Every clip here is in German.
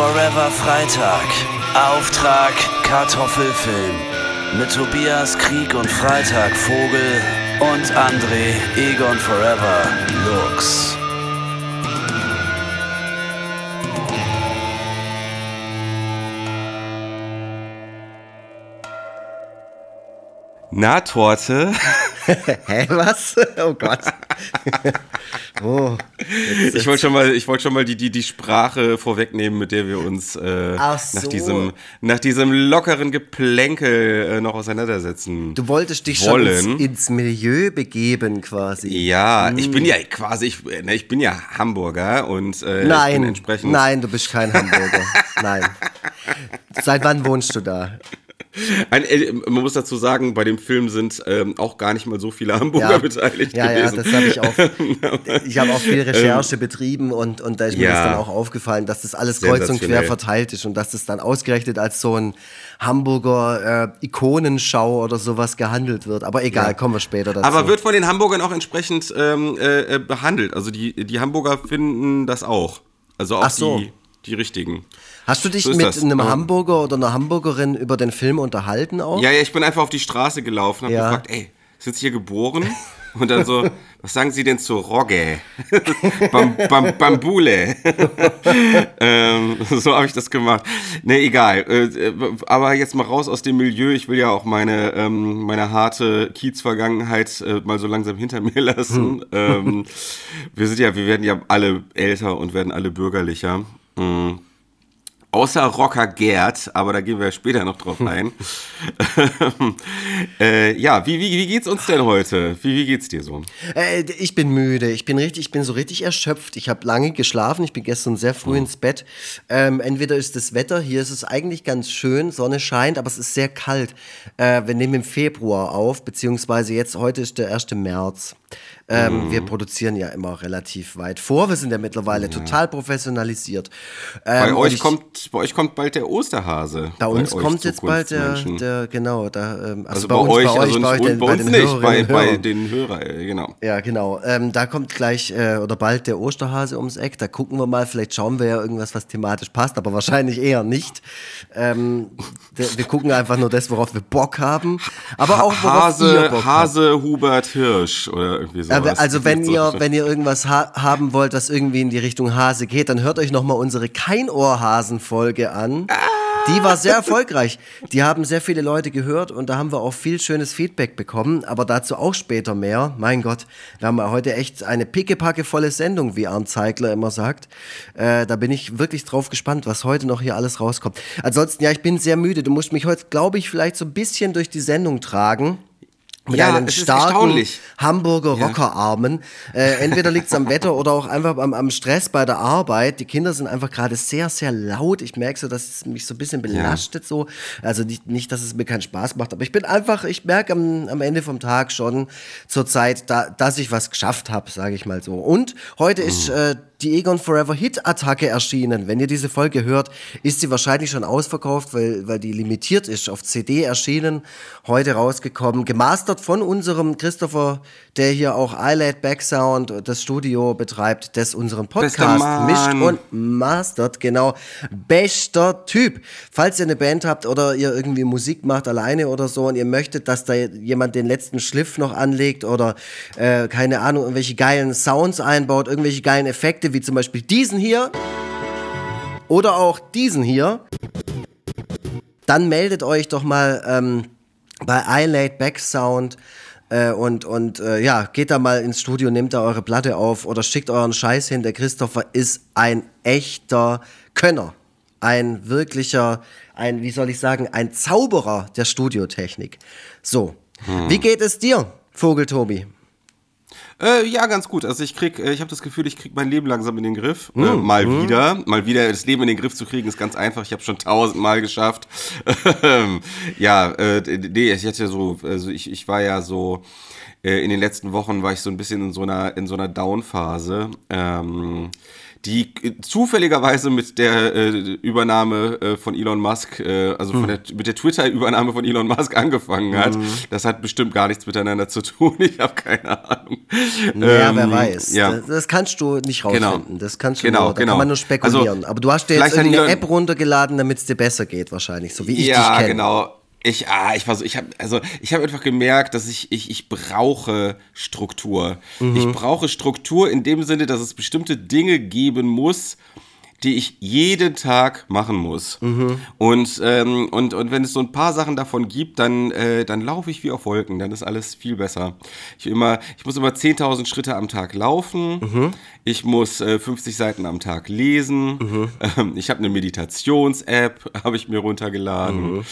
Forever Freitag. Auftrag Kartoffelfilm. Mit Tobias Krieg und Freitag Vogel und André Egon Forever Lux. Na, Torte. Hä, was? Oh Gott. oh, ich wollte schon mal, ich wollte schon mal die, die, die Sprache vorwegnehmen, mit der wir uns äh, so. nach, diesem, nach diesem lockeren Geplänkel äh, noch auseinandersetzen. Du wolltest dich wollen. schon ins, ins, Milieu begeben, quasi. Ja, hm. ich bin ja quasi, ich, ne, ich bin ja Hamburger und äh, nein, entsprechend. Nein, du bist kein Hamburger. nein. Seit wann wohnst du da? Ein, äh, man muss dazu sagen, bei dem Film sind ähm, auch gar nicht mal so viele Hamburger ja. beteiligt ja, gewesen. Ja, das habe ich auch. ich habe auch viel Recherche ähm, betrieben und, und da ist mir ja. das dann auch aufgefallen, dass das alles kreuz und quer verteilt ist und dass das dann ausgerechnet als so ein Hamburger äh, Ikonenschau oder sowas gehandelt wird. Aber egal, ja. kommen wir später dazu. Aber wird von den Hamburgern auch entsprechend ähm, äh, äh behandelt. Also die, die Hamburger finden das auch. Also auch so. die, die richtigen. Hast du dich so mit das. einem Hamburger oder einer Hamburgerin über den Film unterhalten auch? Ja, ja, ich bin einfach auf die Straße gelaufen und ja. gefragt, ey, sind Sie hier geboren? Und dann so, was sagen Sie denn zu Rogge? Bam, Bam, Bambule. ähm, so habe ich das gemacht. Ne, egal. Äh, aber jetzt mal raus aus dem Milieu. Ich will ja auch meine, ähm, meine harte Kiez-Vergangenheit äh, mal so langsam hinter mir lassen. Hm. Ähm, wir sind ja, wir werden ja alle älter und werden alle bürgerlicher. Mhm. Außer Rocker Gerd, aber da gehen wir später noch drauf ein. äh, ja, wie, wie, wie geht's uns denn heute? Wie, wie geht's dir so? Äh, ich bin müde. Ich bin richtig, ich bin so richtig erschöpft. Ich habe lange geschlafen. Ich bin gestern sehr früh ins Bett. Ähm, entweder ist das Wetter, hier ist es eigentlich ganz schön, Sonne scheint, aber es ist sehr kalt. Äh, wir nehmen im Februar auf, beziehungsweise jetzt, heute ist der 1. März. Ähm, mhm. Wir produzieren ja immer relativ weit vor. Wir sind ja mittlerweile ja. total professionalisiert. Ähm, bei, euch ich, kommt, bei euch kommt bald der Osterhase. Bei uns bei kommt jetzt bald der, der genau, da, ähm, also, also, bei, bei uns, euch, bei euch, also bei, euch, den, bei, uns nicht, bei, bei den Hörern, äh, genau. Ja, genau. Ähm, da kommt gleich äh, oder bald der Osterhase ums Eck. Da gucken wir mal, vielleicht schauen wir ja irgendwas, was thematisch passt, aber wahrscheinlich eher nicht. Ähm, wir gucken einfach nur das, worauf wir Bock haben. Aber auch worauf Hase, Bock Hase. Hubert Hirsch oder irgendwie so sowas. Also wenn ihr, wenn ihr irgendwas ha haben wollt, was irgendwie in die Richtung Hase geht, dann hört euch nochmal unsere Keinohrhasen-Folge an. Die war sehr erfolgreich. Die haben sehr viele Leute gehört und da haben wir auch viel schönes Feedback bekommen, aber dazu auch später mehr. Mein Gott, wir haben heute echt eine pickepackevolle Sendung, wie Arndt Zeigler immer sagt. Äh, da bin ich wirklich drauf gespannt, was heute noch hier alles rauskommt. Ansonsten, ja, ich bin sehr müde. Du musst mich heute, glaube ich, vielleicht so ein bisschen durch die Sendung tragen mit ja, einem starken Hamburger Rockerarmen. Äh, entweder liegt es am Wetter oder auch einfach am, am, Stress bei der Arbeit. Die Kinder sind einfach gerade sehr, sehr laut. Ich merke so, dass es mich so ein bisschen belastet. Ja. So. Also nicht, nicht, dass es mir keinen Spaß macht, aber ich bin einfach, ich merke am, am Ende vom Tag schon zur Zeit, da, dass ich was geschafft habe, sage ich mal so. Und heute mhm. ist äh, die Egon Forever Hit Attacke erschienen. Wenn ihr diese Folge hört, ist sie wahrscheinlich schon ausverkauft, weil, weil die limitiert ist. Auf CD erschienen, heute rausgekommen, gemastert von unserem Christopher, der hier auch iLaid Backsound, das Studio betreibt, das unseren Podcast mischt und mastert. Genau. Bester Typ. Falls ihr eine Band habt oder ihr irgendwie Musik macht alleine oder so und ihr möchtet, dass da jemand den letzten Schliff noch anlegt oder äh, keine Ahnung, irgendwelche geilen Sounds einbaut, irgendwelche geilen Effekte, wie zum Beispiel diesen hier oder auch diesen hier, dann meldet euch doch mal ähm, bei iLaid Back Sound äh, und, und äh, ja, geht da mal ins Studio, nehmt da eure Platte auf oder schickt euren Scheiß hin. Der Christopher ist ein echter Könner. Ein wirklicher, ein, wie soll ich sagen, ein Zauberer der Studiotechnik. So, hm. wie geht es dir, Vogel Tobi? Äh, ja, ganz gut. Also ich krieg, äh, ich habe das Gefühl, ich krieg mein Leben langsam in den Griff. Mm, äh, mal mm. wieder. Mal wieder das Leben in den Griff zu kriegen, ist ganz einfach. Ich habe schon tausendmal geschafft. ja, äh, nee, ich hatte so, also ich, ich war ja so, äh, in den letzten Wochen war ich so ein bisschen in so einer, in so einer Down-Phase. Ähm, die zufälligerweise mit der äh, Übernahme äh, von Elon Musk, äh, also hm. der, mit der Twitter-Übernahme von Elon Musk angefangen hat. Mhm. Das hat bestimmt gar nichts miteinander zu tun. Ich habe keine Ahnung. Naja, ähm, wer weiß. Ja. Das, das, kannst du nicht genau. rausfinden. Genau. Das kannst du genau, nur, da genau. kann man nur spekulieren. Also, Aber du hast dir jetzt eine App runtergeladen, damit es dir besser geht, wahrscheinlich, so wie ich ja, dich kenne. Ja, genau. Ich, ah, ich war so, ich habe, also ich habe einfach gemerkt, dass ich, ich, ich brauche Struktur. Mhm. Ich brauche Struktur in dem Sinne, dass es bestimmte Dinge geben muss, die ich jeden Tag machen muss. Mhm. Und, ähm, und, und wenn es so ein paar Sachen davon gibt, dann, äh, dann laufe ich wie auf Wolken. Dann ist alles viel besser. Ich, immer, ich muss immer 10.000 Schritte am Tag laufen. Mhm. Ich muss äh, 50 Seiten am Tag lesen. Mhm. Ähm, ich habe eine Meditations-App, habe ich mir runtergeladen. Mhm.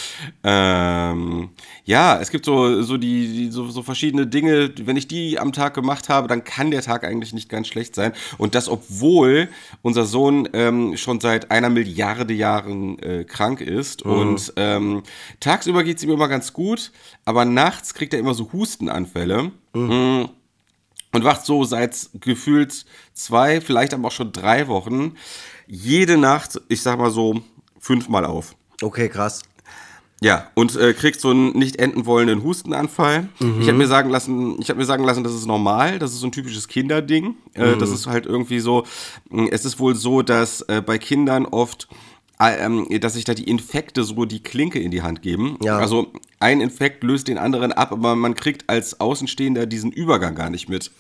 Ähm, ja, es gibt so, so, die, die so, so verschiedene Dinge. Wenn ich die am Tag gemacht habe, dann kann der Tag eigentlich nicht ganz schlecht sein. Und das, obwohl unser Sohn ähm, schon seit einer Milliarde Jahren äh, krank ist. Mhm. Und ähm, tagsüber geht es ihm immer ganz gut, aber nachts kriegt er immer so Hustenanfälle. Mhm. Und wacht so seit gefühlt zwei, vielleicht aber auch schon drei Wochen jede Nacht, ich sag mal so, fünfmal auf. Okay, krass. Ja, und äh, kriegt so einen nicht enden wollenden Hustenanfall. Mhm. Ich habe mir sagen lassen, ich habe mir sagen lassen, das ist normal, das ist so ein typisches Kinderding. Äh, mhm. Das ist halt irgendwie so, es ist wohl so, dass äh, bei Kindern oft ähm, dass sich da die Infekte so die Klinke in die Hand geben. Ja. Also ein Infekt löst den anderen ab, aber man kriegt als Außenstehender diesen Übergang gar nicht mit.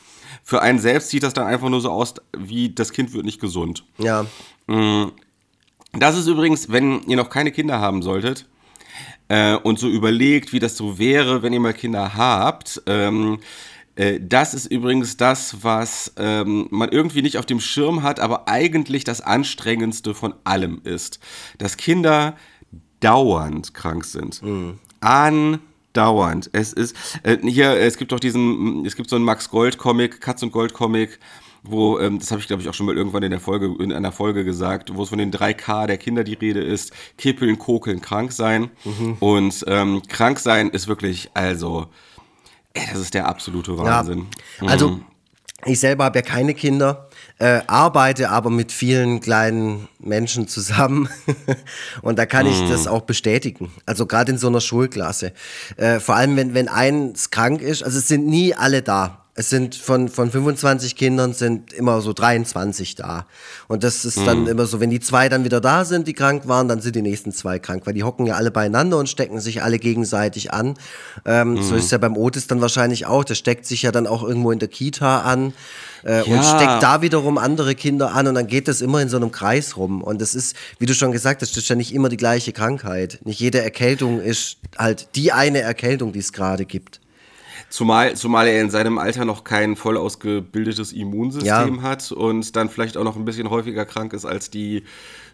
Für einen selbst sieht das dann einfach nur so aus, wie das Kind wird nicht gesund. Ja. Mm. Das ist übrigens, wenn ihr noch keine Kinder haben solltet äh, und so überlegt, wie das so wäre, wenn ihr mal Kinder habt. Ähm, äh, das ist übrigens das, was ähm, man irgendwie nicht auf dem Schirm hat, aber eigentlich das Anstrengendste von allem ist, dass Kinder dauernd krank sind. Mhm. Andauernd. Es ist äh, hier, es gibt doch diesen, es gibt so einen Max Gold Comic, Katz und Gold Comic, wo, ähm, das habe ich glaube ich auch schon mal irgendwann in der Folge, in einer Folge gesagt, wo es von den 3K der Kinder die Rede ist, kippeln, kokeln, krank sein. Mhm. Und ähm, krank sein ist wirklich, also Das ist der absolute Wahnsinn. Ja. Also, mhm. ich selber habe ja keine Kinder, äh, arbeite aber mit vielen kleinen Menschen zusammen und da kann mhm. ich das auch bestätigen. Also gerade in so einer Schulklasse. Äh, vor allem, wenn, wenn eins krank ist, also es sind nie alle da. Es sind von, von 25 Kindern sind immer so 23 da. Und das ist dann mhm. immer so, wenn die zwei dann wieder da sind, die krank waren, dann sind die nächsten zwei krank, weil die hocken ja alle beieinander und stecken sich alle gegenseitig an. Ähm, mhm. So ist es ja beim Otis dann wahrscheinlich auch. Der steckt sich ja dann auch irgendwo in der Kita an äh, ja. und steckt da wiederum andere Kinder an und dann geht das immer in so einem Kreis rum. Und das ist, wie du schon gesagt hast, das ist ja nicht immer die gleiche Krankheit. Nicht jede Erkältung ist halt die eine Erkältung, die es gerade gibt. Zumal, zumal er in seinem Alter noch kein voll ausgebildetes Immunsystem ja. hat und dann vielleicht auch noch ein bisschen häufiger krank ist als die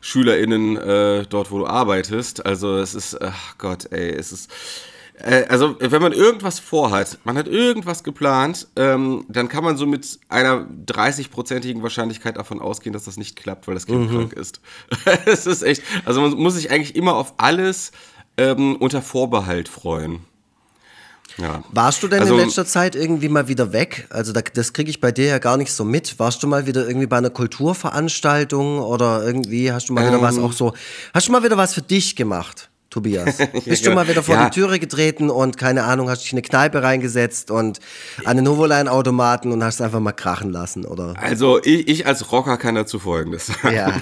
SchülerInnen äh, dort, wo du arbeitest. Also es ist, ach Gott, ey, es ist. Äh, also, wenn man irgendwas vorhat, man hat irgendwas geplant, ähm, dann kann man so mit einer 30-prozentigen Wahrscheinlichkeit davon ausgehen, dass das nicht klappt, weil das Kind mhm. krank ist. es ist echt, also man muss sich eigentlich immer auf alles ähm, unter Vorbehalt freuen. Ja. Warst du denn also, in letzter Zeit irgendwie mal wieder weg? Also da, das kriege ich bei dir ja gar nicht so mit. Warst du mal wieder irgendwie bei einer Kulturveranstaltung oder irgendwie hast du mal wieder ähm, was auch so, hast du mal wieder was für dich gemacht? Tobias? Bist du mal wieder vor ja. die Türe getreten und keine Ahnung, hast dich in eine Kneipe reingesetzt und an den Novoline-Automaten und hast einfach mal krachen lassen, oder? Also ich, ich als Rocker kann dazu folgendes sagen. Ja.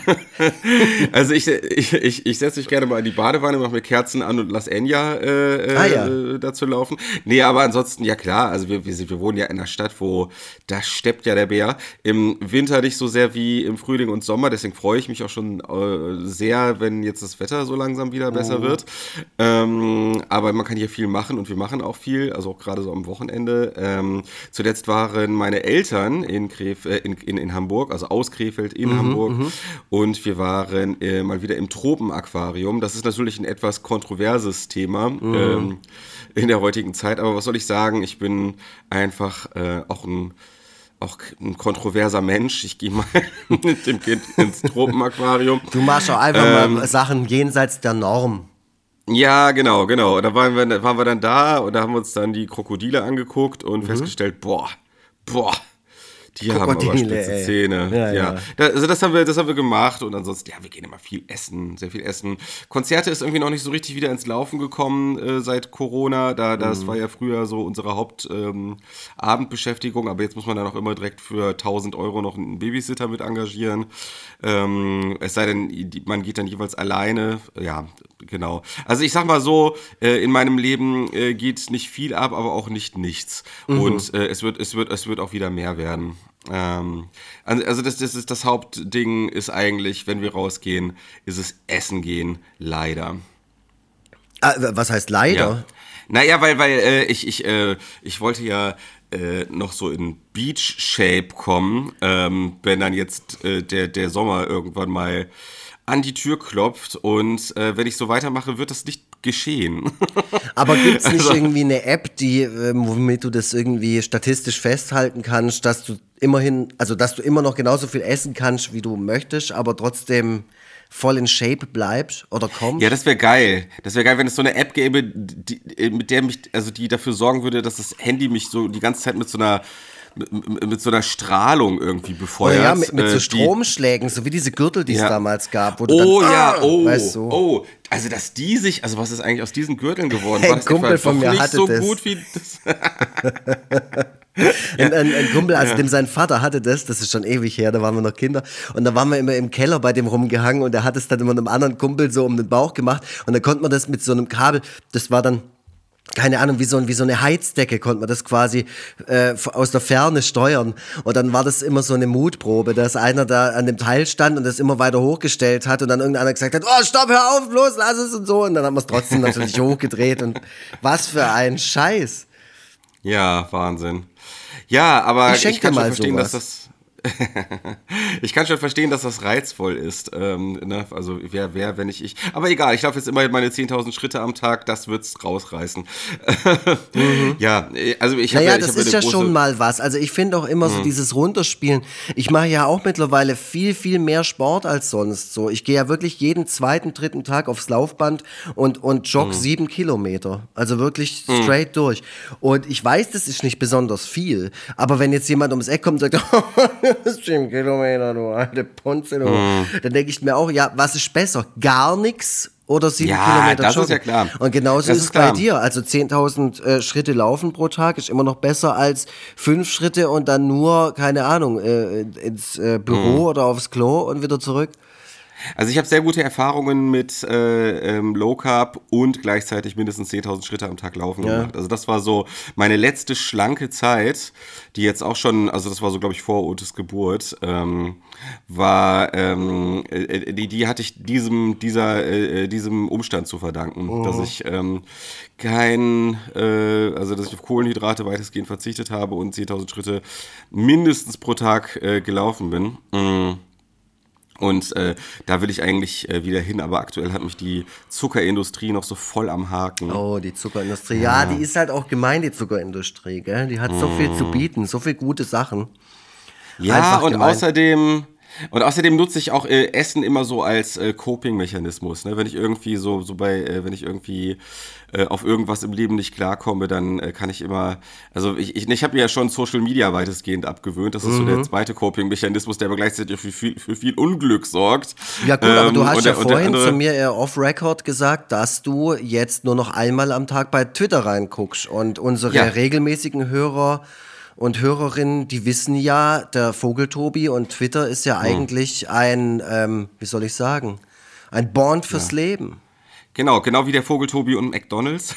also ich, ich, ich, ich setze mich gerne mal in die Badewanne, mache mir Kerzen an und lass Enya äh, ah, ja. äh, dazu laufen. Nee, aber ansonsten, ja klar, also wir, wir, wir wohnen ja in einer Stadt, wo da steppt ja der Bär. Im Winter nicht so sehr wie im Frühling und Sommer, deswegen freue ich mich auch schon äh, sehr, wenn jetzt das Wetter so langsam wieder besser oh. Wird. Ähm, aber man kann hier viel machen und wir machen auch viel, also auch gerade so am Wochenende. Ähm, zuletzt waren meine Eltern in, Kref äh, in, in, in, Hamburg, also aus Krefeld in mhm, Hamburg. Mhm. Und wir waren äh, mal wieder im Tropenaquarium. Das ist natürlich ein etwas kontroverses Thema. Mhm. Ähm, in der heutigen Zeit, aber was soll ich sagen? Ich bin einfach äh, auch ein auch ein kontroverser Mensch. Ich gehe mal mit dem Kind ins Tropenaquarium. Du machst auch einfach ähm, mal Sachen jenseits der Norm. Ja, genau, genau. Da waren wir, waren wir dann da und da haben wir uns dann die Krokodile angeguckt und mhm. festgestellt, boah, boah, Die haben aber spitze Zähne. Ja, ja. ja. Da, also das haben, wir, das haben wir gemacht und ansonsten, ja, wir gehen immer viel essen, sehr viel essen. Konzerte ist irgendwie noch nicht so richtig wieder ins Laufen gekommen äh, seit Corona. Da, das mhm. war ja früher so unsere Hauptabendbeschäftigung, ähm, aber jetzt muss man dann auch immer direkt für 1000 Euro noch einen Babysitter mit engagieren. Ähm, es sei denn, man geht dann jeweils alleine. Ja, genau. Also ich sag mal so, äh, in meinem Leben äh, geht nicht viel ab, aber auch nicht nichts. Mhm. Und äh, es, wird, es, wird, es wird auch wieder mehr werden. Ähm, also das, das ist das Hauptding ist eigentlich, wenn wir rausgehen, ist es Essen gehen, leider. Ah, was heißt leider? Ja. Naja, weil, weil äh, ich, ich, äh, ich wollte ja äh, noch so in Beach-Shape kommen, ähm, wenn dann jetzt äh, der, der Sommer irgendwann mal an die Tür klopft und äh, wenn ich so weitermache, wird das nicht geschehen. Aber gibt es nicht also, irgendwie eine App, die, äh, womit du das irgendwie statistisch festhalten kannst, dass du immerhin, also dass du immer noch genauso viel essen kannst, wie du möchtest, aber trotzdem voll in Shape bleibst oder kommst? Ja, das wäre geil. Das wäre geil, wenn es so eine App gäbe, die, mit der mich, also die dafür sorgen würde, dass das Handy mich so die ganze Zeit mit so einer mit, mit, so einer Strahlung irgendwie befeuert. Oh ja, mit, mit so äh, Stromschlägen, so wie diese Gürtel, die es ja. damals gab. oh dann, ja, ah, oh, weißt du. oh. Also, dass die sich, also was ist eigentlich aus diesen Gürteln geworden? Hey, War das Kumpel von mir hatte so das. gut wie das? ein, ein, ein, Kumpel, also ja. dem sein Vater hatte das, das ist schon ewig her, da waren wir noch Kinder. Und da waren wir immer im Keller bei dem rumgehangen und er hat es dann immer einem anderen Kumpel so um den Bauch gemacht. Und dann konnte man das mit so einem Kabel, das war dann keine Ahnung, wie so, wie so eine Heizdecke konnte man das quasi äh, aus der Ferne steuern. Und dann war das immer so eine Mutprobe, dass einer da an dem Teil stand und das immer weiter hochgestellt hat und dann irgendeiner gesagt hat, oh, stopp, hör auf, los, lass es und so. Und dann haben wir es trotzdem natürlich hochgedreht und was für ein Scheiß. Ja, Wahnsinn. Ja, aber ich, ich kann schon verstehen, sowas. dass das ich kann schon verstehen, dass das reizvoll ist. Ähm, ne? Also wer, wer, wenn nicht ich. Aber egal, ich laufe jetzt immer meine 10.000 Schritte am Tag, das wird's rausreißen. mhm. Ja, also ich habe naja, ja, das ist ja schon mal was. Also ich finde auch immer mhm. so dieses Runterspielen. Ich mache ja auch mittlerweile viel, viel mehr Sport als sonst. So, ich gehe ja wirklich jeden zweiten, dritten Tag aufs Laufband und, und jogge mhm. sieben Kilometer. Also wirklich mhm. straight durch. Und ich weiß, das ist nicht besonders viel. Aber wenn jetzt jemand ums Eck kommt und sagt, sieben Kilometer, du alte Ponze, du. Mhm. Dann denke ich mir auch, ja, was ist besser? Gar nichts oder sieben ja, Kilometer das joggen. ist ja klar. Und genauso das ist es bei dir. Also 10.000 äh, Schritte laufen pro Tag ist immer noch besser als fünf Schritte und dann nur, keine Ahnung, äh, ins äh, Büro mhm. oder aufs Klo und wieder zurück. Also ich habe sehr gute Erfahrungen mit äh, ähm, Low Carb und gleichzeitig mindestens 10.000 Schritte am Tag laufen ja. gemacht. Also das war so meine letzte schlanke Zeit, die jetzt auch schon, also das war so glaube ich vor Otis Geburt, ähm, war ähm, äh, die, die hatte ich diesem dieser äh, diesem Umstand zu verdanken, oh. dass ich ähm, kein, äh, also dass ich auf Kohlenhydrate weitestgehend verzichtet habe und 10.000 Schritte mindestens pro Tag äh, gelaufen bin. Mm. Und äh, da will ich eigentlich äh, wieder hin, aber aktuell hat mich die Zuckerindustrie noch so voll am Haken. Oh, die Zuckerindustrie. Ja, ja die ist halt auch gemein, die Zuckerindustrie. Gell? Die hat mm. so viel zu mm. bieten, so viele gute Sachen. Ja, Einfach und gemein. außerdem und außerdem nutze ich auch äh, Essen immer so als äh, Coping-Mechanismus. Ne? Wenn ich irgendwie so, so bei, äh, wenn ich irgendwie äh, auf irgendwas im Leben nicht klarkomme, dann äh, kann ich immer, also ich, ich, ich habe mir ja schon Social Media weitestgehend abgewöhnt. Das ist mhm. so der mhm. zweite Coping-Mechanismus, der aber gleichzeitig für viel, für viel Unglück sorgt. Ja gut, ähm, aber du ähm, hast ja der, vorhin zu mir eher off-Record gesagt, dass du jetzt nur noch einmal am Tag bei Twitter reinguckst und unsere ja. regelmäßigen Hörer und Hörerinnen, die wissen ja, der Vogeltobi und Twitter ist ja hm. eigentlich ein, ähm, wie soll ich sagen, ein Bond fürs ja. Leben. Genau, genau wie der Vogeltobi und McDonalds.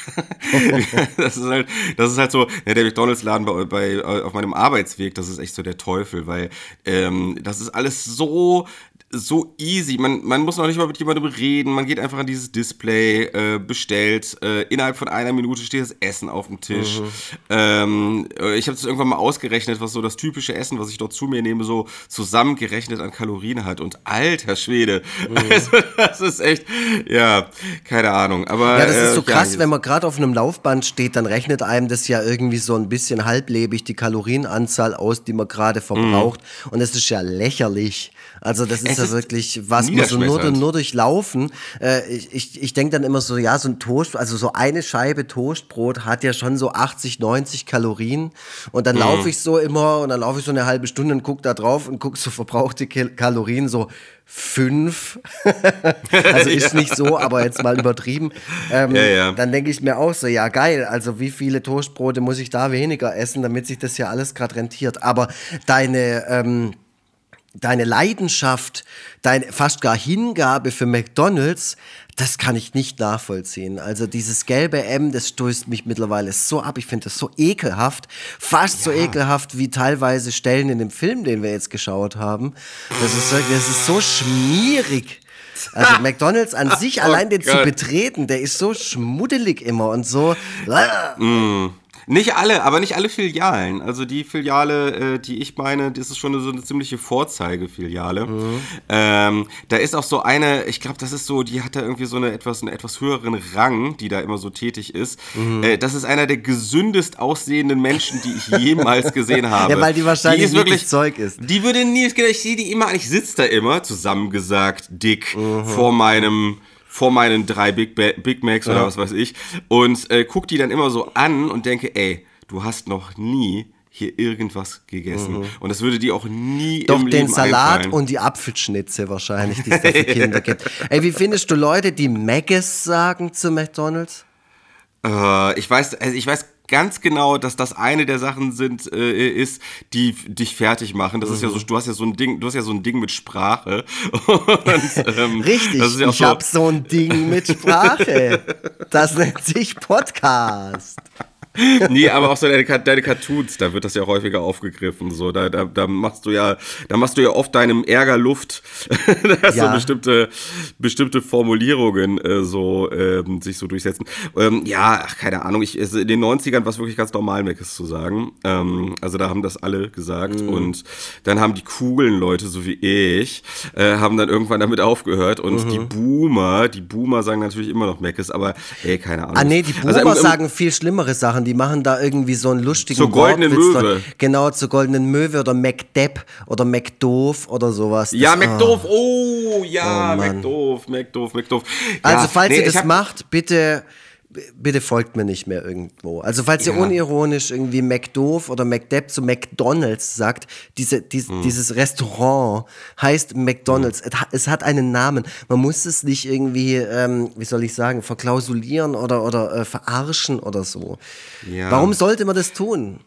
das, ist halt, das ist halt so, ja, der McDonalds-Laden bei, bei, auf meinem Arbeitsweg, das ist echt so der Teufel, weil ähm, das ist alles so so easy. Man, man muss noch nicht mal mit jemandem reden. Man geht einfach an dieses Display, äh, bestellt. Äh, innerhalb von einer Minute steht das Essen auf dem Tisch. Mhm. Ähm, äh, ich habe es irgendwann mal ausgerechnet, was so das typische Essen, was ich dort zu mir nehme, so zusammengerechnet an Kalorien hat. Und alter Schwede. Mhm. Also, das ist echt, ja, keine Ahnung. Aber, ja, das ist so äh, krass, ja, wenn man gerade auf einem Laufband steht, dann rechnet einem das ja irgendwie so ein bisschen halblebig die Kalorienanzahl aus, die man gerade verbraucht. Mhm. Und es ist ja lächerlich. Also das ist es ja ist wirklich, was man so nur, nur durchlaufen. Äh, ich ich, ich denke dann immer so, ja, so ein Toast, also so eine Scheibe Toastbrot hat ja schon so 80, 90 Kalorien. Und dann mhm. laufe ich so immer und dann laufe ich so eine halbe Stunde und gucke da drauf und gucke so verbrauchte Kalorien, so fünf. also ist ja. nicht so, aber jetzt mal übertrieben. Ähm, ja, ja. Dann denke ich mir auch so, ja geil, also wie viele Toastbrote muss ich da weniger essen, damit sich das ja alles gerade rentiert. Aber deine... Ähm, deine Leidenschaft, deine fast gar Hingabe für McDonald's, das kann ich nicht nachvollziehen. Also dieses gelbe M, das stößt mich mittlerweile so ab. Ich finde das so ekelhaft, fast ja. so ekelhaft wie teilweise Stellen in dem Film, den wir jetzt geschaut haben. Das ist, das ist so schmierig. Also McDonald's an sich, oh allein den Gott. zu betreten, der ist so schmuddelig immer und so. Mm. Nicht alle, aber nicht alle Filialen. Also die Filiale, äh, die ich meine, das ist schon so eine ziemliche Vorzeigefiliale. Mhm. Ähm, da ist auch so eine, ich glaube, das ist so, die hat da irgendwie so eine etwas, einen etwas höheren Rang, die da immer so tätig ist. Mhm. Äh, das ist einer der gesündest aussehenden Menschen, die ich jemals gesehen habe. ja, weil die wahrscheinlich die wirklich Zeug ist. Die würde nie, ich sehe die immer, ich sitze da immer, zusammengesagt, dick, mhm. vor meinem vor meinen drei Big, ba Big Macs oder was weiß ich und äh, guck die dann immer so an und denke, ey, du hast noch nie hier irgendwas gegessen. Mhm. Und das würde dir auch nie Doch im den Leben Salat einfallen. und die Apfelschnitze wahrscheinlich, die es da für Kinder gibt. Ey, wie findest du Leute, die Maggis sagen zu McDonalds? Äh, ich weiß, also ich weiß ganz genau, dass das eine der Sachen sind, äh, ist, die dich fertig machen. Das mhm. ist ja so, mhm. du hast ja so ein Ding, du hast ja so ein Ding mit Sprache. Und, ähm, Richtig, ja ich so habe so ein Ding mit Sprache. Das nennt sich Podcast. nee, aber auch so deine, deine, Cartoons, da wird das ja häufiger aufgegriffen. So, da, da, da machst du ja, da machst du ja oft deinem Ärger Luft, dass ja. so bestimmte, bestimmte Formulierungen äh, so ähm, sich so durchsetzen. Ähm, ja, ach, keine Ahnung. Ich, in den 90ern war es wirklich ganz normal, Meckes zu sagen. Ähm, also da haben das alle gesagt. Mhm. Und dann haben die coolen Leute, so wie ich, äh, haben dann irgendwann damit aufgehört. Und mhm. die Boomer, die Boomer sagen natürlich immer noch Meckes, aber ey, keine Ahnung. Ah nee, die also Boomer also, sagen viel schlimmere Sachen die machen da irgendwie so einen lustigen Zur goldenen Möwe. Genau, zur goldenen Möwe oder McDepp oder McDoof oder sowas. Das, ja, McDoof, oh, oh ja, oh, McDoof, McDoof, McDoof. Ja, also, falls nee, ihr das macht, bitte bitte folgt mir nicht mehr irgendwo. Also falls ja. ihr unironisch irgendwie McDoof oder McDepp zu McDonalds sagt, diese, dies, hm. dieses Restaurant heißt McDonalds. Hm. Es hat einen Namen. Man muss es nicht irgendwie, ähm, wie soll ich sagen, verklausulieren oder, oder äh, verarschen oder so. Ja. Warum sollte man das tun?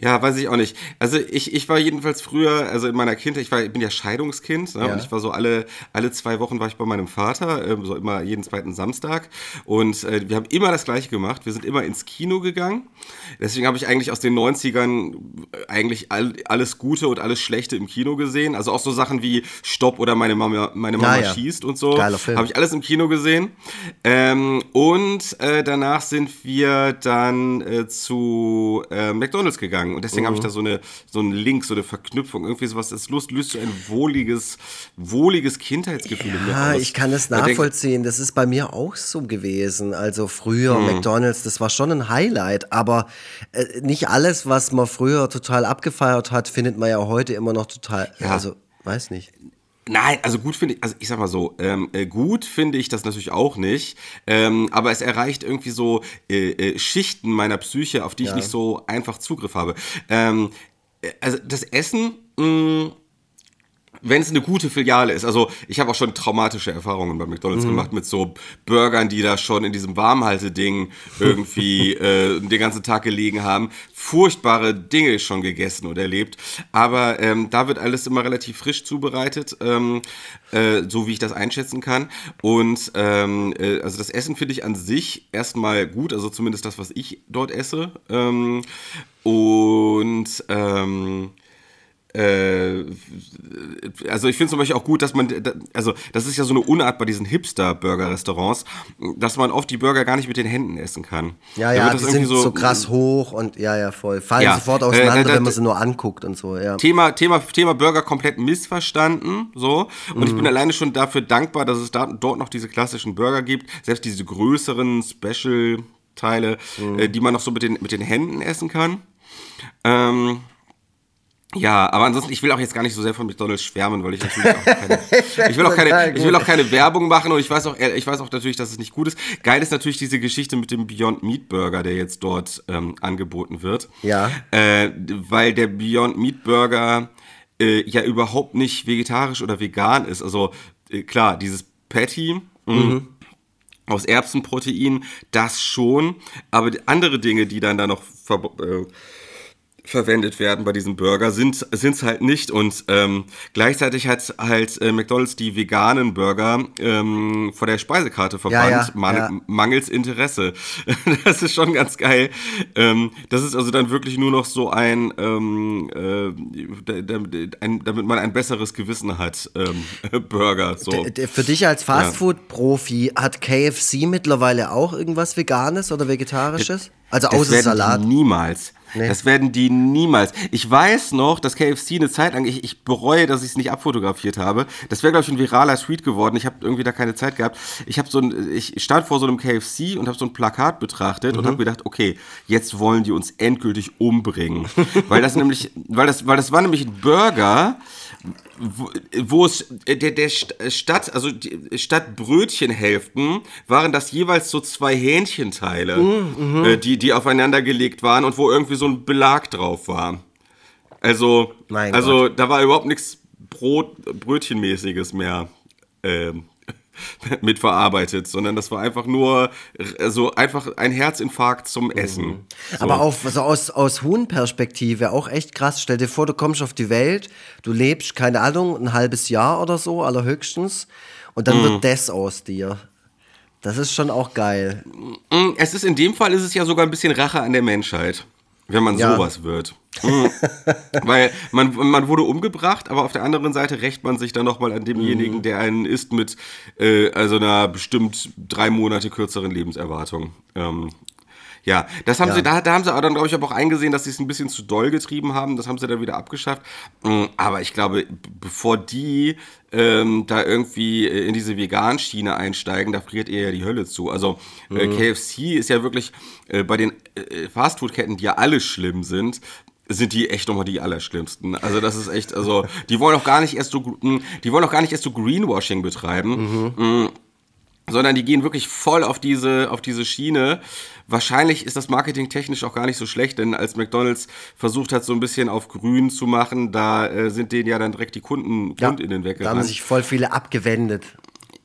Ja, weiß ich auch nicht. Also ich, ich war jedenfalls früher, also in meiner Kindheit, ich war, ich bin ja Scheidungskind ne? ja. und ich war so alle, alle zwei Wochen war ich bei meinem Vater, äh, so immer jeden zweiten Samstag und äh, wir haben immer das gleiche gemacht. Wir sind immer ins Kino gegangen. Deswegen habe ich eigentlich aus den 90ern äh, eigentlich all, alles Gute und alles Schlechte im Kino gesehen. Also auch so Sachen wie Stopp oder meine Mama, meine Mama ja, ja. schießt und so. Habe ich alles im Kino gesehen. Ähm, und äh, danach sind wir dann äh, zu äh, McDonalds gegangen gegangen. Und deswegen mhm. habe ich da so, eine, so einen Link, so eine Verknüpfung, irgendwie sowas. Das löst, löst so ein wohliges, wohliges Kindheitsgefühl ja, in mir aus. ich kann das nachvollziehen. Das ist bei mir auch so gewesen. Also früher mhm. McDonalds, das war schon ein Highlight. Aber äh, nicht alles, was man früher total abgefeiert hat, findet man ja heute immer noch total. Ja. Also, weiß nicht. Nein, also gut finde ich, also ich sag mal so, ähm, äh, gut finde ich das natürlich auch nicht, ähm, aber es erreicht irgendwie so äh, äh, Schichten meiner Psyche, auf die ja. ich nicht so einfach Zugriff habe. Ähm, äh, also das Essen, mh, mm, wenn es eine gute Filiale ist. Also ich habe auch schon traumatische Erfahrungen bei McDonald's mhm. gemacht mit so Burgern, die da schon in diesem Warmhalteding irgendwie äh, den ganzen Tag gelegen haben. Furchtbare Dinge schon gegessen und erlebt. Aber ähm, da wird alles immer relativ frisch zubereitet, ähm, äh, so wie ich das einschätzen kann. Und ähm, äh, also das Essen finde ich an sich erstmal gut, also zumindest das, was ich dort esse. Ähm, und ähm, äh, also ich finde zum Beispiel auch gut, dass man, also das ist ja so eine Unart bei diesen Hipster-Burger-Restaurants, dass man oft die Burger gar nicht mit den Händen essen kann. Ja, ja, die sind so, so, krass hoch und ja, ja, voll. Fallen ja, sofort auseinander, äh, da, da, wenn man sie nur anguckt und so, ja. Thema, Thema, Thema Burger komplett missverstanden, so. Und mhm. ich bin mhm. alleine schon dafür dankbar, dass es da, dort noch diese klassischen Burger gibt, selbst diese größeren Special-Teile, mhm. äh, die man noch so mit den, mit den Händen essen kann. Ähm, Ja, aber ansonsten, ich will auch jetzt gar nicht so sehr von McDonalds schwärmen, weil ich natürlich auch keine, ich will auch keine, ich will auch keine Werbung machen und ich weiß auch, ich weiß auch natürlich, dass es nicht gut ist. Geil ist natürlich diese Geschichte mit dem Beyond Meat Burger, der jetzt dort ähm, angeboten wird. Ja. Äh, weil der Beyond Meat Burger äh, ja überhaupt nicht vegetarisch oder vegan ist. Also äh, klar, dieses Patty. Mhm. Aus Erbsenprotein, das schon, aber andere Dinge, die dann da noch ver äh, verwendet werden bei diesem Burger, sind es halt nicht. Und ähm, gleichzeitig hat halt äh, McDonald's die veganen Burger ähm, vor der Speisekarte verbannt, ja, ja, man ja. mangels Interesse. das ist schon ganz geil. Ähm, das ist also dann wirklich nur noch so ein, ähm, äh, damit man ein besseres Gewissen hat, ähm, Burger. So. Für dich als Fastfood-Profi hat KFC mittlerweile auch irgendwas Veganes oder Vegetarisches? Also außer Salat? Niemals. Nee. Das werden die niemals. Ich weiß noch, dass KFC eine Zeit lang, ich, ich bereue, dass ich es nicht abfotografiert habe. Das wäre, glaube ich, ein viraler Tweet geworden. Ich habe irgendwie da keine Zeit gehabt. Ich habe so ein, ich stand vor so einem KFC und habe so ein Plakat betrachtet mhm. und habe gedacht, okay, jetzt wollen die uns endgültig umbringen. weil das nämlich, weil das, weil das war nämlich ein Burger, wo, wo es der, der Stadt, also die Stadtbrötchenhälften waren das jeweils so zwei Hähnchenteile, mhm, äh, die, die aufeinander gelegt waren und wo irgendwie so ein Belag drauf war. Also, mein also Gott. da war überhaupt nichts Brot, Brötchenmäßiges mehr. Ähm, mitverarbeitet, sondern das war einfach nur so einfach ein Herzinfarkt zum Essen. Mhm. So. Aber auf, also aus, aus Huhn-Perspektive auch echt krass. Stell dir vor, du kommst auf die Welt, du lebst, keine Ahnung, ein halbes Jahr oder so, allerhöchstens, und dann mhm. wird das aus dir. Das ist schon auch geil. Mhm, es ist in dem Fall ist es ja sogar ein bisschen Rache an der Menschheit. Wenn man ja. sowas wird. Mhm. Weil man, man wurde umgebracht, aber auf der anderen Seite rächt man sich dann nochmal an demjenigen, mhm. der einen isst mit äh, also einer bestimmt drei Monate kürzeren Lebenserwartung. Ähm, ja, das haben ja. sie, da, da haben sie aber dann, glaube ich, auch eingesehen, dass sie es ein bisschen zu doll getrieben haben. Das haben sie dann wieder abgeschafft. Mm, aber ich glaube, bevor die ähm, da irgendwie äh, in diese Vegan-Schiene einsteigen, da friert ihr ja die Hölle zu. Also äh, mhm. KFC ist ja wirklich äh, bei den äh, Fastfood-Ketten, die ja alle schlimm sind, sind die echt nochmal die allerschlimmsten. Also das ist echt, also die wollen auch gar nicht erst so, mm, die wollen auch gar nicht erst so Greenwashing betreiben. Mhm. Sondern die gehen wirklich voll auf diese, auf diese Schiene. Wahrscheinlich ist das Marketing technisch auch gar nicht so schlecht, denn als McDonalds versucht hat, so ein bisschen auf grün zu machen, da äh, sind denen ja dann direkt die Kunden, ja, KundInnen weggerannt. Da haben sich voll viele abgewendet.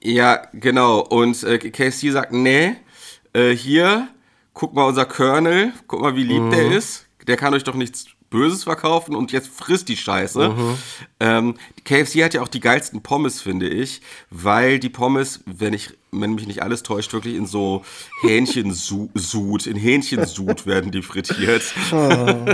Ja, genau. Und äh, KSC sagt, nee, äh, hier, guck mal unser Colonel, guck mal, wie lieb mhm. der ist. Der kann euch doch nichts Böses verkaufen und jetzt frisst die Scheiße. Mhm. Ähm, KFC hat ja auch die geilsten Pommes, finde ich, weil die Pommes, wenn ich wenn mich nicht alles täuscht, wirklich in so Hähnchensud, in Hähnchensud werden die frittiert. Oh.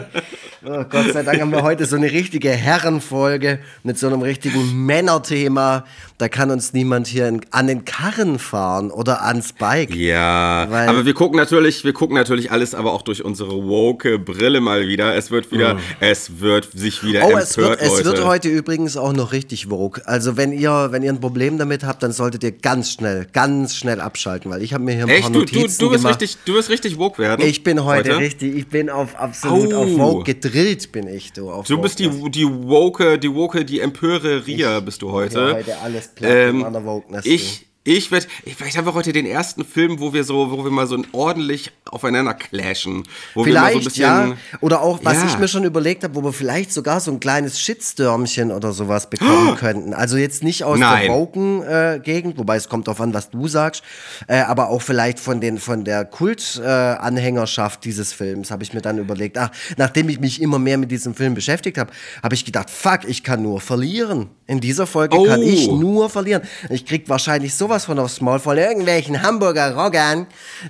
oh. Gott sei Dank haben wir heute so eine richtige Herrenfolge mit so einem richtigen Männerthema. Da kann uns niemand hier in, an den Karren fahren oder ans Bike. Ja, aber wir gucken natürlich, wir gucken natürlich alles aber auch durch unsere woke Brille mal wieder. Es wird wieder, mm. es wird sich wieder oh, empört, es wird, es wird heute übrigens auch noch richtig woke. Also wenn ihr, wenn ihr ein Problem damit habt, dann solltet ihr ganz schnell, ganz schnell abschalten, weil ich habe mir hier ein Echt? paar Notizen du, du, du gemacht. Richtig, du wirst richtig woke werden. Ich bin heute, heute? richtig, ich bin auf absolut oh. auf woke gedrillt, bin ich. Du, auf du bist die, die woke, die woke, die empöre Ria bist du heute. Heute alles platt ähm, in meiner Wokeness. Ich, ich werde, vielleicht haben wir heute den ersten Film, wo wir so, wo wir mal so ordentlich aufeinander clashen. vielleicht, so bisschen, ja. Oder auch, was ja. ich mir schon überlegt habe, wo wir vielleicht sogar so ein kleines Shitstürmchen oder sowas bekommen oh. könnten. Also jetzt nicht aus Nein. der Woken-Gegend, äh, wobei es kommt darauf an, was du sagst, äh, aber auch vielleicht von, den, von der Kult-Anhängerschaft äh, dieses Films habe ich mir dann überlegt, ach, nachdem ich mich immer mehr mit diesem Film beschäftigt habe, habe ich gedacht, fuck, ich kann nur verlieren. In dieser Folge oh. kann ich nur verlieren. Ich krieg wahrscheinlich sowas sowas von aufs Maul von irgendwelchen Hamburger Roggern,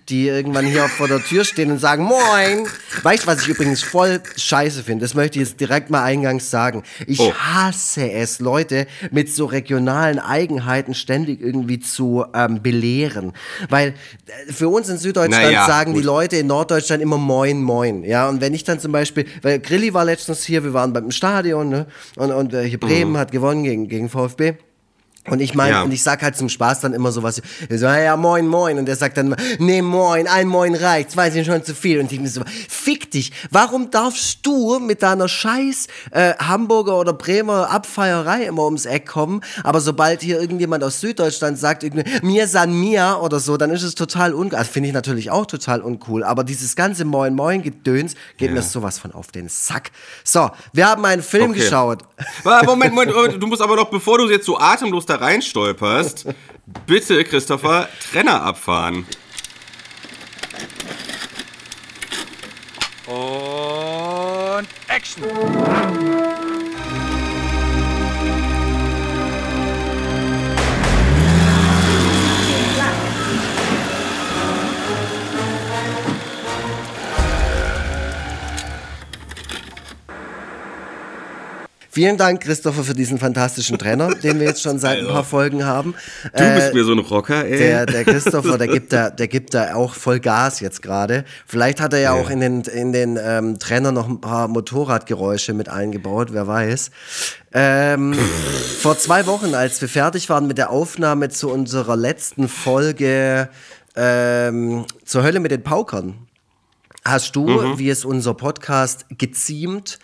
die irgendwann hier vor der Tür stehen und sagen, moin. Weißt du, was ich übrigens voll scheiße finde? Das möchte ich jetzt direkt mal eingangs sagen. Ich oh. hasse es, Leute mit so regionalen Eigenheiten ständig irgendwie zu ähm, belehren. Weil äh, für uns in Süddeutschland naja, sagen gut. die Leute in Norddeutschland immer moin, moin. Ja, und wenn ich dann zum Beispiel, weil Grilli war letztens hier, wir waren beim Stadion, ne? Und, und äh, hier Bremen mhm. hat gewonnen gegen, gegen VfB. Und ich meine, ja. und ich sag halt zum Spaß dann immer sowas, so, ja, moin, moin. Und er sagt dann, nee, moin, ein Moin reicht, zwei sind schon zu viel. Und ich mir so, fick dich, warum darfst du mit deiner scheiß äh, Hamburger oder Bremer Abfeierei immer ums Eck kommen, aber sobald hier irgendjemand aus Süddeutschland sagt, mir san mir oder so, dann ist es total uncool. Also finde ich natürlich auch total uncool, aber dieses ganze Moin, moin Gedöns geht ja. mir sowas von auf den Sack. So, wir haben einen Film okay. geschaut. Moment, Moment, du musst aber noch, bevor du jetzt so atemlos da da reinstolperst, bitte, Christopher, Trenner abfahren. Und Action! Vielen Dank, Christopher, für diesen fantastischen Trainer, den wir jetzt schon seit ein paar Folgen haben. Du äh, bist mir so ein Rocker, ey. Der, der Christopher, der gibt da, der gibt da auch voll Gas jetzt gerade. Vielleicht hat er ja, ja, auch in den, in den ähm, Trainer noch ein paar Motorradgeräusche mit eingebaut, wer weiß. Ähm, vor zwei Wochen, als wir fertig waren mit der Aufnahme zu unserer letzten Folge ähm, zur Hölle mit den Paukern, hast du, mhm. wie es unser Podcast geziemt,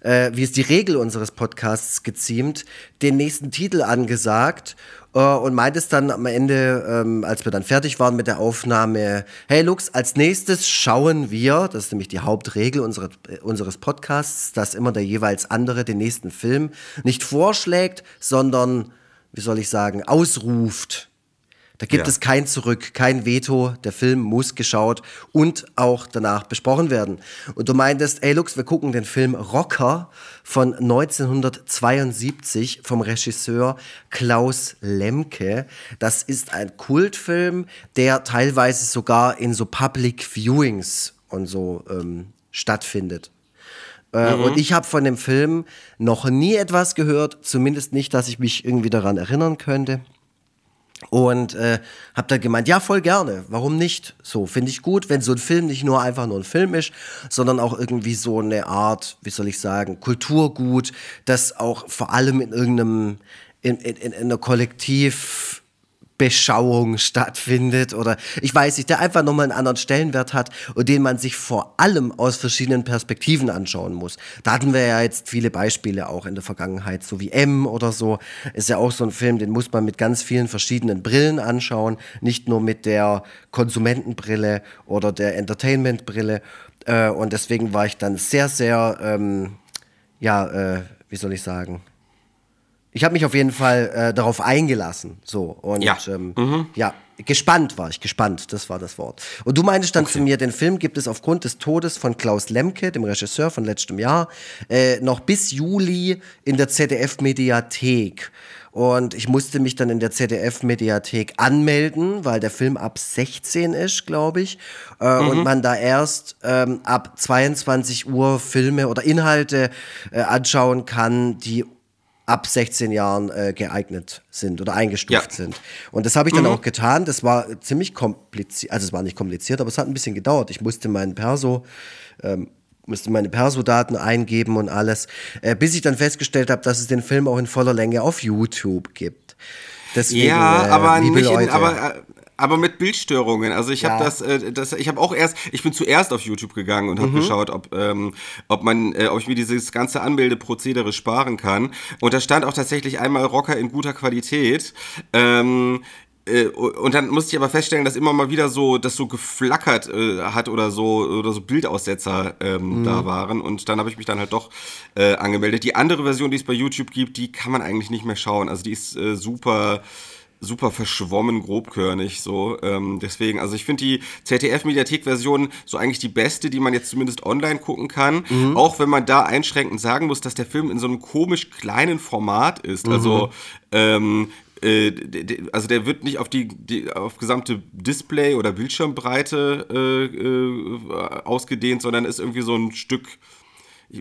äh, wie es die Regel unseres Podcasts geziemt, den nächsten Titel angesagt äh, und meintest dann am Ende, ähm, als wir dann fertig waren mit der Aufnahme, hey Lux, als nächstes schauen wir, das ist nämlich die Hauptregel unseres, äh, unseres Podcasts, dass immer der jeweils andere den nächsten Film nicht vorschlägt, sondern, wie soll ich sagen, ausruft. Da gibt ja. es kein Zurück, kein Veto. Der Film muss geschaut und auch danach besprochen werden. Und du meintest, ey Lux, wir gucken den Film Rocker von 1972 vom Regisseur Klaus Lemke. Das ist ein Kultfilm, der teilweise sogar in so Public Viewings und so ähm, stattfindet. Äh, mhm. Und ich habe von dem Film noch nie etwas gehört, zumindest nicht, dass ich mich irgendwie daran erinnern könnte. Und äh, habe dann gemeint, ja, voll gerne, warum nicht? So, finde ich gut, wenn so ein Film nicht nur einfach nur ein Film ist, sondern auch irgendwie so eine Art, wie soll ich sagen, Kulturgut, das auch vor allem in irgendeinem, in, in, in einer Kollektiv Beschauung stattfindet oder ich weiß nicht, der einfach nochmal einen anderen Stellenwert hat und den man sich vor allem aus verschiedenen Perspektiven anschauen muss. Da hatten wir ja jetzt viele Beispiele auch in der Vergangenheit, so wie M oder so. Ist ja auch so ein Film, den muss man mit ganz vielen verschiedenen Brillen anschauen, nicht nur mit der Konsumentenbrille oder der Entertainmentbrille. Äh, und deswegen war ich dann sehr, sehr, ähm, ja, äh, wie soll ich sagen, ich habe mich auf jeden Fall äh, darauf eingelassen. So und ja. Ähm, mhm. ja, gespannt war ich, gespannt, das war das Wort. Und du meintest dann okay. zu mir, den Film gibt es aufgrund des Todes von Klaus Lemke, dem Regisseur von letztem Jahr, äh, noch bis Juli in der ZDF-Mediathek. Und ich musste mich dann in der ZDF-Mediathek anmelden, weil der Film ab 16 ist, glaube ich. Äh, mhm. Und man da erst ähm, ab 22 Uhr Filme oder Inhalte äh, anschauen kann, die ab 16 Jahren äh, geeignet sind oder eingestuft ja. sind. Und das habe ich dann mhm. auch getan. Das war ziemlich kompliziert, also es war nicht kompliziert, aber es hat ein bisschen gedauert. Ich musste meinen Perso, ähm, musste meine Perso-Daten eingeben und alles, äh, bis ich dann festgestellt habe, dass es den Film auch in voller Länge auf YouTube gibt. Deswegen, ja, äh, aber nicht in, aber äh, aber mit Bildstörungen. Also ich ja. habe das, äh, das, ich habe auch erst, ich bin zuerst auf YouTube gegangen und habe mhm. geschaut, ob, ähm, ob man, äh, ob ich mir dieses ganze Anmeldeprozedere sparen kann. Und da stand auch tatsächlich einmal Rocker in guter Qualität. Ähm, äh, und dann musste ich aber feststellen, dass immer mal wieder so, das so geflackert äh, hat oder so oder so Bildaussetzer ähm, mhm. da waren. Und dann habe ich mich dann halt doch äh, angemeldet. Die andere Version, die es bei YouTube gibt, die kann man eigentlich nicht mehr schauen. Also die ist äh, super super verschwommen, grobkörnig so. Ähm, deswegen, also ich finde die ZDF-Mediathek-Version so eigentlich die beste, die man jetzt zumindest online gucken kann. Mhm. Auch wenn man da einschränkend sagen muss, dass der Film in so einem komisch kleinen Format ist. Mhm. Also ähm, äh, also der wird nicht auf die, die, auf gesamte Display- oder Bildschirmbreite äh, äh, ausgedehnt, sondern ist irgendwie so ein Stück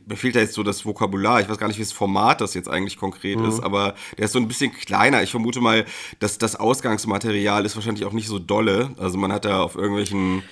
mir fehlt da jetzt so das Vokabular, ich weiß gar nicht, wie das Format das jetzt eigentlich konkret mhm. ist, aber der ist so ein bisschen kleiner. Ich vermute mal, dass das Ausgangsmaterial ist wahrscheinlich auch nicht so dolle. Also man hat da auf irgendwelchen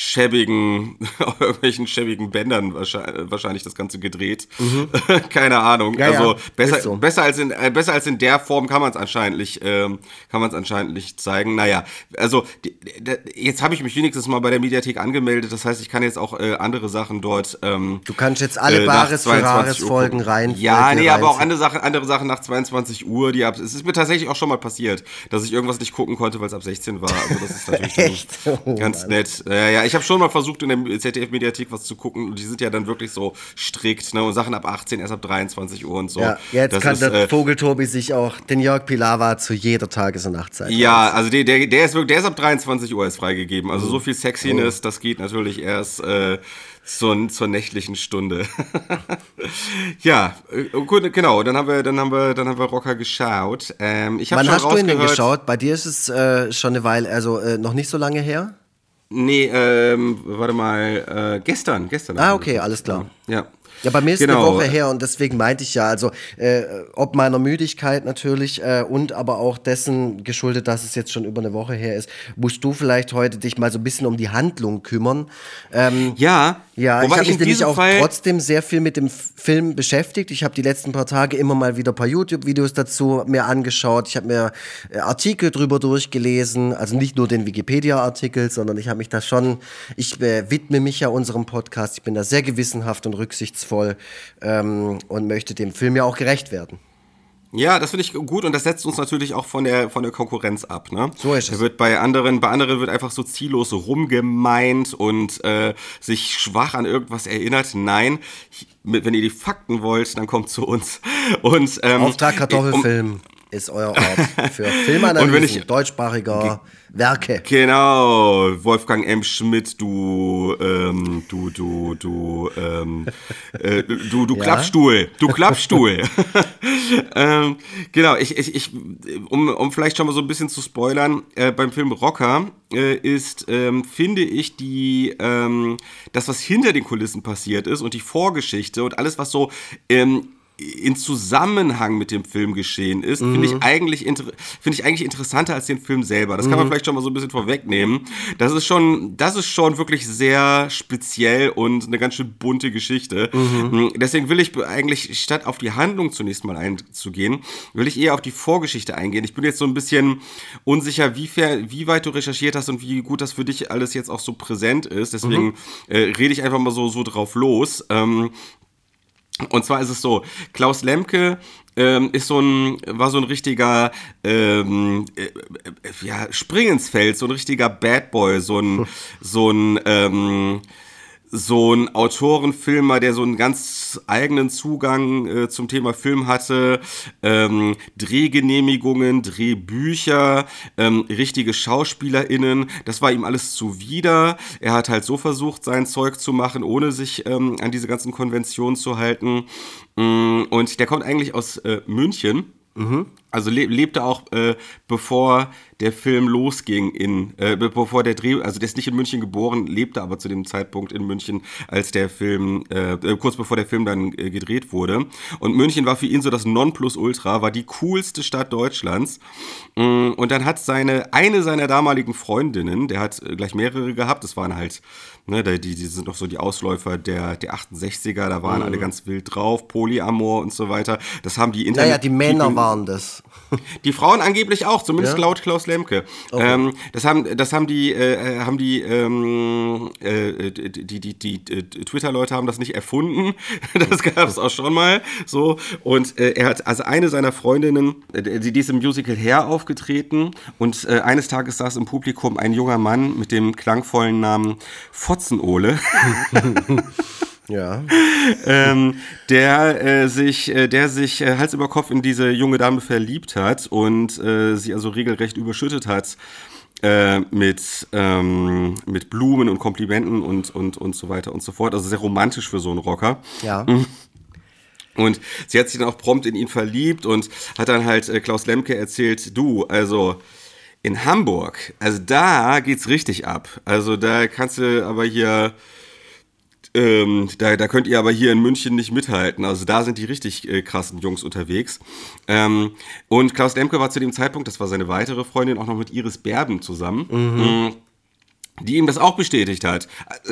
schäbigen, auf irgendwelchen schäbigen Bändern wahrscheinlich, wahrscheinlich das Ganze gedreht. Mhm. Keine Ahnung. Ja, also ja, besser, so. besser, als in, äh, besser als in der Form kann man es anscheinend, ähm, kann man es anscheinend nicht zeigen. Naja, also die, die, jetzt habe ich mich wenigstens mal bei der Mediathek angemeldet. Das heißt, ich kann jetzt auch äh, andere Sachen dort. Ähm, du kannst jetzt alle äh, Bares für Rares Folgen rein. Ja, nee, aber auch andere Sachen, andere Sachen nach 22 Uhr. Die ab, es ist mir tatsächlich auch schon mal passiert, dass ich irgendwas nicht gucken konnte, weil es ab 16 war. Also das ist natürlich oh, ganz Mann. nett. Äh, ja, ich habe schon mal versucht, in der ZDF-Mediathek was zu gucken und die sind ja dann wirklich so strikt, ne? Und Sachen ab 18, erst ab 23 Uhr und so. Ja, jetzt das kann ist, der äh, Vogeltobi sich auch den Jörg Pilawa zu jeder Tages- und Nachtzeit. Ja, also der, der, der, ist wirklich, der ist ab 23 Uhr erst freigegeben. Also mhm. so viel Sexiness, oh. das geht natürlich erst äh, zur, zur nächtlichen Stunde. ja, äh, gut, genau. Dann haben wir, dann haben wir, dann haben wir Rocker geschaut. Ähm, ich Wann hast du ihn denn geschaut? Bei dir ist es äh, schon eine Weile, also äh, noch nicht so lange her. Nee, ähm, warte mal, äh, gestern, gestern. Ah, okay, alles klar. Ja. Ja, bei mir ist genau. eine Woche her und deswegen meinte ich ja, also äh, ob meiner Müdigkeit natürlich äh, und aber auch dessen geschuldet, dass es jetzt schon über eine Woche her ist, musst du vielleicht heute dich mal so ein bisschen um die Handlung kümmern. Ähm, ja, ja, ich habe mich nämlich auch Fall trotzdem sehr viel mit dem Film beschäftigt. Ich habe die letzten paar Tage immer mal wieder ein paar YouTube-Videos dazu mir angeschaut. Ich habe mir äh, Artikel drüber durchgelesen, also nicht nur den Wikipedia-Artikel, sondern ich habe mich da schon, ich äh, widme mich ja unserem Podcast, ich bin da sehr gewissenhaft und rücksichtsvoll anspruchsvoll ähm, und möchte dem Film ja auch gerecht werden. Ja, das finde ich gut und das setzt uns natürlich auch von der, von der Konkurrenz ab. Ne? So ist es. Wird bei anderen, bei anderen wird einfach so ziellos rumgemeint und äh, sich schwach an irgendwas erinnert. Nein, wenn ihr die Fakten wollt, dann kommt zu uns. Und, ähm, Auftrag Kartoffelfilm. Um, ist euer Ort für Filmanalysen deutschsprachiger Werke. Genau, Wolfgang M. Schmidt, du, ähm, du, du, du, ähm, äh, du, du ja? Klappstuhl, du Klappstuhl. ähm, genau, ich, ich, ich, um, um vielleicht schon mal so ein bisschen zu spoilern, äh, beim Film Rocker äh, ist, ähm, finde ich, die, ähm, das, was hinter den Kulissen passiert ist und die Vorgeschichte und alles, was so ähm, in Zusammenhang mit dem Film geschehen ist, mhm. finde ich, eigentlich finde ich eigentlich interessanter als den Film selber. Das kann man mhm. vielleicht schon mal so ein bisschen vorwegnehmen. Das ist schon, das ist schon wirklich sehr speziell und eine ganz schön bunte Geschichte. Mhm. mhm. Deswegen will ich eigentlich, statt auf die Handlung zunächst mal einzugehen, will ich eher auf die Vorgeschichte eingehen. Ich bin jetzt so ein bisschen unsicher, wie, fair, wie weit du recherchiert hast und wie gut das für dich alles jetzt auch so präsent ist. Deswegen mhm. äh, rede ich einfach mal so, so drauf los. Ähm, und zwar ist es so, Klaus Lemke ähm, ist so ein, war so ein richtiger ähm, äh, äh, ja, Springensfeld, so ein richtiger Bad Boy, so ein, so ein ähm, so ein Autorenfilmer, der so einen ganz eigenen Zugang äh, zum Thema Film hatte, ähm, Drehgenehmigungen, Drehbücher, ähm, richtige SchauspielerInnen, das war ihm alles zuwider. Er hat halt so versucht, sein Zeug zu machen, ohne sich ähm, an diese ganzen Konventionen zu halten. Mm, und der kommt eigentlich aus äh, München. Mhm. Also le lebte auch, äh, bevor der Film losging in, äh, bevor der Dreh, also der ist nicht in München geboren, lebte aber zu dem Zeitpunkt in München, als der Film, äh, äh, kurz bevor der Film dann äh, gedreht wurde. Und München war für ihn so das Nonplusultra, war die coolste Stadt Deutschlands. Mm, und dann hat seine, eine seiner damaligen Freundinnen, der hat äh, gleich mehrere gehabt, das waren halt, ne, die, die sind noch so die Ausläufer der, der 68er, da waren mhm. alle ganz wild drauf, Polyamor und so weiter. Das haben die Internet. Naja, die Männer waren das. Die Frauen angeblich auch, zumindest ja? laut Klaus Lemke. Okay. Ähm, das haben, das haben die, äh, haben die, ähm, äh, die, die, die, die, die Twitter-Leute haben das nicht erfunden. das gab es auch schon mal. So und äh, er hat also eine seiner Freundinnen, äh, die, die ist im Musical Hair aufgetreten und äh, eines Tages saß im Publikum ein junger Mann mit dem klangvollen Namen Fotzenohle. Ja. ähm, der äh, sich, äh, der sich äh, Hals über Kopf in diese junge Dame verliebt hat und äh, sie also regelrecht überschüttet hat äh, mit, ähm, mit Blumen und Komplimenten und, und, und so weiter und so fort. Also sehr romantisch für so einen Rocker. Ja. Mhm. Und sie hat sich dann auch prompt in ihn verliebt und hat dann halt äh, Klaus Lemke erzählt, du, also in Hamburg, also da geht's richtig ab. Also da kannst du aber hier ähm, da, da könnt ihr aber hier in München nicht mithalten. Also da sind die richtig äh, krassen Jungs unterwegs. Ähm, und Klaus Lemke war zu dem Zeitpunkt, das war seine weitere Freundin, auch noch mit Iris Berben zusammen. Mhm. die ihm das auch bestätigt hat.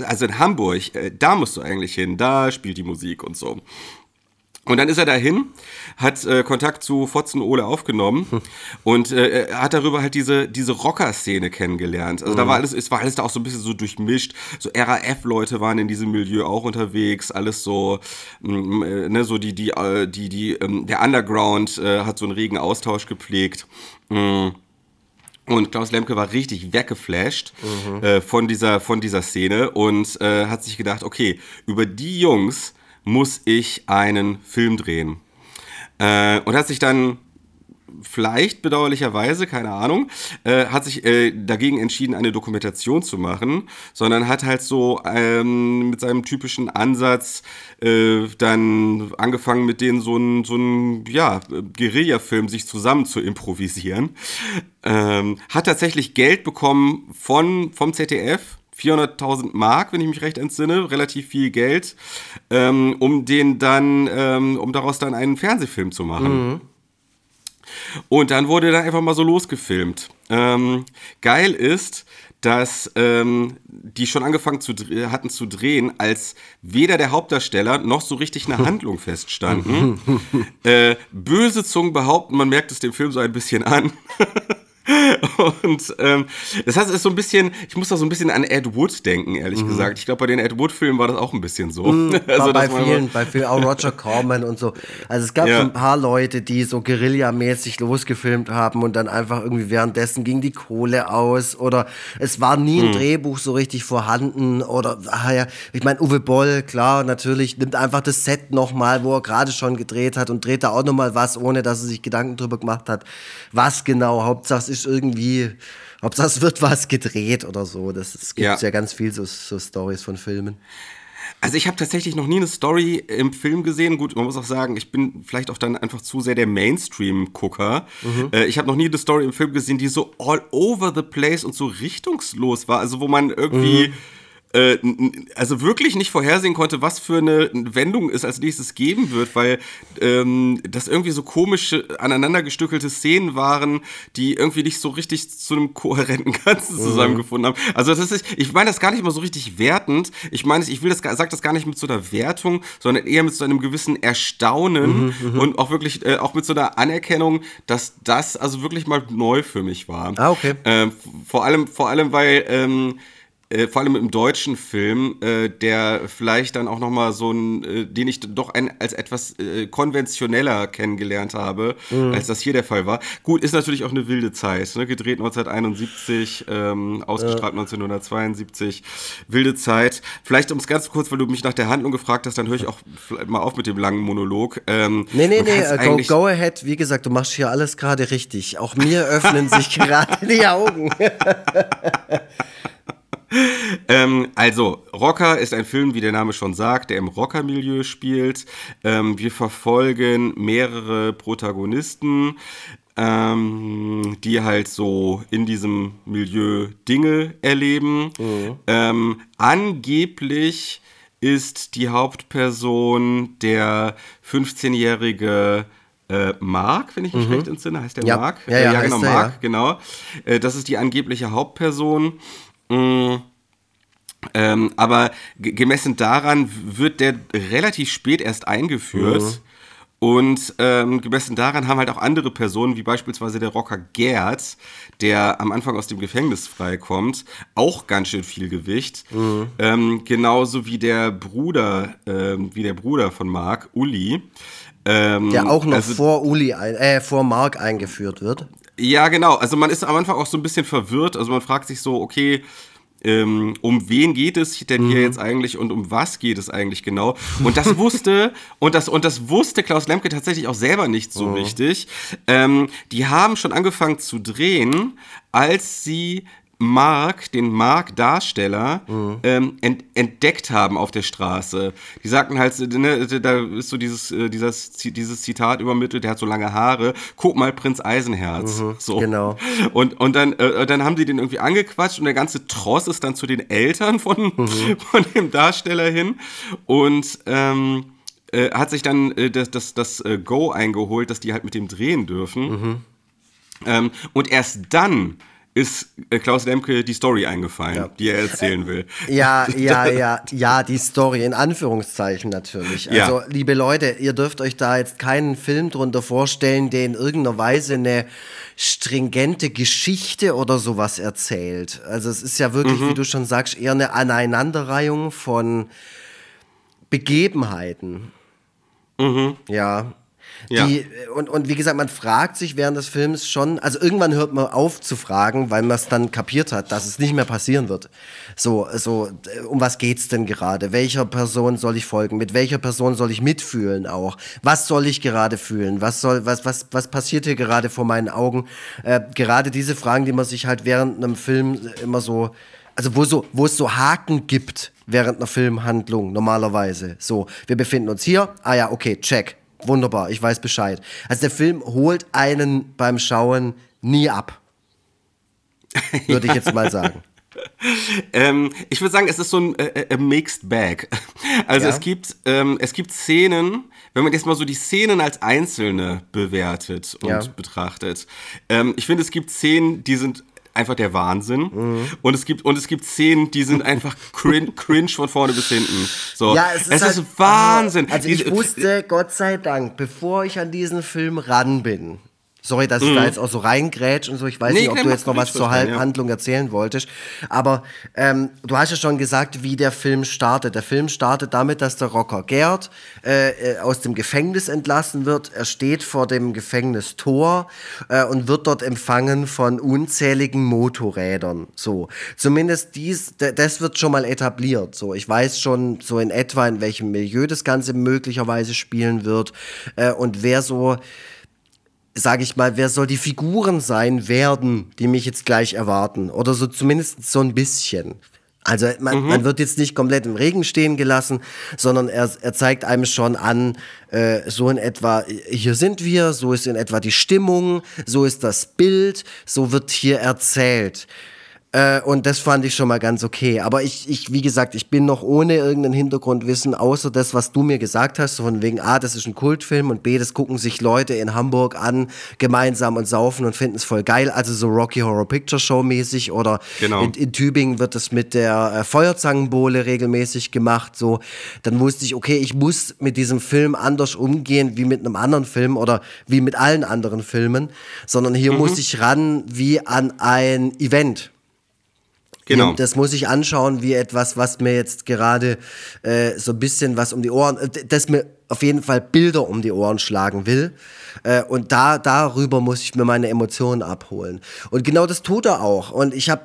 Also in Hamburg, äh, da musst du eigentlich hin, da spielt die Musik und so. Und dann ist er dahin, hat äh, Kontakt zu Fotzen Ole aufgenommen hm. und äh, hat darüber halt diese, diese Rocker-Szene kennengelernt. Also mhm. da war alles, es war alles da auch so ein bisschen so durchmischt. So RAF-Leute waren in diesem Milieu auch unterwegs, alles so, mm, äh, ne, so die, die, äh, die, die, ähm, der Underground äh, hat so einen regen Austausch gepflegt. Mhm. Und Klaus Lemke war richtig weggeflasht mhm. äh, von, dieser, von dieser Szene und hat sich gedacht, okay, über die Jungs muss ich einen Film drehen. Äh, und hat sich dann vielleicht bedauerlicherweise, keine Ahnung, äh, hat sich äh, dagegen entschieden, eine Dokumentation zu machen, sondern hat halt so ähm, mit seinem typischen Ansatz äh, dann angefangen, mit denen so einen so ja, Guerilla-Film sich zusammen zu improvisieren. Ähm, hat tatsächlich Geld bekommen von, vom ZDF 400.000 Mark, wenn ich mich recht entsinne, relativ viel Geld, ähm, um den dann, ähm, um daraus dann einen Fernsehfilm zu machen. Mhm. Und dann wurde dann einfach mal so losgefilmt. Ähm, geil ist, dass ähm, die schon angefangen zu hatten zu drehen, als weder der Hauptdarsteller noch so richtig eine Handlung feststanden. äh, böse Zungen behaupten, man merkt es dem Film so ein bisschen an. Und ähm, das heißt, es ist so ein bisschen, ich muss da so ein bisschen an Ed Wood denken, ehrlich mhm. gesagt. Ich glaube, bei den Ed Wood-Filmen war das auch ein bisschen so. Mhm, also, bei vielen, bei vielen, auch Roger Corman und so. Also es gab ja. so ein paar Leute, die so Guerilla-mäßig losgefilmt haben und dann einfach irgendwie währenddessen ging die Kohle aus oder es war nie ein mhm. Drehbuch so richtig vorhanden oder, ah ja, ich meine, Uwe Boll, klar, natürlich, nimmt einfach das Set nochmal, wo er gerade schon gedreht hat und dreht da auch nochmal was, ohne dass er sich Gedanken drüber gemacht hat, was genau. Hauptsache es ist irgendwie, ob das wird was gedreht oder so. Das, das gibt ja. ja ganz viel so, so Stories von Filmen. Also ich habe tatsächlich noch nie eine Story im Film gesehen. Gut, man muss auch sagen, ich bin vielleicht auch dann einfach zu sehr der Mainstream-Gucker. Mhm. Äh, ich habe noch nie eine Story im Film gesehen, die so all over the place und so richtungslos war. Also wo man irgendwie... Mhm äh, also wirklich nicht vorhersehen konnte, was für eine Wendung es als nächstes geben wird, weil ähm, das irgendwie so komische, aneinandergestückelte Szenen waren, die irgendwie nicht so richtig zu einem kohärenten Ganzen mhm. zusammengefunden haben. Also das ist, ich meine das gar nicht mal so richtig wertend. Ich meine, ich will das, sag das gar nicht mit so einer Wertung, sondern eher mit so einem gewissen Erstaunen mhm, mhm, und auch wirklich, äh, auch mit so einer Anerkennung, dass das also wirklich mal neu für mich war. Ah, okay. Ähm, vor allem, vor allem, weil ähm, äh, vor allem im deutschen Film, äh, der vielleicht dann auch nochmal so ein, äh, den ich doch ein, als etwas äh, konventioneller kennengelernt habe, mhm. als das hier der Fall war. Gut, ist natürlich auch eine wilde Zeit, ne? gedreht 1971, ähm, ausgestrahlt ja. 1972, wilde Zeit. Vielleicht um es ganz kurz, weil du mich nach der Handlung gefragt hast, dann höre ich auch mal auf mit dem langen Monolog. Ähm, nee, nee, nee, äh, go, go ahead. Wie gesagt, du machst hier alles gerade richtig. Auch mir öffnen sich gerade die Augen. ähm, also, Rocker ist ein Film, wie der Name schon sagt, der im Rockermilieu spielt. Ähm, wir verfolgen mehrere Protagonisten, ähm, die halt so in diesem Milieu Dinge erleben. Mhm. Ähm, angeblich ist die Hauptperson der 15-jährige äh, Mark, wenn ich mich mhm. recht entsinne, heißt der ja. Mark? Ja, ja, äh, ja genau, Mark, genau. Äh, das ist die angebliche Hauptperson. Mm, ähm, aber gemessen daran wird der relativ spät erst eingeführt. Mhm. Und ähm, gemessen daran haben halt auch andere Personen, wie beispielsweise der Rocker Gerd, der am Anfang aus dem Gefängnis freikommt, auch ganz schön viel Gewicht. Mhm. Ähm, genauso wie der Bruder, ähm, wie der Bruder von Mark, Uli. Ähm, der auch noch also, vor Uli, ein, äh, vor Mark eingeführt wird. Ja, genau. Also man ist am Anfang auch so ein bisschen verwirrt. Also man fragt sich so, okay, ähm, um wen geht es denn hier mhm. jetzt eigentlich und um was geht es eigentlich genau? Und das wusste und das und das wusste Klaus Lemke tatsächlich auch selber nicht so mhm. richtig. Ähm, die haben schon angefangen zu drehen, als sie Mark, den Mark-Darsteller, mhm. ähm, ent entdeckt haben auf der Straße. Die sagten halt, ne, da ist so dieses, äh, dieses, dieses Zitat übermittelt, der hat so lange Haare, guck mal Prinz Eisenherz. Mhm, so. Genau. Und, und dann, äh, dann haben die den irgendwie angequatscht und der ganze Tross ist dann zu den Eltern von, mhm. von dem Darsteller hin und ähm, äh, hat sich dann äh, das, das, das äh, Go eingeholt, dass die halt mit dem drehen dürfen. Mhm. Ähm, und erst dann ist äh, Klaus Lemke die Story eingefallen, ja. die er erzählen will. Ja, ja, ja, ja, die Story, in Anführungszeichen natürlich. Also, ja. liebe Leute, ihr dürft euch da jetzt keinen Film drunter vorstellen, der in irgendeiner Weise eine stringente Geschichte oder sowas erzählt. Also es ist ja wirklich, mhm. wie du schon sagst, eher eine Aneinanderreihung von Begebenheiten. Mhm. Ja. Ja. Die, und, und wie gesagt, man fragt sich während des Films schon, also irgendwann hört man auf zu fragen, weil man es dann kapiert hat, dass es nicht mehr passieren wird. So, so, um was geht's denn gerade? Welcher Person soll ich folgen? Mit welcher Person soll ich mitfühlen auch? Was soll ich gerade fühlen? Was soll, was, was, was passiert hier gerade vor meinen Augen? Äh, gerade diese Fragen, die man sich halt während einem Film immer so, also wo so, wo es so Haken gibt während einer Filmhandlung normalerweise. So, wir befinden uns hier. Ah ja, okay, check wunderbar, ich weiß Bescheid. Also der Film holt einen beim Schauen nie ab. Würde ich jetzt mal sagen. ähm, ich würde sagen, es ist so ein äh, äh, Mixed Bag. Also ja. es gibt ähm, es gibt Szenen, wenn man jetzt mal so die Szenen als einzelne bewertet und ja. betrachtet. Ähm, ich finde, es gibt Szenen, die sind einfach der Wahnsinn. Mhm. Und es gibt und es gibt Szenen, die sind einfach cringe, cringe von vorne bis hinten. So, ja, es ist, es halt, ist Wahnsinn. Also ich wusste, Gott sei Dank, bevor ich an diesen Film ran bin, Sorry, dass ich da mhm. jetzt auch so reingrätsch und so. Ich weiß nee, nicht, ob du jetzt noch was zur Handlung ja. erzählen wolltest. Aber ähm, du hast ja schon gesagt, wie der Film startet. Der Film startet damit, dass der Rocker Gerd äh, äh, aus dem Gefängnis entlassen wird. Er steht vor dem Gefängnistor äh, und wird dort empfangen von unzähligen Motorrädern. So, zumindest dies, das wird schon mal etabliert. So, ich weiß schon so in etwa, in welchem Milieu das Ganze möglicherweise spielen wird äh, und wer so sage ich mal, wer soll die Figuren sein werden, die mich jetzt gleich erwarten? Oder so zumindest so ein bisschen. Also man, mhm. man wird jetzt nicht komplett im Regen stehen gelassen, sondern er, er zeigt einem schon an, äh, so in etwa, hier sind wir, so ist in etwa die Stimmung, so ist das Bild, so wird hier erzählt. Äh, und das fand ich schon mal ganz okay. Aber ich, ich, wie gesagt, ich bin noch ohne irgendein Hintergrundwissen, außer das, was du mir gesagt hast, von wegen, A, das ist ein Kultfilm und B, das gucken sich Leute in Hamburg an, gemeinsam und saufen und finden es voll geil. Also so Rocky Horror Picture Show mäßig oder genau. in, in, Tübingen wird das mit der äh, Feuerzangenbowle regelmäßig gemacht. So, dann wusste ich, okay, ich muss mit diesem Film anders umgehen wie mit einem anderen Film oder wie mit allen anderen Filmen, sondern hier mhm. muss ich ran wie an ein Event. Genau. Das muss ich anschauen wie etwas, was mir jetzt gerade äh, so ein bisschen was um die Ohren, äh, das mir auf jeden Fall Bilder um die Ohren schlagen will. Äh, und da, darüber muss ich mir meine Emotionen abholen. Und genau das tut er auch. Und ich habe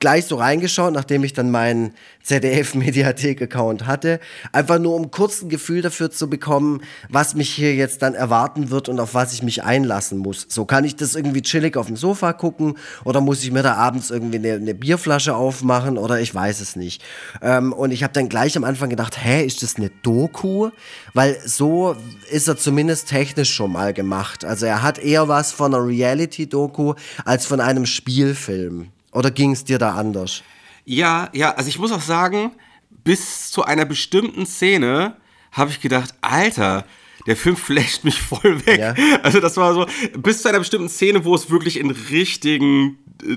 gleich so reingeschaut, nachdem ich dann meinen ZDF-Mediathek-Account hatte. Einfach nur um kurz ein Gefühl dafür zu bekommen, was mich hier jetzt dann erwarten wird und auf was ich mich einlassen muss. So kann ich das irgendwie chillig auf dem Sofa gucken oder muss ich mir da abends irgendwie eine, eine Bierflasche aufmachen oder ich weiß es nicht. Ähm, und ich habe dann gleich am Anfang gedacht, hä, ist das eine Doku? Weil so ist er zumindest technisch schon mal gemacht. Also er hat eher was von einer Reality-Doku als von einem Spielfilm. Oder ging es dir da anders? Ja, ja, also ich muss auch sagen, bis zu einer bestimmten Szene habe ich gedacht, Alter, der Film flasht mich voll weg. Ja. Also das war so, bis zu einer bestimmten Szene, wo es wirklich in richtigen äh,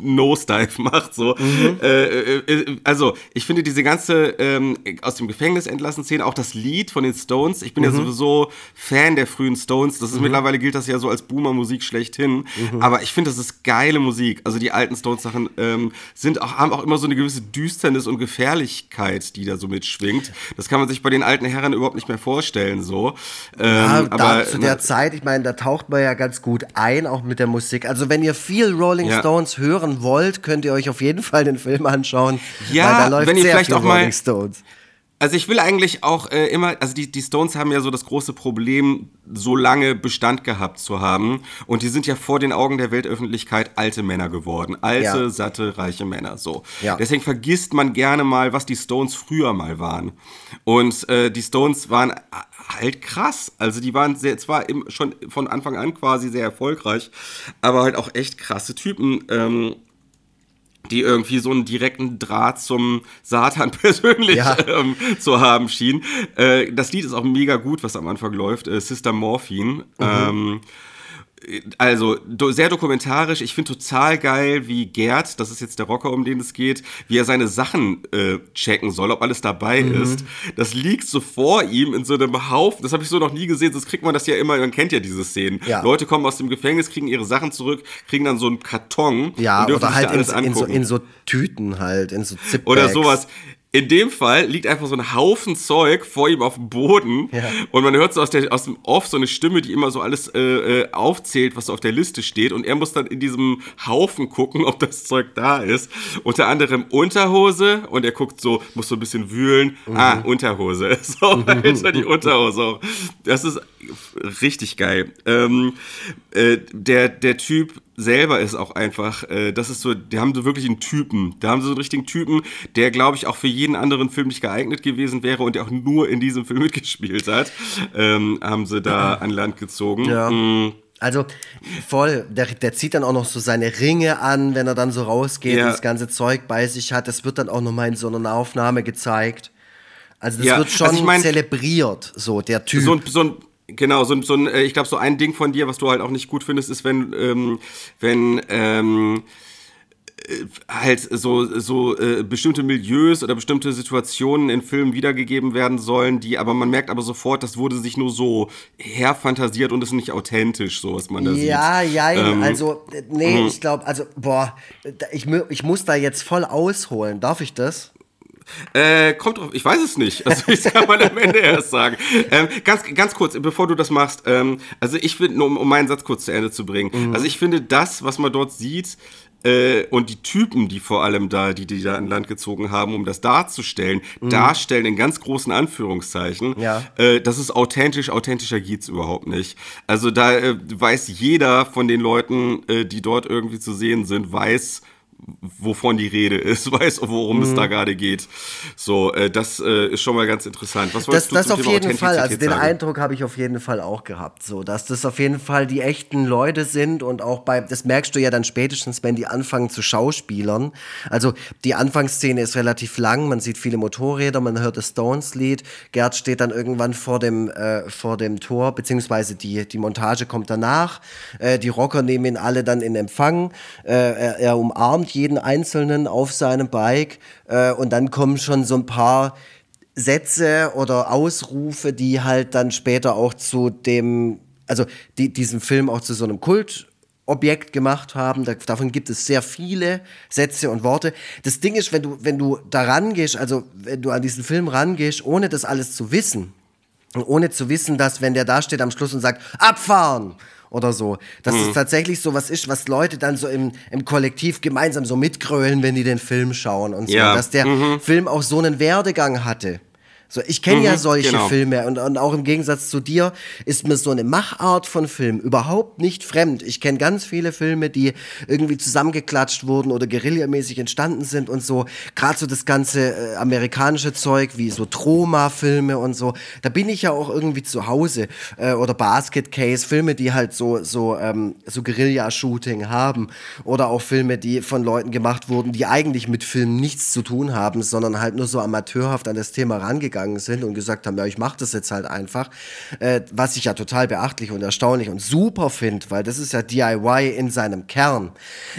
Nosedive macht. So. Mhm. Äh, äh, äh, also, ich finde diese ganze ähm, aus dem Gefängnis entlassen Szene, auch das Lied von den Stones. Ich bin mhm. ja sowieso Fan der frühen Stones. Das ist mhm. mittlerweile gilt das ja so als Boomer-Musik schlechthin. Mhm. Aber ich finde, das ist geile Musik. Also die alten Stones-Sachen ähm, sind auch, haben auch immer so eine gewisse Düsternis und Gefährlichkeit, die da so mitschwingt. Das kann man sich bei den alten Herren überhaupt nicht mehr vorstellen. So. Ähm, ja, aber zu der Zeit, ich meine, da taucht man ja ganz gut ein, auch mit der Musik. Also wenn ihr viel Rolling ja. Stones hört, hören wollt, könnt ihr euch auf jeden Fall den Film anschauen. Ja, wenn ihr vielleicht auch mal Stones. Also ich will eigentlich auch äh, immer, also die, die Stones haben ja so das große Problem, so lange Bestand gehabt zu haben. Und die sind ja vor den Augen der Weltöffentlichkeit alte Männer geworden. Alte, ja. satte, reiche Männer. So. Ja. Deswegen vergisst man gerne mal, was die Stones früher mal waren. Und äh, die Stones waren halt krass. Also die waren sehr, zwar im, schon von Anfang an quasi sehr erfolgreich, aber halt auch echt krasse Typen. Ähm, die irgendwie so einen direkten Draht zum Satan persönlich ja. ähm, zu haben schien. Äh, das Lied ist auch mega gut, was am Anfang läuft, äh, Sister Morphine. Mhm. Ähm, also do, sehr dokumentarisch. Ich finde total geil, wie Gerd, das ist jetzt der Rocker, um den es geht, wie er seine Sachen äh, checken soll, ob alles dabei mhm. ist. Das liegt so vor ihm in so einem Haufen. Das habe ich so noch nie gesehen. Sonst kriegt man das ja immer. Man kennt ja diese Szenen. Ja. Leute kommen aus dem Gefängnis, kriegen ihre Sachen zurück, kriegen dann so einen Karton. Ja, oder halt in, in, so, in so Tüten halt, in so Zipbags. Oder sowas. In dem Fall liegt einfach so ein Haufen Zeug vor ihm auf dem Boden ja. und man hört so aus, der, aus dem Off so eine Stimme, die immer so alles äh, äh, aufzählt, was so auf der Liste steht und er muss dann in diesem Haufen gucken, ob das Zeug da ist. Unter anderem Unterhose und er guckt so, muss so ein bisschen wühlen. Mhm. Ah, Unterhose. So, hinter die Unterhose auch. Das ist richtig geil. Ähm, äh, der, der Typ selber ist auch einfach, äh, das ist so, die haben so wirklich einen Typen. Da haben sie so einen richtigen Typen, der, glaube ich, auch für jeden anderen Film nicht geeignet gewesen wäre und der auch nur in diesem Film mitgespielt hat, ähm, haben sie da an Land gezogen. Ja. Mhm. Also voll, der, der zieht dann auch noch so seine Ringe an, wenn er dann so rausgeht ja. und das ganze Zeug bei sich hat. Das wird dann auch nochmal in so einer Aufnahme gezeigt. Also das ja, wird schon also ich mein, zelebriert, so der Typ. So, so ein Genau, so, so ein, äh, ich glaube, so ein Ding von dir, was du halt auch nicht gut findest, ist, wenn, ähm, wenn ähm, äh, halt so, so äh, bestimmte Milieus oder bestimmte Situationen in Filmen wiedergegeben werden sollen, die aber man merkt aber sofort, das wurde sich nur so herfantasiert und ist nicht authentisch, so was man da ja, sieht. Ja, ja, ähm, also, nee, mhm. ich glaube, also, boah, ich, ich muss da jetzt voll ausholen. Darf ich das? Äh, kommt drauf, ich weiß es nicht. Also das kann man am Ende erst sagen. Ähm, ganz, ganz kurz, bevor du das machst, ähm, also ich finde, um, um meinen Satz kurz zu Ende zu bringen, mhm. also ich finde das, was man dort sieht, äh, und die Typen, die vor allem da, die die da an Land gezogen haben, um das darzustellen, mhm. darstellen in ganz großen Anführungszeichen. Ja. Äh, das ist authentisch, authentischer geht's überhaupt nicht. Also da äh, weiß jeder von den Leuten, äh, die dort irgendwie zu sehen sind, weiß, wovon die Rede ist, weiß, worum mhm. es da mhm. gerade geht. So, äh, das äh, ist schon mal ganz interessant. Was das, du das auf jeden Fall, also den sagen? Eindruck habe ich auf jeden Fall auch gehabt, so, dass das auf jeden Fall die echten Leute sind und auch bei, das merkst du ja dann spätestens, wenn die anfangen zu Schauspielern. Also die Anfangsszene ist relativ lang, man sieht viele Motorräder, man hört das Stones-Lied, Gerd steht dann irgendwann vor dem, äh, vor dem Tor, beziehungsweise die, die Montage kommt danach, äh, die Rocker nehmen ihn alle dann in Empfang, äh, er, er umarmt jeden Einzelnen auf seinem Bike äh, und dann kommen schon so ein paar Sätze oder Ausrufe, die halt dann später auch zu dem, also die, diesen Film auch zu so einem Kultobjekt gemacht haben. Da, davon gibt es sehr viele Sätze und Worte. Das Ding ist, wenn du, wenn du da rangehst, also wenn du an diesen Film rangehst, ohne das alles zu wissen, und ohne zu wissen, dass wenn der da steht am Schluss und sagt, abfahren, oder so. Dass mhm. es tatsächlich so was ist, was Leute dann so im, im Kollektiv gemeinsam so mitgrölen, wenn die den Film schauen und so. Ja. Dass der mhm. Film auch so einen Werdegang hatte. So, ich kenne mhm, ja solche genau. Filme und, und auch im Gegensatz zu dir ist mir so eine Machart von Film überhaupt nicht fremd. Ich kenne ganz viele Filme, die irgendwie zusammengeklatscht wurden oder guerillamäßig entstanden sind und so. Gerade so das ganze äh, amerikanische Zeug wie so Troma-Filme und so. Da bin ich ja auch irgendwie zu Hause. Äh, oder Basket Case, Filme, die halt so, so, ähm, so Guerilla-Shooting haben. Oder auch Filme, die von Leuten gemacht wurden, die eigentlich mit Filmen nichts zu tun haben, sondern halt nur so amateurhaft an das Thema rangegangen gegangen sind und gesagt haben, ja, ich mache das jetzt halt einfach, äh, was ich ja total beachtlich und erstaunlich und super finde, weil das ist ja DIY in seinem Kern.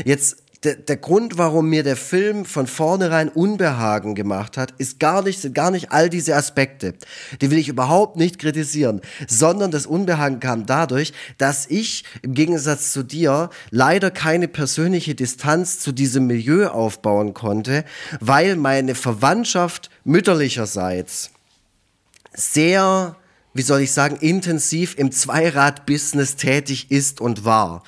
Jetzt der, der Grund, warum mir der Film von vornherein Unbehagen gemacht hat, ist gar nicht, sind gar nicht all diese Aspekte. Die will ich überhaupt nicht kritisieren, sondern das Unbehagen kam dadurch, dass ich im Gegensatz zu dir leider keine persönliche Distanz zu diesem Milieu aufbauen konnte, weil meine Verwandtschaft mütterlicherseits sehr wie soll ich sagen, intensiv im Zweirad-Business tätig ist und war.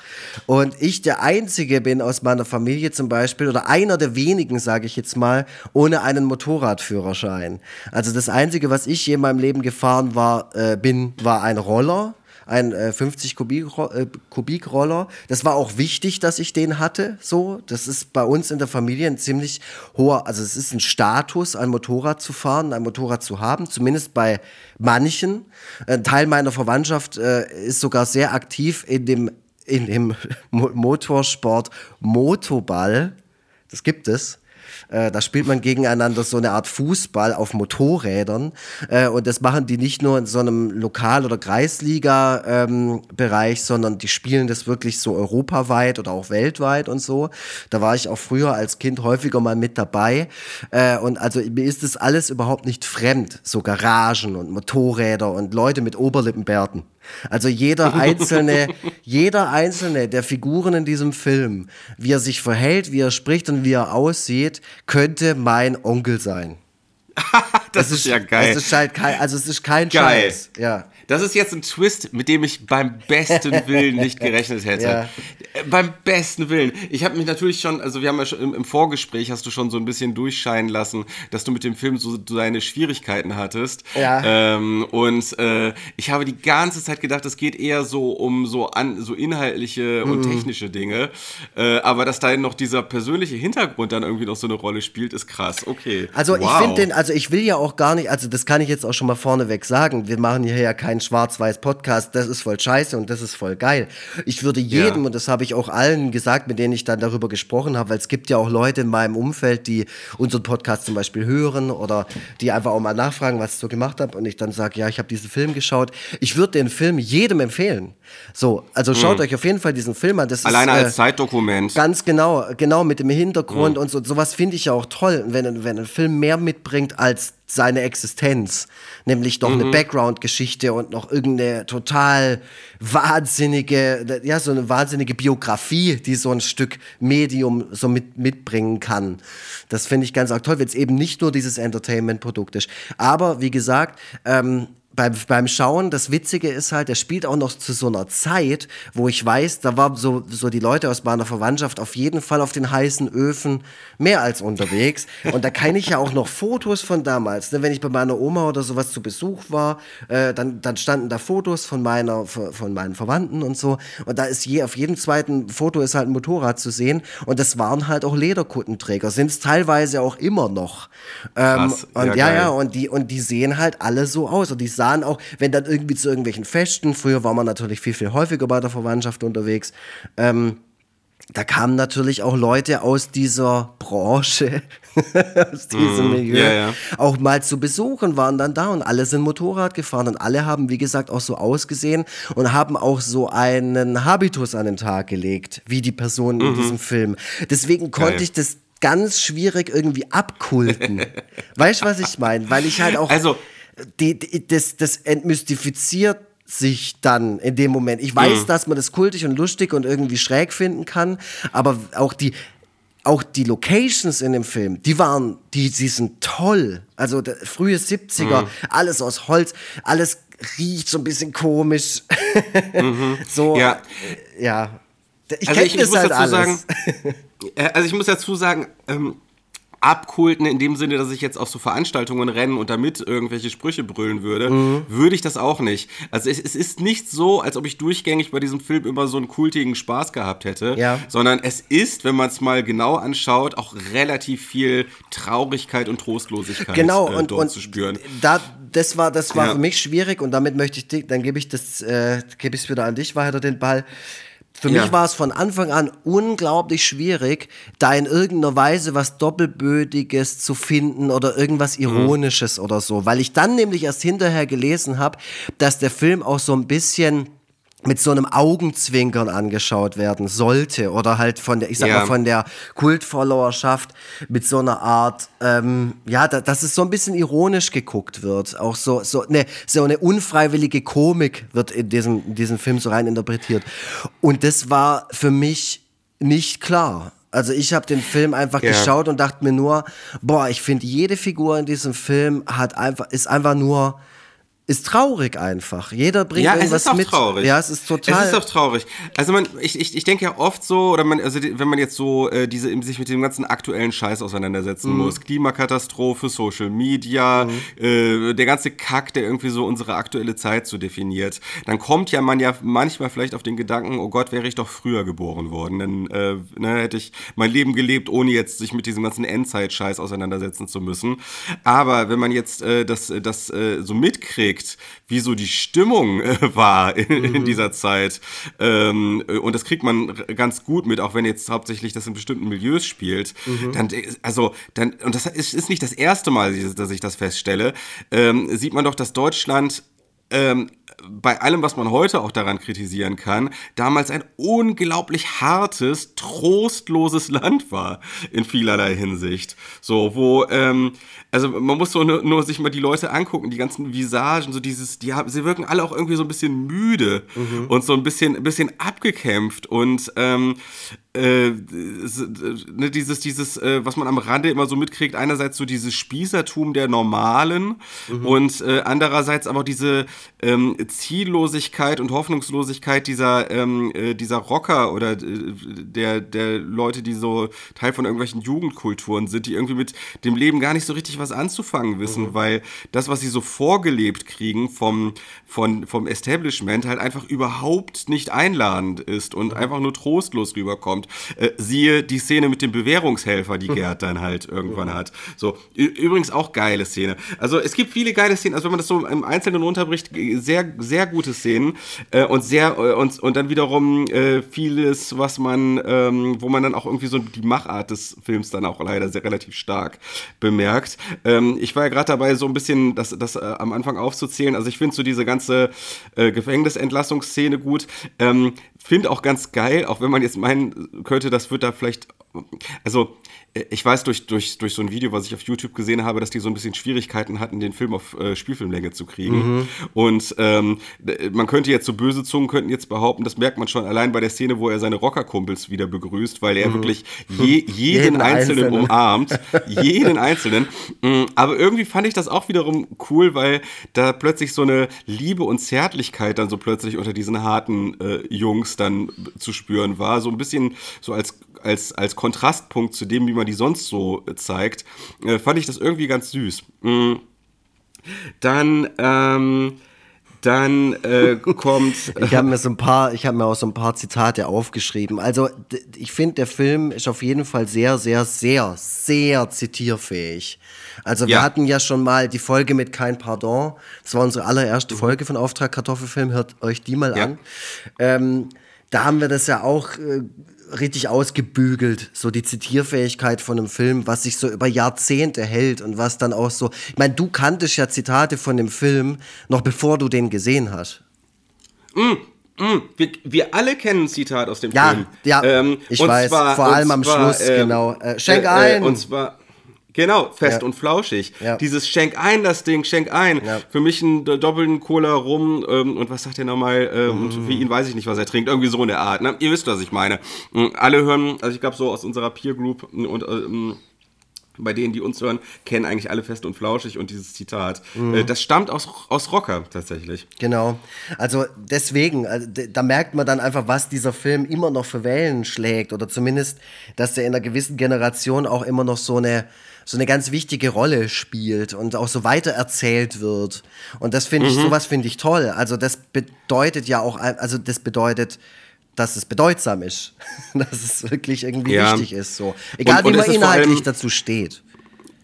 Und ich der Einzige bin aus meiner Familie zum Beispiel, oder einer der wenigen, sage ich jetzt mal, ohne einen Motorradführerschein. Also das Einzige, was ich je in meinem Leben gefahren war, äh, bin, war ein Roller ein äh, 50 Kubik, äh, Kubikroller. Das war auch wichtig, dass ich den hatte. So, das ist bei uns in der Familie ein ziemlich hoher, also es ist ein Status, ein Motorrad zu fahren, ein Motorrad zu haben. Zumindest bei manchen. Ein Teil meiner Verwandtschaft äh, ist sogar sehr aktiv in dem in dem Motorsport Motoball. Das gibt es. Äh, da spielt man gegeneinander so eine Art Fußball auf Motorrädern. Äh, und das machen die nicht nur in so einem Lokal- oder Kreisliga-Bereich, ähm, sondern die spielen das wirklich so europaweit oder auch weltweit und so. Da war ich auch früher als Kind häufiger mal mit dabei. Äh, und also mir ist das alles überhaupt nicht fremd. So Garagen und Motorräder und Leute mit Oberlippenbärten. Also jeder einzelne, jeder einzelne der Figuren in diesem Film, wie er sich verhält, wie er spricht und wie er aussieht, könnte mein Onkel sein. das, das, ist ja geil. Es ist halt kein, also es ist kein geil. Scheiß. Ja. Das ist jetzt ein Twist, mit dem ich beim besten Willen nicht gerechnet hätte. Ja. Äh, beim besten Willen. Ich habe mich natürlich schon, also wir haben ja schon im, im, Vorgespräch hast du schon so ein bisschen durchscheinen lassen, dass du mit dem Film so deine Schwierigkeiten hattest. Ja. Ähm, und äh, ich habe die ganze Zeit gedacht, es geht eher so um so an so inhaltliche und mhm. technische Dinge. Äh, aber dass da noch dieser persönliche Hintergrund dann irgendwie noch so eine Rolle spielt, ist krass. Okay. Also wow. ich finde den, also ich will ja auch gar nicht, also das kann ich jetzt auch schon mal vorneweg sagen. Wir machen hier ja keinen Schwarz-Weiß-Podcast, das ist voll scheiße und das ist voll geil. Ich würde jedem, ja. und das habe ich auch allen gesagt, mit denen ich dann darüber gesprochen habe, weil es gibt ja auch Leute in meinem Umfeld, die unseren Podcast zum Beispiel hören oder die einfach auch mal nachfragen, was ich so gemacht habe und ich dann sage, ja, ich habe diesen Film geschaut. Ich würde den Film jedem empfehlen. So, also schaut mhm. euch auf jeden Fall diesen Film an. Das Alleine ist, als äh, Zeitdokument. Ganz genau, genau mit dem Hintergrund mhm. und so. Sowas finde ich ja auch toll, wenn, wenn ein Film mehr mitbringt als seine Existenz, nämlich noch mhm. eine Background-Geschichte und noch irgendeine total wahnsinnige, ja, so eine wahnsinnige Biografie, die so ein Stück Medium so mit, mitbringen kann. Das finde ich ganz auch toll, wenn es eben nicht nur dieses Entertainment-Produkt ist. Aber wie gesagt, ähm, beim, beim Schauen, das Witzige ist halt, der spielt auch noch zu so einer Zeit, wo ich weiß, da waren so, so die Leute aus meiner Verwandtschaft auf jeden Fall auf den heißen Öfen mehr als unterwegs. Und da kann ich ja auch noch Fotos von damals. Ne? Wenn ich bei meiner Oma oder sowas zu Besuch war, äh, dann, dann standen da Fotos von, meiner, von meinen Verwandten und so. Und da ist je, auf jedem zweiten Foto ist halt ein Motorrad zu sehen. Und das waren halt auch Lederkuttenträger, sind es teilweise auch immer noch. Ähm, Krass, und ja, ja, ja, und die, und die sehen halt alle so aus. Und die sahen auch, wenn dann irgendwie zu irgendwelchen Festen, früher war man natürlich viel, viel häufiger bei der Verwandtschaft unterwegs, ähm, da kamen natürlich auch Leute aus dieser Branche, aus diesem mm, Milieu, yeah, yeah. auch mal zu besuchen, waren dann da und alle sind Motorrad gefahren und alle haben, wie gesagt, auch so ausgesehen und haben auch so einen Habitus an den Tag gelegt, wie die Personen mhm. in diesem Film. Deswegen konnte Geil. ich das ganz schwierig irgendwie abkulten. weißt du, was ich meine? Weil ich halt auch. Also, die, die, das, das entmystifiziert sich dann in dem Moment. Ich weiß, mhm. dass man das kultig und lustig und irgendwie schräg finden kann, aber auch die, auch die Locations in dem Film, die waren, die, die sind toll. Also der, frühe 70er, mhm. alles aus Holz, alles riecht so ein bisschen komisch. Mhm. so, ja. ja. Ich also ich, ich muss halt dazu alles. sagen, äh, also ich muss dazu sagen, ähm, abkulten in dem Sinne, dass ich jetzt auf so Veranstaltungen rennen und damit irgendwelche Sprüche brüllen würde, mhm. würde ich das auch nicht. Also es, es, ist nicht so, als ob ich durchgängig bei diesem Film immer so einen kultigen Spaß gehabt hätte, ja. sondern es ist, wenn man es mal genau anschaut, auch relativ viel Traurigkeit und Trostlosigkeit genau, äh, und, dort und zu spüren. Da, das war, das war ja. für mich schwierig und damit möchte ich, dann gebe ich das, äh, gebe ich es wieder an dich weiter den Ball. Für ja. mich war es von Anfang an unglaublich schwierig, da in irgendeiner Weise was Doppelbödiges zu finden oder irgendwas mhm. Ironisches mhm. oder so, weil ich dann nämlich erst hinterher gelesen habe, dass der Film auch so ein bisschen mit so einem Augenzwinkern angeschaut werden sollte oder halt von der, ich sag ja. mal, von der Kultfollowerschaft mit so einer Art, ähm, ja, da, dass es so ein bisschen ironisch geguckt wird. Auch so, so, eine, so eine unfreiwillige Komik wird in diesem, in diesem Film so rein interpretiert. Und das war für mich nicht klar. Also ich habe den Film einfach ja. geschaut und dachte mir nur, boah, ich finde jede Figur in diesem Film hat einfach, ist einfach nur ist traurig einfach. Jeder bringt ja, irgendwas es ist auch. Traurig. Ja, es ist total. Es ist auch traurig. Also man, ich, ich, ich denke ja oft so, oder man, also wenn man jetzt so äh, diese sich mit dem ganzen aktuellen Scheiß auseinandersetzen mhm. muss, Klimakatastrophe, Social Media, mhm. äh, der ganze Kack, der irgendwie so unsere aktuelle Zeit so definiert, dann kommt ja man ja manchmal vielleicht auf den Gedanken, oh Gott, wäre ich doch früher geboren worden, dann äh, ne, hätte ich mein Leben gelebt, ohne jetzt sich mit diesem ganzen Endzeit-Scheiß auseinandersetzen zu müssen. Aber wenn man jetzt äh, das, das äh, so mitkriegt mitkriegt, wie so die Stimmung äh, war in, mhm. in, dieser Zeit. Ähm, äh, und das kriegt man ganz gut mit, auch wenn jetzt hauptsächlich das in bestimmten Milieus spielt. Mhm. Dann, äh, also, dann, und das ist, ist, nicht das erste Mal, dass ich das feststelle, ähm, sieht man doch, dass Deutschland ähm, bei allem, was man heute auch daran kritisieren kann, damals ein unglaublich hartes, trostloses Land war in vielerlei Hinsicht. So, wo, ähm, also man muss so nur, nur, sich mal die Leute angucken, die ganzen Visagen, so dieses, die haben, sie wirken alle auch irgendwie so ein bisschen müde mhm. und so ein bisschen, ein bisschen abgekämpft und ähm, äh, ne, dieses, dieses, äh, was man am Rande immer so mitkriegt, einerseits so dieses Spießertum der Normalen mhm. und äh, andererseits aber diese ähm, Ziellosigkeit und Hoffnungslosigkeit dieser, ähm, äh, dieser Rocker oder äh, der, der Leute, die so Teil von irgendwelchen Jugendkulturen sind, die irgendwie mit dem Leben gar nicht so richtig was anzufangen wissen, mhm. weil das, was sie so vorgelebt kriegen vom, von, vom Establishment, halt einfach überhaupt nicht einladend ist und mhm. einfach nur trostlos rüberkommt kommt. Äh, siehe die Szene mit dem Bewährungshelfer, die Gerd dann halt irgendwann hat. So, übrigens auch geile Szene. Also es gibt viele geile Szenen, also wenn man das so im Einzelnen runterbricht, sehr, sehr gute Szenen äh, und sehr, äh, und, und dann wiederum äh, vieles, was man, ähm, wo man dann auch irgendwie so die Machart des Films dann auch leider sehr relativ stark bemerkt. Ähm, ich war ja gerade dabei, so ein bisschen das, das äh, am Anfang aufzuzählen. Also ich finde so diese ganze äh, Gefängnisentlassungsszene gut. Ähm, finde auch ganz geil, auch wenn man jetzt meinen könnte, das wird da vielleicht, also ich weiß durch, durch, durch so ein Video, was ich auf YouTube gesehen habe, dass die so ein bisschen Schwierigkeiten hatten, den Film auf äh, Spielfilmlänge zu kriegen. Mhm. Und ähm, man könnte jetzt so böse Zungen könnten jetzt behaupten, das merkt man schon allein bei der Szene, wo er seine Rockerkumpels wieder begrüßt, weil er mhm. wirklich je, jeden, jeden Einzelnen, Einzelnen umarmt. jeden Einzelnen. Mm, aber irgendwie fand ich das auch wiederum cool, weil da plötzlich so eine Liebe und Zärtlichkeit dann so plötzlich unter diesen harten äh, Jungs dann zu spüren war. So ein bisschen so als als, als Kontrastpunkt zu dem, wie man die sonst so zeigt, äh, fand ich das irgendwie ganz süß. Mhm. Dann, ähm, dann äh, kommt. ich habe mir so ein paar, ich habe mir auch so ein paar Zitate aufgeschrieben. Also ich finde, der Film ist auf jeden Fall sehr, sehr, sehr, sehr zitierfähig. Also wir ja. hatten ja schon mal die Folge mit Kein Pardon. Das war unsere allererste mhm. Folge von Auftrag Kartoffelfilm. Hört euch die mal ja. an. Ähm, da haben wir das ja auch äh, richtig ausgebügelt, so die Zitierfähigkeit von einem Film, was sich so über Jahrzehnte hält und was dann auch so. Ich meine, du kanntest ja Zitate von dem Film noch bevor du den gesehen hast. Mm, mm, wir, wir, alle kennen ein Zitat aus dem ja, Film. Ja, ähm, ich weiß, zwar, vor allem am zwar, Schluss, äh, genau. Äh, schenk äh, ein! und zwar Genau, fest ja. und flauschig. Ja. Dieses Schenk ein, das Ding, Schenk ein. Ja. Für mich ein doppelten Cola rum ähm, und was sagt er nochmal? Ähm, mm. Für ihn weiß ich nicht, was er trinkt. Irgendwie so in der Art. Ne? Ihr wisst, was ich meine. Ähm, alle hören, also ich glaube so aus unserer Peer Group und ähm, bei denen, die uns hören, kennen eigentlich alle fest und flauschig und dieses Zitat. Mhm. Das stammt aus, aus Rocker tatsächlich. Genau. Also deswegen, also, da merkt man dann einfach, was dieser Film immer noch für Wellen schlägt oder zumindest, dass er in einer gewissen Generation auch immer noch so eine so eine ganz wichtige Rolle spielt und auch so weiter erzählt wird. Und das finde ich, mhm. sowas finde ich toll. Also das bedeutet ja auch, also das bedeutet, dass es bedeutsam ist, dass es wirklich irgendwie ja. wichtig ist. So. Egal und, und wie man inhaltlich dazu steht.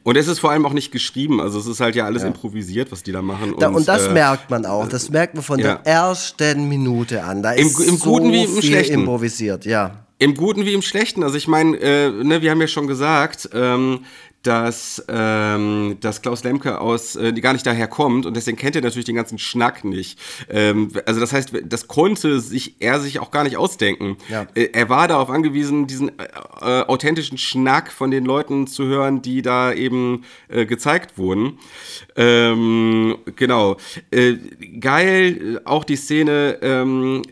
Und es ist vor allem auch nicht geschrieben, also es ist halt ja alles ja. improvisiert, was die da machen. Da, und, und, das äh, merkt man auch, das merkt man von ja. der ersten Minute an. Da ist Im, im so Guten wie im Schlechten. improvisiert, ja. Im Guten wie im Schlechten. Also ich meine, äh, ne, wir haben ja schon gesagt, ähm, dass, ähm, dass Klaus Lemke aus äh, gar nicht daher kommt und deswegen kennt er natürlich den ganzen Schnack nicht. Ähm, also das heißt, das konnte sich er sich auch gar nicht ausdenken. Ja. Äh, er war darauf angewiesen, diesen äh, äh, authentischen Schnack von den Leuten zu hören, die da eben äh, gezeigt wurden. Ähm, genau. Äh, geil, auch die Szene, ähm,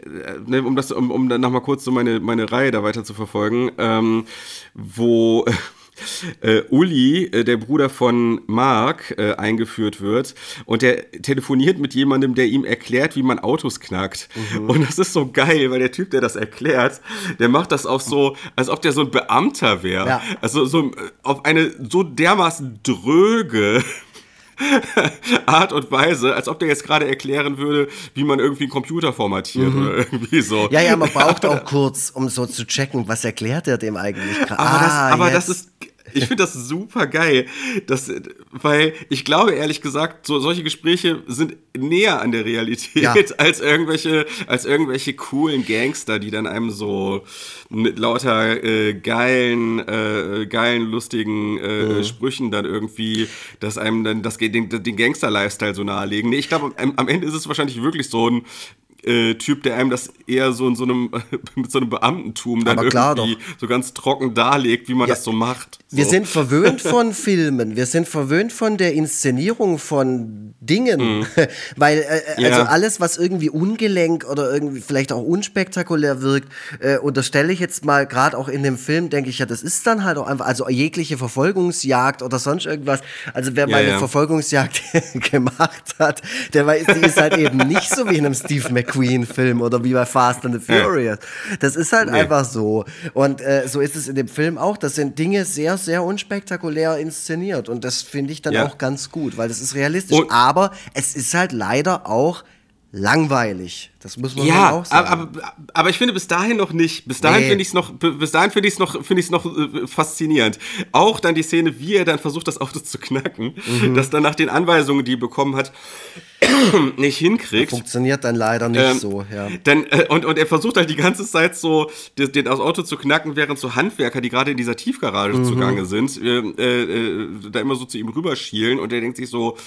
ne, um das, um, um dann nochmal kurz so meine, meine Reihe da weiter zu verfolgen, ähm, wo äh, Uli, äh, der Bruder von Mark, äh, eingeführt wird und der telefoniert mit jemandem, der ihm erklärt, wie man Autos knackt. Mhm. Und das ist so geil, weil der Typ, der das erklärt, der macht das auch so, als ob der so ein Beamter wäre. Ja. Also so äh, auf eine so dermaßen dröge Art und Weise, als ob der jetzt gerade erklären würde, wie man irgendwie einen Computer formatiert mhm. oder irgendwie so. Ja, ja, man braucht auch kurz, um so zu checken, was erklärt er dem eigentlich gerade. Aber, ah, das, aber das ist ich finde das super geil, dass, weil ich glaube ehrlich gesagt, so, solche Gespräche sind näher an der Realität ja. als irgendwelche, als irgendwelche coolen Gangster, die dann einem so mit lauter äh, geilen, äh, geilen, lustigen äh, mhm. Sprüchen dann irgendwie, dass einem dann das, den, den Gangster-Lifestyle so nahelegen. Nee, ich glaube, am, am Ende ist es wahrscheinlich wirklich so ein äh, Typ, der einem das eher so in so einem, mit so einem Beamtentum dann Aber irgendwie so ganz trocken darlegt, wie man ja, das so macht. So. Wir sind verwöhnt von Filmen, wir sind verwöhnt von der Inszenierung von Dingen, mhm. weil äh, äh, also ja. alles, was irgendwie ungelenk oder irgendwie vielleicht auch unspektakulär wirkt, äh, unterstelle ich jetzt mal gerade auch in dem Film, denke ich ja, das ist dann halt auch einfach, also jegliche Verfolgungsjagd oder sonst irgendwas. Also wer ja, mal eine Verfolgungsjagd gemacht hat, der weiß, die ist halt eben nicht so wie in einem Steve McQueen Queen-Film oder wie bei Fast and the Furious. Das ist halt nee. einfach so. Und äh, so ist es in dem Film auch. Das sind Dinge sehr, sehr unspektakulär inszeniert. Und das finde ich dann ja. auch ganz gut, weil das ist realistisch. Und Aber es ist halt leider auch langweilig. Das muss man ja, auch sagen. Aber, aber, aber ich finde bis dahin noch nicht. Bis dahin nee. finde ich es noch, bis dahin finde ich es noch, finde ich noch äh, faszinierend. Auch dann die Szene, wie er dann versucht, das Auto zu knacken, mhm. das dann nach den Anweisungen, die er bekommen hat, nicht hinkriegt. Das funktioniert dann leider nicht ähm, so, ja. Dann, äh, und, und er versucht halt die ganze Zeit so, den, den das Auto zu knacken, während so Handwerker, die gerade in dieser Tiefgarage mhm. zugange sind, äh, äh, da immer so zu ihm rüberschielen und er denkt sich so,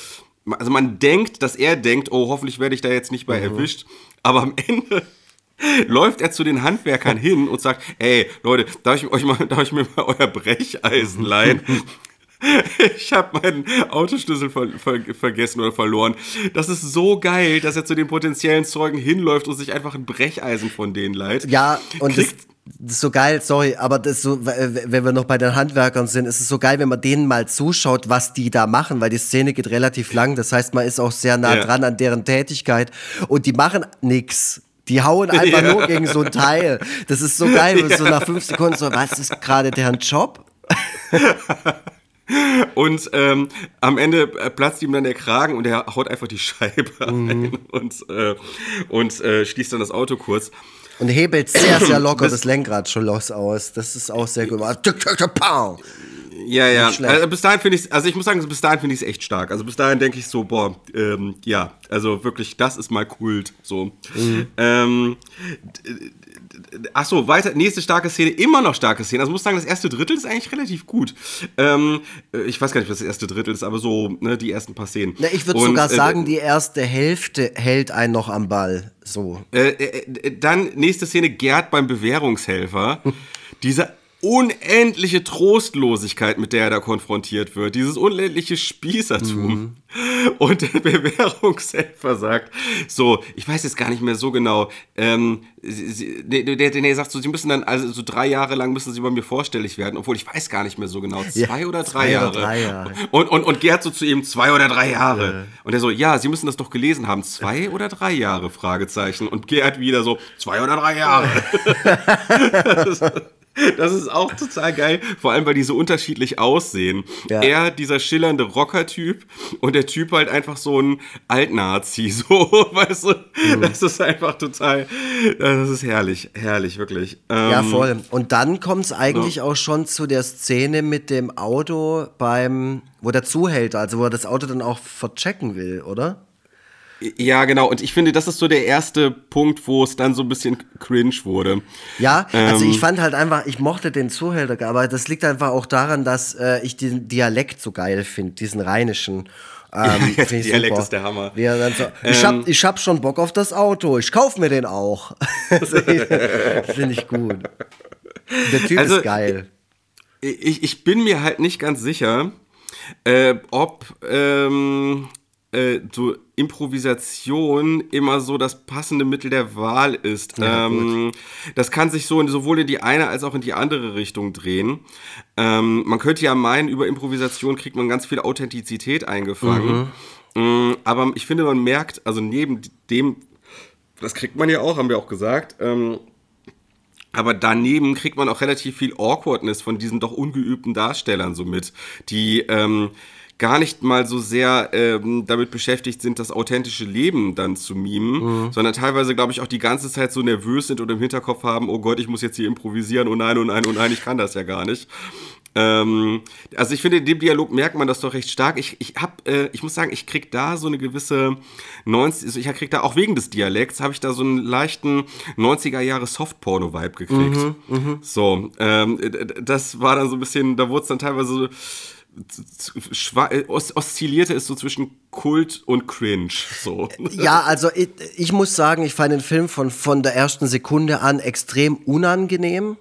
also man denkt, dass er denkt, oh, hoffentlich werde ich da jetzt nicht bei mhm. erwischt. Aber am Ende läuft er zu den Handwerkern hin und sagt, ey, Leute, darf ich, euch mal, darf ich mir mal euer Brecheisen leihen? Ich habe meinen Autoschlüssel ver ver vergessen oder verloren. Das ist so geil, dass er zu den potenziellen Zeugen hinläuft und sich einfach ein Brecheisen von denen leiht. Ja, und Kriegt, das ist so geil, sorry, aber das so, wenn wir noch bei den Handwerkern sind, ist es so geil, wenn man denen mal zuschaut, was die da machen, weil die Szene geht relativ lang. Das heißt, man ist auch sehr nah ja. dran an deren Tätigkeit und die machen nix. Die hauen einfach ja. nur gegen so ein Teil. Das ist so geil, ja. so nach fünf Sekunden so, was ist gerade deren Job? Und ähm, am Ende platzt ihm dann der Kragen und er haut einfach die Scheibe mhm. ein und, äh, und äh, schließt dann das Auto kurz. Und hebelt sehr, sehr locker das, das Lenkrad schon los aus. Das ist auch sehr gut. Ja, ja. Also bis dahin finde ich also ich muss sagen, bis dahin finde ich es echt stark. Also bis dahin denke ich so, boah, ähm, ja, also wirklich, das ist mal Kult. So. Mhm. Ähm, ach so, weiter, nächste starke Szene, immer noch starke Szene. Also muss sagen, das erste Drittel ist eigentlich relativ gut. Ähm, äh, ich weiß gar nicht, was das erste Drittel ist, aber so ne, die ersten paar Szenen. Na, ich würde sogar äh, sagen, die erste Hälfte hält einen noch am Ball. So. Äh, äh, äh dann nächste Szene, Gerd beim Bewährungshelfer. Dieser unendliche Trostlosigkeit, mit der er da konfrontiert wird, dieses unendliche Spießertum. Mhm. Und der Bewährungshelfer sagt, so, ich weiß jetzt gar nicht mehr so genau, ähm, sie, der, der, der, sagt so, sie müssen dann, also so drei Jahre lang müssen sie bei mir vorstellig werden, obwohl ich weiß gar nicht mehr so genau, zwei ja, oder drei zwei Jahre. Oder drei Jahre. Und, und, und Gerd so zu ihm, zwei oder drei Jahre. Ja. Und er so, ja, sie müssen das doch gelesen haben, zwei oder drei Jahre, Fragezeichen. Und Gerd wieder so, zwei oder drei Jahre. Das ist auch total geil, vor allem weil die so unterschiedlich aussehen. Ja. Er, dieser schillernde Rocker-Typ und der Typ halt einfach so ein Altnazi, so, weißt du? Mhm. Das ist einfach total, das ist herrlich, herrlich, wirklich. Ähm, ja, voll. Und dann kommt es eigentlich so. auch schon zu der Szene mit dem Auto beim, wo der Zuhälter, also wo er das Auto dann auch verchecken will, oder? Ja, genau. Und ich finde, das ist so der erste Punkt, wo es dann so ein bisschen cringe wurde. Ja, also ähm, ich fand halt einfach, ich mochte den Zuhälter, aber das liegt einfach auch daran, dass äh, ich den Dialekt so geil finde, diesen rheinischen. Ähm, ja, der Dialekt super. ist der Hammer. So, ich, hab, ähm, ich hab schon Bock auf das Auto, ich kauf mir den auch. finde ich gut. Der Typ also, ist geil. Ich, ich bin mir halt nicht ganz sicher, äh, ob ähm, äh, so Improvisation immer so das passende Mittel der Wahl ist. Ja, ähm, das kann sich so in, sowohl in die eine als auch in die andere Richtung drehen. Ähm, man könnte ja meinen, über Improvisation kriegt man ganz viel Authentizität eingefangen. Mhm. Ähm, aber ich finde, man merkt, also neben dem, das kriegt man ja auch, haben wir auch gesagt, ähm, aber daneben kriegt man auch relativ viel Awkwardness von diesen doch ungeübten Darstellern so mit, die ähm, gar nicht mal so sehr ähm, damit beschäftigt sind, das authentische Leben dann zu mimen, mhm. sondern teilweise, glaube ich, auch die ganze Zeit so nervös sind und im Hinterkopf haben, oh Gott, ich muss jetzt hier improvisieren, oh nein, oh nein, oh nein, ich kann das ja gar nicht. Ähm, also ich finde, in dem Dialog merkt man das doch recht stark. Ich, ich hab, äh, ich muss sagen, ich krieg da so eine gewisse 90, also ich krieg da auch wegen des Dialekts, habe ich da so einen leichten 90er Jahre Softporno-Vibe gekriegt. Mhm, mh. So, ähm, das war dann so ein bisschen, da wurde es dann teilweise so oszillierte es so zwischen Kult und Cringe. So. Ja, also ich, ich muss sagen, ich fand den Film von, von der ersten Sekunde an extrem unangenehm.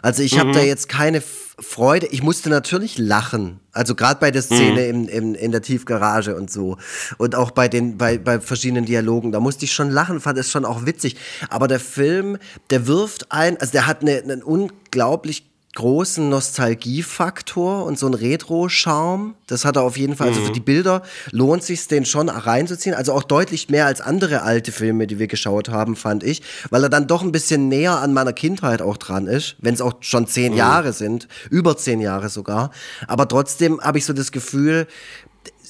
Also ich habe mhm. da jetzt keine Freude. Ich musste natürlich lachen. Also gerade bei der Szene mhm. im, im, in der Tiefgarage und so. Und auch bei den bei, bei verschiedenen Dialogen. Da musste ich schon lachen, fand es schon auch witzig. Aber der Film, der wirft ein, also der hat eine, einen unglaublich großen Nostalgiefaktor und so ein Retro-Charme. Das hat er auf jeden Fall. Also für mhm. die Bilder lohnt sich den schon reinzuziehen. Also auch deutlich mehr als andere alte Filme, die wir geschaut haben, fand ich, weil er dann doch ein bisschen näher an meiner Kindheit auch dran ist, wenn es auch schon zehn mhm. Jahre sind, über zehn Jahre sogar. Aber trotzdem habe ich so das Gefühl,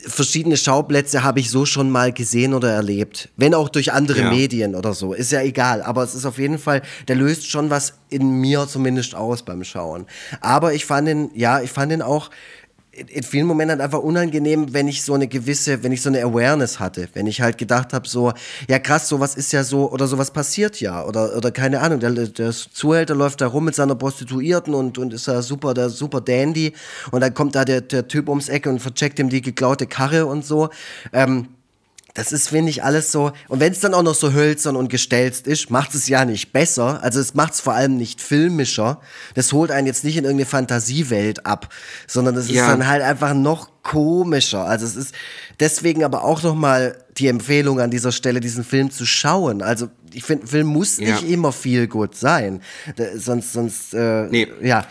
verschiedene Schauplätze habe ich so schon mal gesehen oder erlebt. Wenn auch durch andere ja. Medien oder so. Ist ja egal. Aber es ist auf jeden Fall, der löst schon was in mir zumindest aus beim Schauen. Aber ich fand ihn, ja, ich fand ihn auch in vielen Momenten einfach unangenehm, wenn ich so eine gewisse, wenn ich so eine Awareness hatte, wenn ich halt gedacht habe, so, ja krass, sowas ist ja so, oder sowas passiert ja, oder, oder keine Ahnung, der, der Zuhälter läuft da rum mit seiner Prostituierten und, und ist da super, der super Dandy. Und dann kommt da der, der Typ ums Ecke und vercheckt ihm die geklaute Karre und so. Ähm, das ist, finde ich, alles so. Und wenn es dann auch noch so hölzern und gestelzt ist, macht es ja nicht besser. Also es macht es vor allem nicht filmischer. Das holt einen jetzt nicht in irgendeine Fantasiewelt ab, sondern es ja. ist dann halt einfach noch komischer. Also es ist deswegen aber auch noch mal die Empfehlung an dieser Stelle, diesen Film zu schauen. Also ich finde, Film muss ja. nicht immer viel gut sein. Da, sonst, sonst, äh, nee. ja.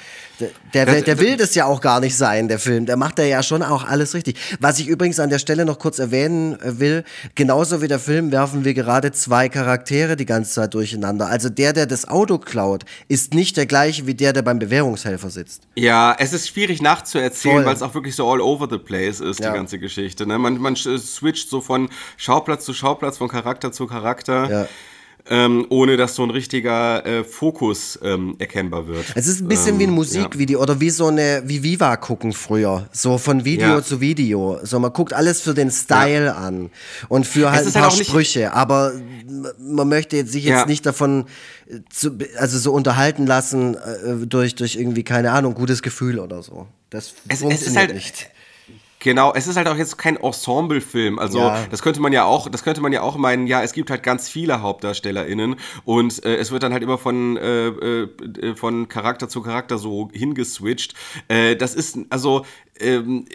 Der, der, der, will das ja auch gar nicht sein, der Film. Der macht ja schon auch alles richtig. Was ich übrigens an der Stelle noch kurz erwähnen äh, will, genauso wie der Film werfen wir gerade zwei Charaktere die ganze Zeit durcheinander. Also der, der das Auto klaut, ist nicht der gleiche wie der, der beim Bewährungshelfer sitzt. Ja, es ist schwierig nachzuerzählen, weil es auch wirklich so all over the place ist, ja. die ganze Geschichte. Ne? Man, man switcht so von Schauplatz zu Schauplatz, von Charakter zu Charakter. Ja ähm, ohne dass so ein richtiger äh, Fokus ähm, erkennbar wird. Es ist ein bisschen ähm, wie ein Musikvideo ja. oder wie so eine, wie Viva gucken früher. So von Video ja. zu Video. So, man guckt alles für den Style ja. an und für halt ein halt paar halt Sprüche, aber man möchte sich jetzt nicht davon äh, zu, also so unterhalten lassen äh, durch, durch irgendwie, keine Ahnung, gutes Gefühl oder so. Das es, funktioniert es ist halt, nicht. Genau, es ist halt auch jetzt kein Ensemble-Film. Also ja. das könnte man ja auch, das könnte man ja auch meinen. Ja, es gibt halt ganz viele HauptdarstellerInnen und äh, es wird dann halt immer von äh, äh, von Charakter zu Charakter so hingeswitcht. Äh, das ist also ähm,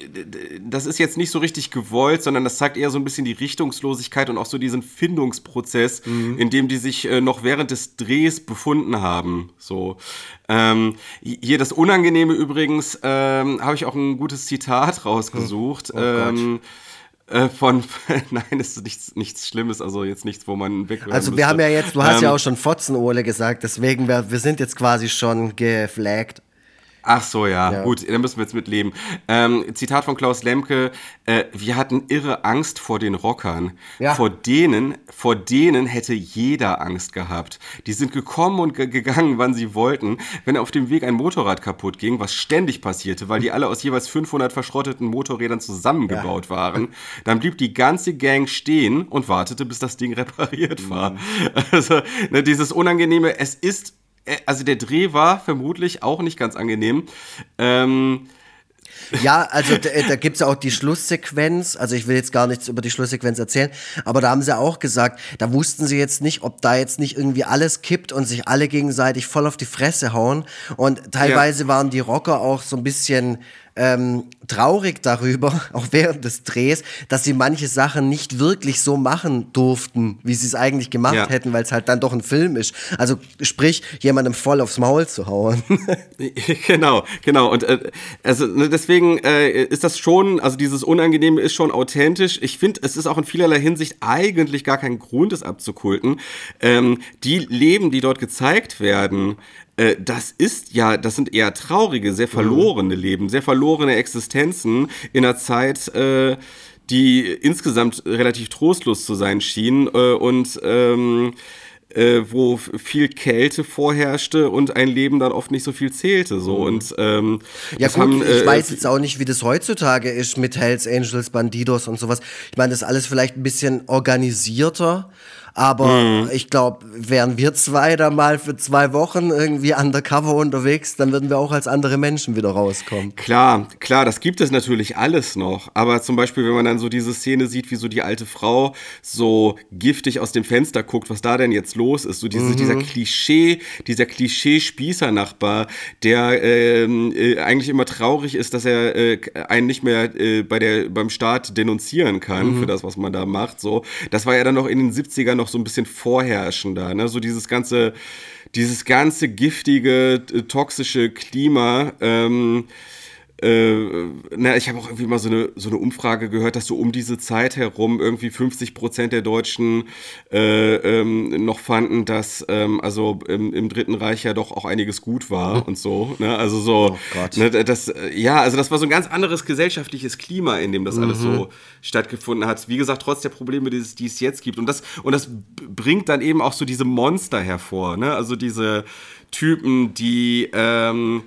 das ist jetzt nicht so richtig gewollt, sondern das zeigt eher so ein bisschen die Richtungslosigkeit und auch so diesen Findungsprozess, mhm. in dem die sich äh, noch während des Drehs befunden haben. So. Ähm, hier das Unangenehme übrigens, ähm, habe ich auch ein gutes Zitat rausgesucht. Oh ähm, äh, von, nein, ist nichts, nichts Schlimmes, also jetzt nichts, wo man weg Also wir müsste. haben ja jetzt, du hast ja ähm, auch schon Fotzen-Ole gesagt, deswegen, wir, wir sind jetzt quasi schon geflaggt. Ach so, ja. ja. Gut, da müssen wir jetzt mit leben. Ähm, Zitat von Klaus Lemke: äh, Wir hatten irre Angst vor den Rockern. Ja. Vor denen, vor denen hätte jeder Angst gehabt. Die sind gekommen und gegangen, wann sie wollten. Wenn auf dem Weg ein Motorrad kaputt ging, was ständig passierte, weil die alle aus jeweils 500 verschrotteten Motorrädern zusammengebaut ja. waren, dann blieb die ganze Gang stehen und wartete, bis das Ding repariert war. Mhm. Also, ne, dieses Unangenehme, es ist also der Dreh war vermutlich auch nicht ganz angenehm. Ähm, ja, also da, da gibt es ja auch die Schlusssequenz. Also ich will jetzt gar nichts über die Schlusssequenz erzählen, aber da haben sie auch gesagt, da wussten sie jetzt nicht, ob da jetzt nicht irgendwie alles kippt und sich alle gegenseitig voll auf die Fresse hauen. Und teilweise ja. waren die Rocker auch so ein bisschen ähm, traurig darüber, auch während des Drehs, dass sie manche Sachen nicht wirklich so machen durften, wie sie es eigentlich gemacht ja. hätten, weil es halt dann doch ein Film ist. Also sprich, jemandem voll aufs Maul zu hauen. genau, genau. Und äh, also ne, deswegen äh, ist das schon, also dieses Unangenehme ist schon authentisch. Ich finde, es ist auch in vielerlei Hinsicht eigentlich gar kein Grund, es abzukulten. Ähm, die Leben, die dort gezeigt werden, äh, das ist ja, das sind eher traurige, sehr verlorene mhm. Leben, sehr verlorene Existenzen in einer Zeit, äh, die insgesamt relativ trostlos zu sein schien. Äh, und ähm, äh, wo viel Kälte vorherrschte und ein Leben dann oft nicht so viel zählte. So. Mhm. Und, ähm, ja gut, haben, äh, ich weiß jetzt auch nicht, wie das heutzutage ist mit Hells Angels, Bandidos und sowas. Ich meine, das ist alles vielleicht ein bisschen organisierter. Aber mhm. ich glaube, wären wir zwei da mal für zwei Wochen irgendwie undercover unterwegs, dann würden wir auch als andere Menschen wieder rauskommen. Klar, klar, das gibt es natürlich alles noch. Aber zum Beispiel, wenn man dann so diese Szene sieht, wie so die alte Frau so giftig aus dem Fenster guckt, was da denn jetzt los ist, so diese, mhm. dieser Klischee, dieser Klischee-Spießer-Nachbar, der ähm, äh, eigentlich immer traurig ist, dass er äh, einen nicht mehr äh, bei der, beim Staat denunzieren kann mhm. für das, was man da macht. So, das war ja dann noch in den 70ern noch noch so ein bisschen vorherrschender. Ne? So dieses ganze, dieses ganze giftige, toxische Klima. Ähm, äh, na, ich habe auch irgendwie mal so eine, so eine Umfrage gehört, dass so um diese Zeit herum irgendwie 50 Prozent der Deutschen äh, ähm, noch fanden, dass ähm, also im, im, Dritten Reich ja doch auch einiges gut war mhm. und so. Ne? Also so, oh ne, das, ja, also das war so ein ganz anderes gesellschaftliches Klima, in dem das mhm. alles so mhm. stattgefunden hat. Wie gesagt, trotz der Probleme, die es, die es jetzt gibt. Und das, und das bringt dann eben auch so diese Monster hervor. Ne? Also diese Typen, die ähm,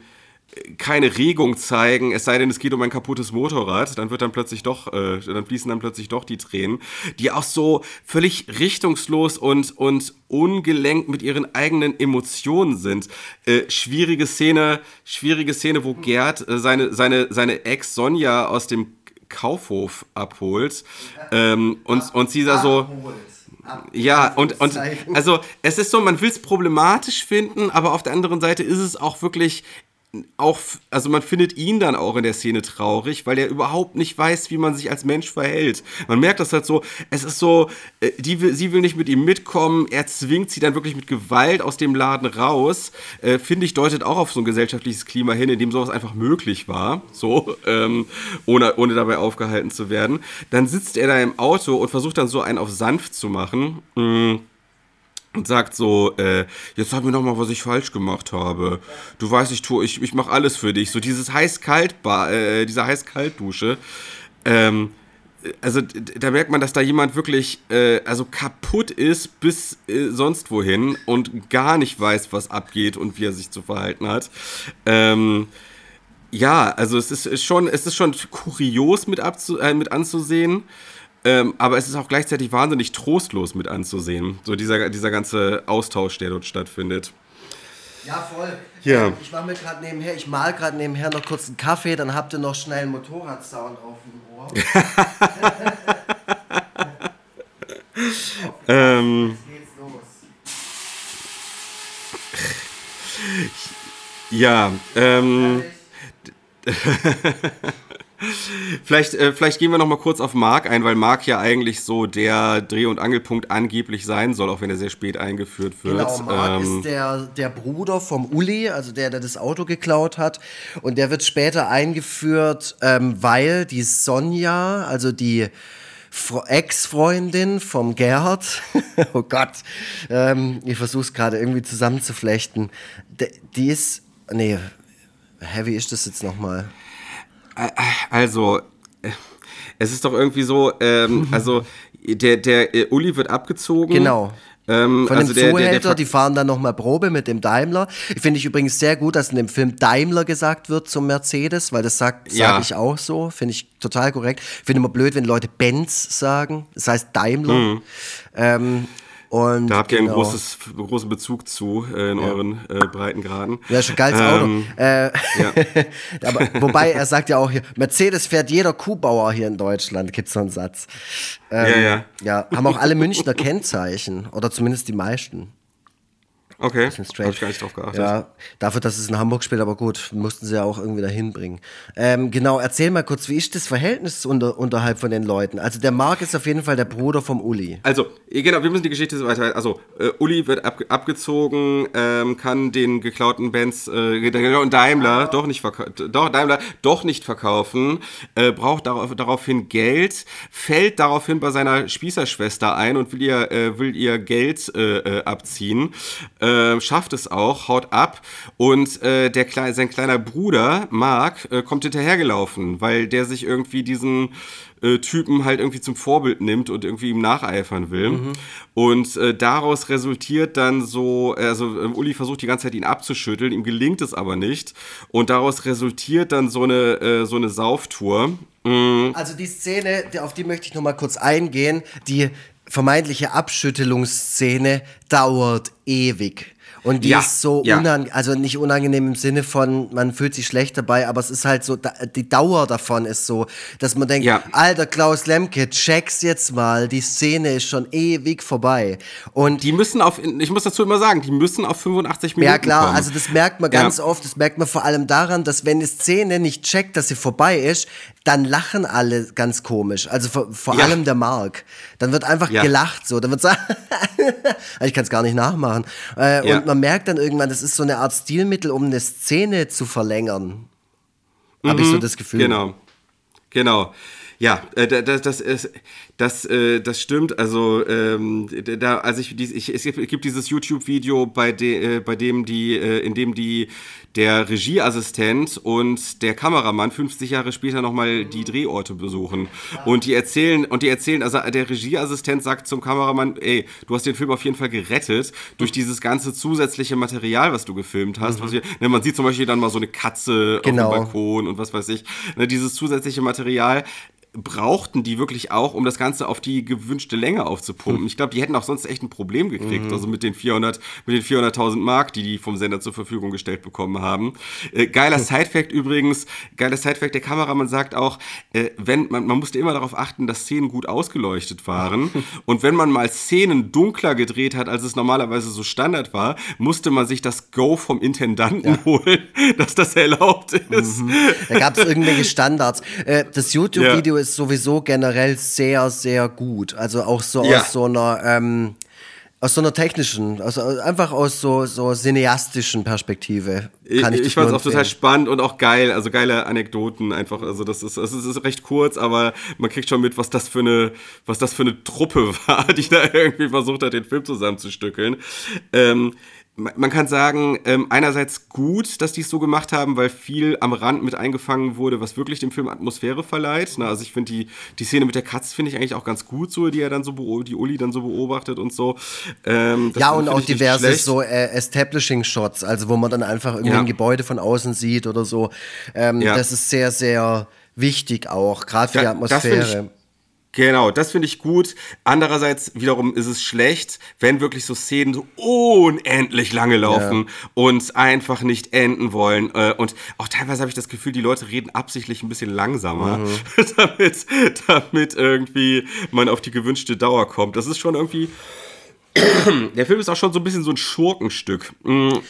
keine Regung zeigen, es sei denn, es geht um ein kaputtes Motorrad, dann wird dann plötzlich doch, äh, dann fließen dann plötzlich doch die Tränen, die auch so völlig richtungslos und, und ungelenkt mit ihren eigenen Emotionen sind. Äh, schwierige Szene, schwierige Szene, wo Gerd äh, seine, seine, seine Ex Sonja aus dem Kaufhof abholt ähm, und, und sie da so. Ja, und, und also es ist so, man will es problematisch finden, aber auf der anderen Seite ist es auch wirklich auch, also man findet ihn dann auch in der Szene traurig, weil er überhaupt nicht weiß, wie man sich als Mensch verhält. Man merkt das halt so, es ist so, äh, die sie will nicht mit ihm mitkommen, er zwingt sie dann wirklich mit Gewalt aus dem Laden raus. Äh, Finde ich, deutet auch auf so ein gesellschaftliches Klima hin, in dem sowas einfach möglich war, so, ähm, ohne, ohne dabei aufgehalten zu werden. Dann sitzt er da im Auto und versucht dann so einen auf sanft zu machen. Mhm und sagt so, äh, jetzt sag mir noch mal, was ich falsch gemacht habe. Du weißt, ich tue, ich, ich mache alles für dich. So dieses heiß-kalt, äh, diese heiß-kalt-Dusche. Ähm, also da merkt man, dass da jemand wirklich äh, also kaputt ist bis äh, sonst wohin und gar nicht weiß, was abgeht und wie er sich zu verhalten hat. Ähm, ja, also es ist schon, es ist schon kurios mit, abzu, äh, mit anzusehen. Ähm, aber es ist auch gleichzeitig wahnsinnig trostlos mit anzusehen. So dieser, dieser ganze Austausch, der dort stattfindet. Ja, voll. Ja. Ähm, ich mache mir gerade nebenher, ich mal gerade nebenher noch kurz einen Kaffee, dann habt ihr noch schnell einen Motorradsound auf dem Ohr. ähm, Jetzt geht's los. Ja, ähm. vielleicht, äh, vielleicht gehen wir noch mal kurz auf Mark ein, weil Mark ja eigentlich so der Dreh- und Angelpunkt angeblich sein soll, auch wenn er sehr spät eingeführt wird. Genau, Mark ähm, ist der, der Bruder vom Uli, also der, der das Auto geklaut hat. Und der wird später eingeführt, ähm, weil die Sonja, also die Ex-Freundin vom Gerhard, oh Gott, ähm, ich versuche es gerade irgendwie zusammenzuflechten, die ist, nee, heavy ist das jetzt nochmal? Also, äh, es ist doch irgendwie so, ähm, also der, der äh, Uli wird abgezogen. Genau. Ähm, Von also dem Zuhälter, der, der, die fahren dann nochmal Probe mit dem Daimler. Finde ich übrigens sehr gut, dass in dem Film Daimler gesagt wird zum Mercedes, weil das sagt, sage ja. ich auch so. Finde ich total korrekt. Finde immer blöd, wenn Leute Benz sagen. Das heißt Daimler. Mhm. Ähm, und da habt ihr genau. einen großes, großen Bezug zu äh, in ja. euren äh, Breitengraden. Ja, schon geiles ähm, Auto. Äh, ja. aber wobei er sagt ja auch hier, Mercedes fährt jeder Kuhbauer hier in Deutschland, gibt es so einen Satz. Ähm, ja, ja. Ja, haben auch alle Münchner Kennzeichen oder zumindest die meisten. Okay, habe ich gar nicht drauf geachtet. Ja, dafür, dass es in Hamburg spielt, aber gut, mussten sie ja auch irgendwie dahin bringen. Ähm, genau, erzähl mal kurz, wie ist das Verhältnis unter, unterhalb von den Leuten? Also der Marc ist auf jeden Fall der Bruder vom Uli. Also, genau, wir müssen die Geschichte so weiter. Also, äh, Uli wird ab, abgezogen, ähm, kann den geklauten Benz, äh, geklauten Daimler doch nicht doch, Daimler doch nicht verkaufen, äh, braucht darauf, daraufhin Geld, fällt daraufhin bei seiner Spießerschwester ein und will ihr, äh, will ihr Geld äh, äh, abziehen äh, schafft es auch, haut ab und äh, der Kle sein kleiner Bruder Mark äh, kommt hinterhergelaufen, weil der sich irgendwie diesen äh, Typen halt irgendwie zum Vorbild nimmt und irgendwie ihm nacheifern will. Mhm. Und äh, daraus resultiert dann so, also äh, Uli versucht die ganze Zeit ihn abzuschütteln, ihm gelingt es aber nicht. Und daraus resultiert dann so eine, äh, so eine Sauftour. Mhm. Also die Szene, auf die möchte ich nochmal kurz eingehen, die vermeintliche Abschüttelungsszene dauert ewig. Und die ja, ist so ja. unangenehm, also nicht unangenehm im Sinne von, man fühlt sich schlecht dabei, aber es ist halt so, die Dauer davon ist so, dass man denkt, ja. alter Klaus Lemke, check's jetzt mal, die Szene ist schon ewig vorbei. Und die müssen auf, ich muss dazu immer sagen, die müssen auf 85 Minuten Ja klar, kommen. also das merkt man ganz oft, das merkt man vor allem daran, dass wenn die Szene nicht checkt, dass sie vorbei ist, dann lachen alle ganz komisch. Also vor, vor allem der Mark. Dann wird einfach gelacht so. Dann wird sagen, ich kann es gar nicht nachmachen. Äh. Und man merkt dann irgendwann, das ist so eine Art Stilmittel, um eine Szene zu verlängern. Mhm. Habe ich so das Gefühl. Genau. Genau. Ja, äh, das, das, ist, das, äh, das stimmt. Also, ähm, da, also ich, ich, es gibt dieses YouTube-Video, bei, de, äh, bei dem die, äh, in dem die der Regieassistent und der Kameramann 50 Jahre später nochmal die Drehorte besuchen. Und die erzählen, und die erzählen, also der Regieassistent sagt zum Kameramann, ey, du hast den Film auf jeden Fall gerettet durch dieses ganze zusätzliche Material, was du gefilmt hast. Mhm. Wir, ne, man sieht zum Beispiel dann mal so eine Katze genau. auf dem Balkon und was weiß ich. Ne, dieses zusätzliche Material brauchten die wirklich auch, um das Ganze auf die gewünschte Länge aufzupumpen. Hm. Ich glaube, die hätten auch sonst echt ein Problem gekriegt, mhm. also mit den 400, mit den 400.000 Mark, die die vom Sender zur Verfügung gestellt bekommen haben. Äh, geiler. Sidefact übrigens, geiler Sidefact, der Kameramann sagt auch, äh, wenn man, man musste immer darauf achten, dass Szenen gut ausgeleuchtet waren und wenn man mal Szenen dunkler gedreht hat, als es normalerweise so Standard war, musste man sich das Go vom Intendanten ja. holen, dass das erlaubt ist. Mhm. Da gab es irgendwelche Standards. Äh, das YouTube-Video ist sowieso generell sehr, sehr gut. Also auch so ja. aus so einer, ähm, aus so einer technischen, also einfach aus so, so cineastischen Perspektive. Kann ich ich, ich fand es auch total spannend und auch geil, also geile Anekdoten einfach. Also das ist, das ist recht kurz, aber man kriegt schon mit, was das für eine, was das für eine Truppe war, die da irgendwie versucht hat, den Film zusammenzustückeln. Ähm, man kann sagen, ähm, einerseits gut, dass die es so gemacht haben, weil viel am Rand mit eingefangen wurde, was wirklich dem Film Atmosphäre verleiht. Na, also ich finde die, die Szene mit der Katze finde ich eigentlich auch ganz gut so, die er dann so die Uli dann so beobachtet und so. Ähm, ja, und auch diverse so äh, Establishing-Shots, also wo man dann einfach irgendwie ja. ein Gebäude von außen sieht oder so. Ähm, ja. Das ist sehr, sehr wichtig auch, gerade für ja, die Atmosphäre. Genau, das finde ich gut. Andererseits wiederum ist es schlecht, wenn wirklich so Szenen so unendlich lange laufen ja. und einfach nicht enden wollen. Äh, und auch teilweise habe ich das Gefühl, die Leute reden absichtlich ein bisschen langsamer, mhm. damit, damit irgendwie man auf die gewünschte Dauer kommt. Das ist schon irgendwie. Der Film ist auch schon so ein bisschen so ein Schurkenstück. Mhm.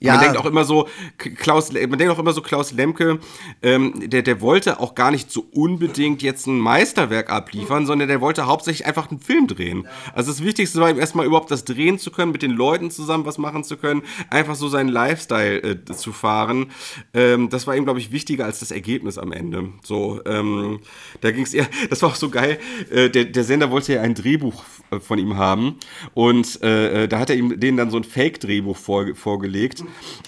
Ja. Man denkt auch immer so, Klaus, man denkt auch immer so, Klaus Lemke, ähm, der, der wollte auch gar nicht so unbedingt jetzt ein Meisterwerk abliefern, sondern der wollte hauptsächlich einfach einen Film drehen. Also das Wichtigste war ihm erstmal überhaupt das drehen zu können, mit den Leuten zusammen was machen zu können, einfach so seinen Lifestyle äh, zu fahren. Ähm, das war ihm, glaube ich, wichtiger als das Ergebnis am Ende. So, ähm, da ging es eher, das war auch so geil, äh, der, der Sender wollte ja ein Drehbuch von ihm haben und äh, da hat er ihm denen dann so ein Fake-Drehbuch vor, vorgelegt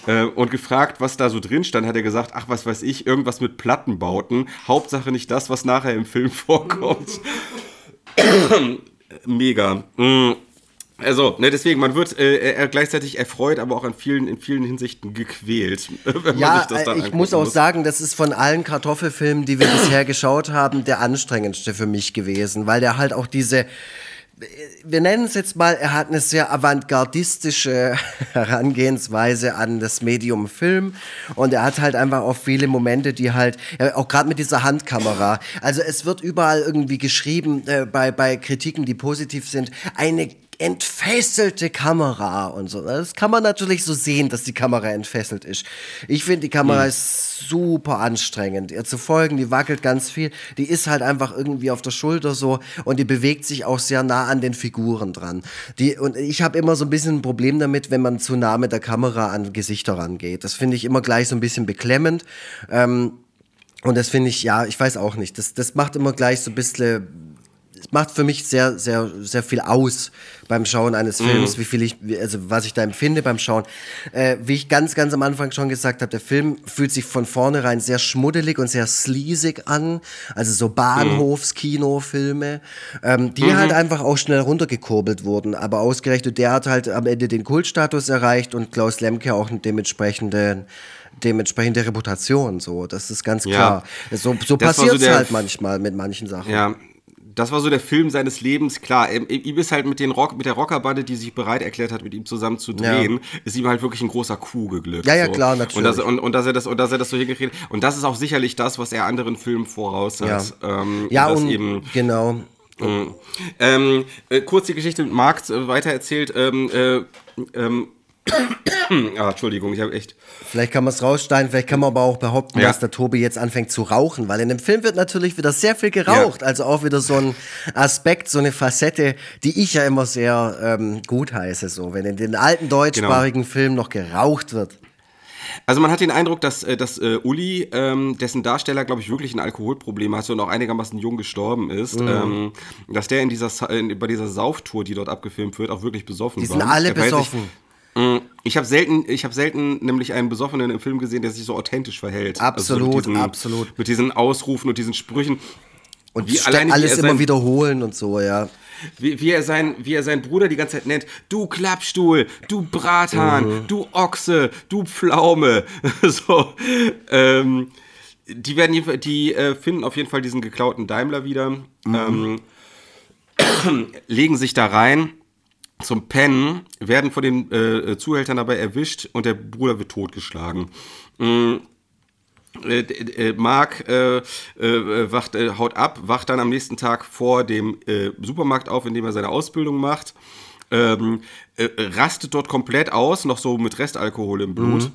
äh, und gefragt, was da so drin stand, hat er gesagt, ach, was weiß ich, irgendwas mit Plattenbauten. Hauptsache nicht das, was nachher im Film vorkommt. Mega. Mm. Also, ne, deswegen, man wird äh, gleichzeitig erfreut, aber auch in vielen, in vielen Hinsichten gequält. ja, äh, ich muss auch muss. sagen, das ist von allen Kartoffelfilmen, die wir bisher geschaut haben, der anstrengendste für mich gewesen, weil der halt auch diese wir nennen es jetzt mal, er hat eine sehr avantgardistische Herangehensweise an das Medium Film. Und er hat halt einfach auch viele Momente, die halt, auch gerade mit dieser Handkamera, also es wird überall irgendwie geschrieben, äh, bei, bei Kritiken, die positiv sind, eine entfesselte Kamera und so. Das kann man natürlich so sehen, dass die Kamera entfesselt ist. Ich finde, die Kamera mhm. ist super anstrengend. Ihr zu folgen, die wackelt ganz viel. Die ist halt einfach irgendwie auf der Schulter so und die bewegt sich auch sehr nah an den Figuren dran. Die, und ich habe immer so ein bisschen ein Problem damit, wenn man zu nah mit der Kamera an Gesichter rangeht. Das finde ich immer gleich so ein bisschen beklemmend. Ähm, und das finde ich, ja, ich weiß auch nicht. Das, das macht immer gleich so ein bisschen macht für mich sehr, sehr, sehr viel aus beim Schauen eines Films, mhm. wie viel ich, also was ich da empfinde beim Schauen. Äh, wie ich ganz, ganz am Anfang schon gesagt habe, der Film fühlt sich von vornherein sehr schmuddelig und sehr sleasig an. Also so Bahnhofskinofilme, ähm, die mhm. halt einfach auch schnell runtergekurbelt wurden. Aber ausgerechnet der hat halt am Ende den Kultstatus erreicht und Klaus Lemke auch einen dementsprechenden dementsprechende Reputation. So, das ist ganz klar. Ja. So, so passiert es so halt manchmal mit manchen Sachen. Ja, das war so der Film seines Lebens. Klar, ihm ist halt mit, den Rock, mit der Rockerbande, die sich bereit erklärt hat, mit ihm zusammen zu drehen, ja. ist ihm halt wirklich ein großer Coup geglückt. Ja, ja, so. klar, natürlich. Und, das, und, und, dass er das, und dass er das so hingekriegt hat. Und das ist auch sicherlich das, was er anderen Filmen voraus hat. Ja, ähm, ja und, eben, genau. Mhm. Ähm, äh, kurz die Geschichte mit Marx äh, weitererzählt. Ähm, äh, ähm, ah, Entschuldigung, ich habe echt. Vielleicht kann man es raussteigen, vielleicht kann man aber auch behaupten, ja. dass der Tobi jetzt anfängt zu rauchen, weil in dem Film wird natürlich wieder sehr viel geraucht. Ja. Also auch wieder so ein Aspekt, so eine Facette, die ich ja immer sehr ähm, gut heiße. So, wenn in den alten deutschsprachigen genau. Filmen noch geraucht wird. Also man hat den Eindruck, dass, äh, dass uh, Uli, ähm, dessen Darsteller, glaube ich, wirklich ein Alkoholproblem hatte und auch einigermaßen jung gestorben ist, mhm. ähm, dass der in dieser, in, bei dieser Sauftour, die dort abgefilmt wird, auch wirklich besoffen war. Die sind alle besoffen. Mm, ich habe selten, ich habe selten nämlich einen Besoffenen im Film gesehen, der sich so authentisch verhält. Absolut, also mit diesen, absolut. Mit diesen Ausrufen und diesen Sprüchen. Und wie allein alles immer wiederholen und so, ja. Wie, wie, er sein, wie er seinen Bruder die ganze Zeit nennt. Du Klappstuhl, du Brathahn, mhm. du Ochse, du Pflaume. so. Ähm, die werden, die äh, finden auf jeden Fall diesen geklauten Daimler wieder, mhm. ähm, legen sich da rein zum Pennen, werden von den äh, Zuhältern dabei erwischt und der Bruder wird totgeschlagen. Mhm. Äh, äh, Mark äh, äh, wacht, äh, haut ab, wacht dann am nächsten Tag vor dem äh, Supermarkt auf, in dem er seine Ausbildung macht. Ähm, rastet dort komplett aus, noch so mit Restalkohol im Blut. Mhm.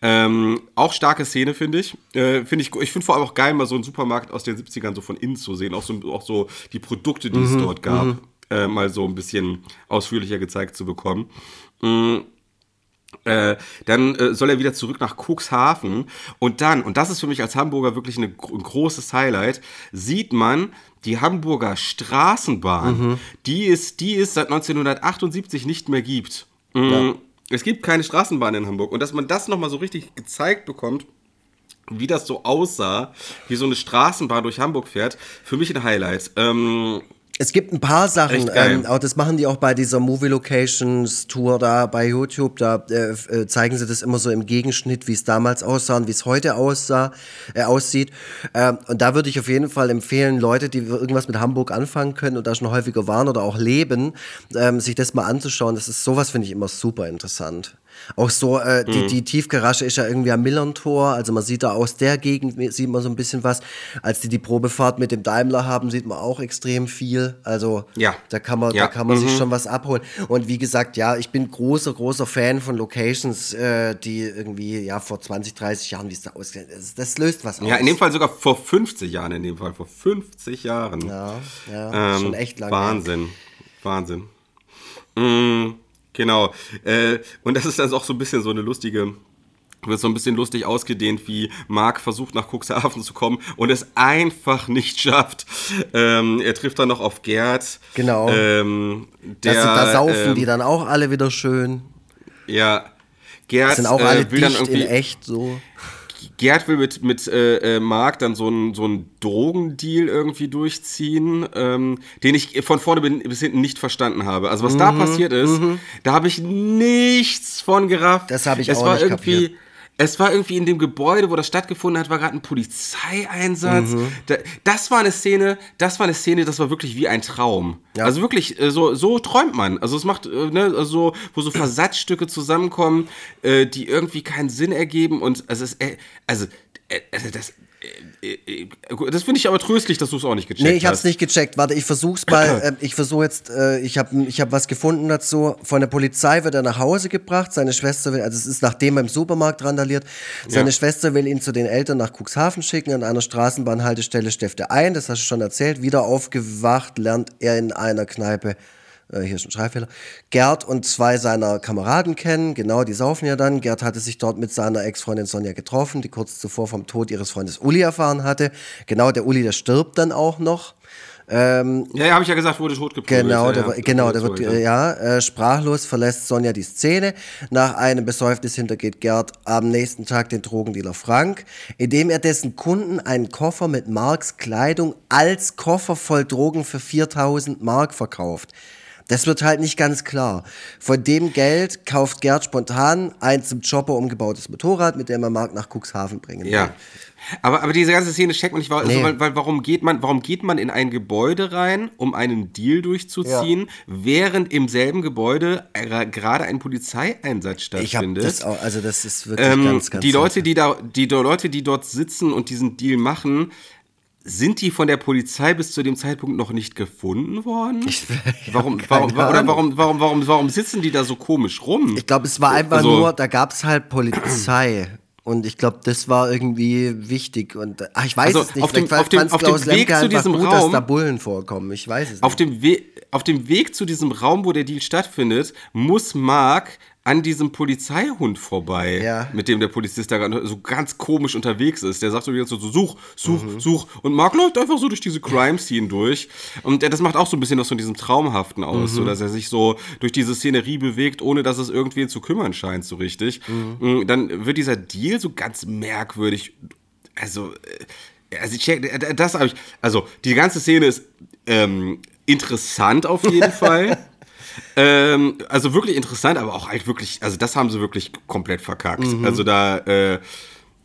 Ähm, auch starke Szene, finde ich. find ich. Ich finde vor allem auch geil, mal so einen Supermarkt aus den 70ern so von innen zu sehen. Auch so, auch so die Produkte, die mhm. es dort gab. Mhm äh, mal so ein bisschen ausführlicher gezeigt zu bekommen. Mhm. Äh, dann äh, soll er wieder zurück nach Cuxhaven und dann, und das ist für mich als Hamburger wirklich eine, ein großes Highlight, sieht man die Hamburger Straßenbahn, mhm. die, es, die es seit 1978 nicht mehr gibt. Mhm. Ja. Es gibt keine Straßenbahn in Hamburg und dass man das nochmal so richtig gezeigt bekommt, wie das so aussah, wie so eine Straßenbahn durch Hamburg fährt, für mich ein Highlight. Ähm, es gibt ein paar Sachen, ähm, auch das machen die auch bei dieser Movie Locations Tour da bei YouTube. Da äh, äh, zeigen sie das immer so im Gegenschnitt, wie es damals aussah und wie es heute aussah, äh, aussieht. Ähm, und da würde ich auf jeden Fall empfehlen, Leute, die irgendwas mit Hamburg anfangen können und da schon häufiger waren oder auch leben, ähm, sich das mal anzuschauen. Das ist sowas finde ich immer super interessant. Auch so, äh, die, mhm. die Tiefgarage ist ja irgendwie am Millern-Tor, also man sieht da aus der Gegend, sieht man so ein bisschen was. Als die die Probefahrt mit dem Daimler haben, sieht man auch extrem viel. Also ja. da kann man, ja. da kann man mhm. sich schon was abholen. Und wie gesagt, ja, ich bin großer, großer Fan von Locations, äh, die irgendwie, ja, vor 20, 30 Jahren, wie es da aussieht, das, das, löst was aus. Ja, in dem Fall sogar vor 50 Jahren, in dem Fall, vor 50 Jahren. Ja, ja, ähm, schon echt lange. Wahnsinn, Wahnsinn. Mhm. Genau. Äh, und das ist dann auch so ein bisschen so eine lustige wird so ein bisschen lustig ausgedehnt, wie Mark versucht nach Cuxhaven zu kommen und es einfach nicht schafft. Ähm, er trifft dann noch auf Gerd. Genau. Ähm, der, das, da saufen ähm, die dann auch alle wieder schön. Ja. Gerd das sind auch alle äh, will dann irgendwie in echt so. Gerd will mit, mit äh, äh, Marc dann so einen so Drogendeal irgendwie durchziehen, ähm, den ich von vorne bis hinten nicht verstanden habe. Also was mhm, da passiert ist, mhm. da habe ich nichts von gerafft. Das habe ich es auch war nicht irgendwie, kapiert. Es war irgendwie in dem Gebäude, wo das stattgefunden hat, war gerade ein Polizeieinsatz. Mhm. Da, das war eine Szene, das war eine Szene, das war wirklich wie ein Traum. Ja. Also wirklich, äh, so, so träumt man. Also es macht, äh, ne, also, wo so Versatzstücke zusammenkommen, äh, die irgendwie keinen Sinn ergeben und also, es, also, also das, äh, äh, das finde ich aber tröstlich, dass du es auch nicht gecheckt hast. Nee, ich habe es nicht gecheckt. Warte, ich versuch's mal. Äh, ich versuche jetzt, äh, ich habe ich hab was gefunden dazu. Von der Polizei wird er nach Hause gebracht. Seine Schwester will, also es ist nachdem er im Supermarkt randaliert, seine ja. Schwester will ihn zu den Eltern nach Cuxhaven schicken. An einer Straßenbahnhaltestelle stefft er ein, das hast du schon erzählt. Wieder aufgewacht, lernt er in einer Kneipe äh, hier ist ein Schreibfehler, Gerd und zwei seiner Kameraden kennen. Genau, die saufen ja dann. Gerd hatte sich dort mit seiner Ex-Freundin Sonja getroffen, die kurz zuvor vom Tod ihres Freundes Uli erfahren hatte. Genau, der Uli, der stirbt dann auch noch. Ähm, ja, ja habe ich ja gesagt, wurde totgeprügelt. Genau, ja, der, ja. genau, der wird, äh, ja, äh, sprachlos verlässt Sonja die Szene. Nach einem Besäufnis hintergeht Gerd am nächsten Tag den Drogendealer Frank, indem er dessen Kunden einen Koffer mit Marks Kleidung als Koffer voll Drogen für 4000 Mark verkauft. Das wird halt nicht ganz klar. Von dem Geld kauft Gerd spontan ein zum Chopper umgebautes Motorrad, mit dem er Mark nach Cuxhaven bringen will. Ja. Aber, aber diese ganze Szene checkt man nicht, weil, Nee. also, weil, weil warum, geht man, warum geht man in ein Gebäude rein, um einen Deal durchzuziehen, während im selben Gebäude gerade ein Polizeieinsatz Ich stattfindet? das auch, also das ist wirklich ähm, ganz, ganz die Leute, die da, die do- Leute, die dort sitzen und diesen Deal machen, sind die von der Polizei bis zu dem Zeitpunkt noch nicht gefunden worden? warum, warum, keine oder warum, warum, warum, warum sitzen die da so komisch rum? Ich glaube, es war einfach Also- nur, da gab es halt Polizei. Und ich glaube, das war irgendwie wichtig. Und ach, ich weiß Also, es nicht. auf dem- auf dem- auf dem Weg Lemke zu diesem gut, Raum- dass da Bullen vorkommen. Ich weiß es Auf nicht. dem, We auf dem Weg zu diesem Raum, wo der Deal stattfindet, muss Mark an diesem Polizeihund vorbei, Ja. mit dem der Polizist da so ganz komisch unterwegs ist. Der sagt so so, such, such, Mhm. such. Und Mark läuft einfach so durch diese Crime-Scene durch. Und das macht auch so ein bisschen was von diesem Traumhaften aus, Mhm. so dass er sich so durch diese Szenerie bewegt, ohne dass es irgendwen zu kümmern scheint, so richtig. Mhm. Mm, Dann wird dieser Deal so ganz merkwürdig, also... äh, also ich check, äh, das habe ich, also die ganze Szene ist ähm, interessant auf jeden Fall. Ähm, also wirklich interessant, aber auch halt wirklich, also das haben sie wirklich komplett verkackt. Mhm. Also da, äh,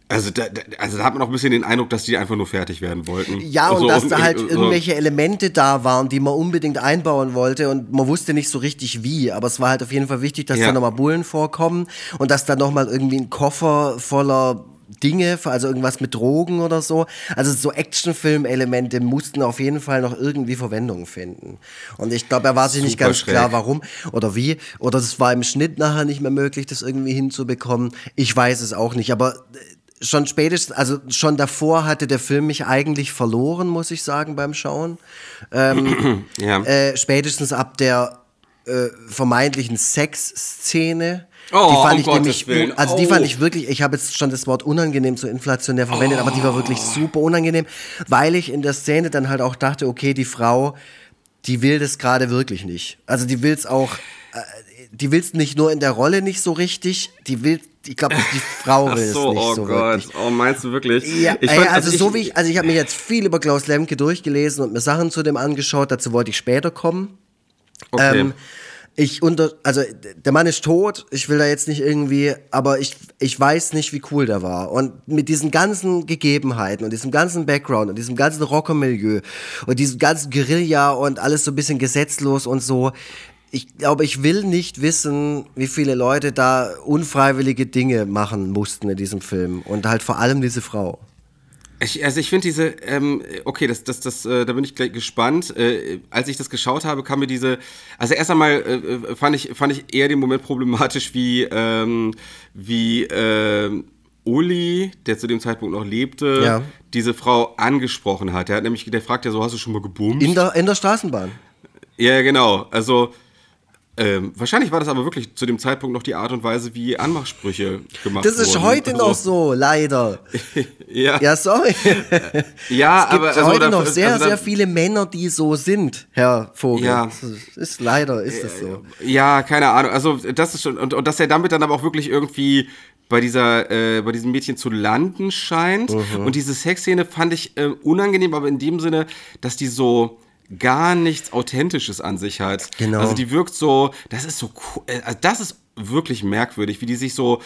also da, also da hat man auch ein bisschen den Eindruck, dass die einfach nur fertig werden wollten. Ja, und Also, dass da halt so- irgendwelche Elemente da waren, die man unbedingt einbauen wollte und man wusste nicht so richtig wie, aber es war halt auf jeden Fall wichtig, dass Ja. da nochmal Bullen vorkommen und dass da nochmal irgendwie ein Koffer voller Dinge, also irgendwas mit Drogen oder so. Also so Actionfilm-Elemente mussten auf jeden Fall noch irgendwie Verwendung finden. Und ich glaube, er war sich nicht Super ganz schräg. klar, warum oder wie. Oder es war im Schnitt nachher nicht mehr möglich, das irgendwie hinzubekommen. Ich weiß es auch nicht, aber äh, schon spätestens, also schon davor hatte der Film mich eigentlich verloren, muss ich sagen, beim Schauen. Ja. Äh, spätestens ab der äh, vermeintlichen Sexszene. Oh, die fand um ich Gottes nämlich, Willen. also die Oh. fand ich wirklich, ich habe jetzt schon das Wort unangenehm so inflationär verwendet, aber die war wirklich super unangenehm, weil ich in der Szene dann halt auch dachte, okay, die Frau, die will das gerade wirklich nicht. Also die will es auch, äh, die will es nicht nur in der Rolle nicht so richtig, die will, ich glaube, die Frau will es so, nicht oh so Gott. wirklich. Oh, meinst du wirklich? Ja, Ich fand- also, so wie ich, also ich habe mir jetzt viel über Klaus Lemke durchgelesen und mir Sachen zu dem angeschaut, dazu wollte ich später kommen. Okay. Ähm, ich unter, also der Mann ist tot, ich will da jetzt nicht irgendwie, aber ich, ich weiß nicht, wie cool der war. Und mit diesen ganzen Gegebenheiten und diesem ganzen Background und diesem ganzen Rockermilieu und diesem ganzen Guerilla und alles so ein bisschen gesetzlos und so, ich glaube, ich will nicht wissen, wie viele Leute da unfreiwillige Dinge machen mussten in diesem Film. Und halt vor allem diese Frau. Ich, also ich finde diese, ähm, okay, das, das, das, äh, da bin ich gleich gespannt. Äh, als ich das geschaut habe, kam mir diese, also erst einmal äh, äh, fand ich, fand ich eher den Moment problematisch, wie, ähm, wie ähm, Uli, der zu dem Zeitpunkt noch lebte, Ja. diese Frau angesprochen hat. Der hat nämlich, der fragt ja so, hast du schon mal gebumst? In der, in der Straßenbahn. Ja, genau. Also ähm, wahrscheinlich war das aber wirklich zu dem Zeitpunkt noch die Art und Weise, wie Anmachsprüche gemacht Das wurden. ist heute Also, noch so, leider. Ja, Ja, sorry. ja Es gibt aber also, heute noch sehr, also sehr viele Männer, die so sind, Herr Vogel. Ja. Das ist leider, ist es so. Ja, keine Ahnung. Also das ist schon und, und dass er damit dann aber auch wirklich irgendwie bei dieser äh, bei diesem Mädchen zu landen scheint Mhm. und diese Sexszene fand ich äh, unangenehm, aber in dem Sinne, dass die so gar nichts Authentisches an sich hat. Genau. Also die wirkt so, das ist so, cool, äh, also das ist wirklich merkwürdig, wie die sich so,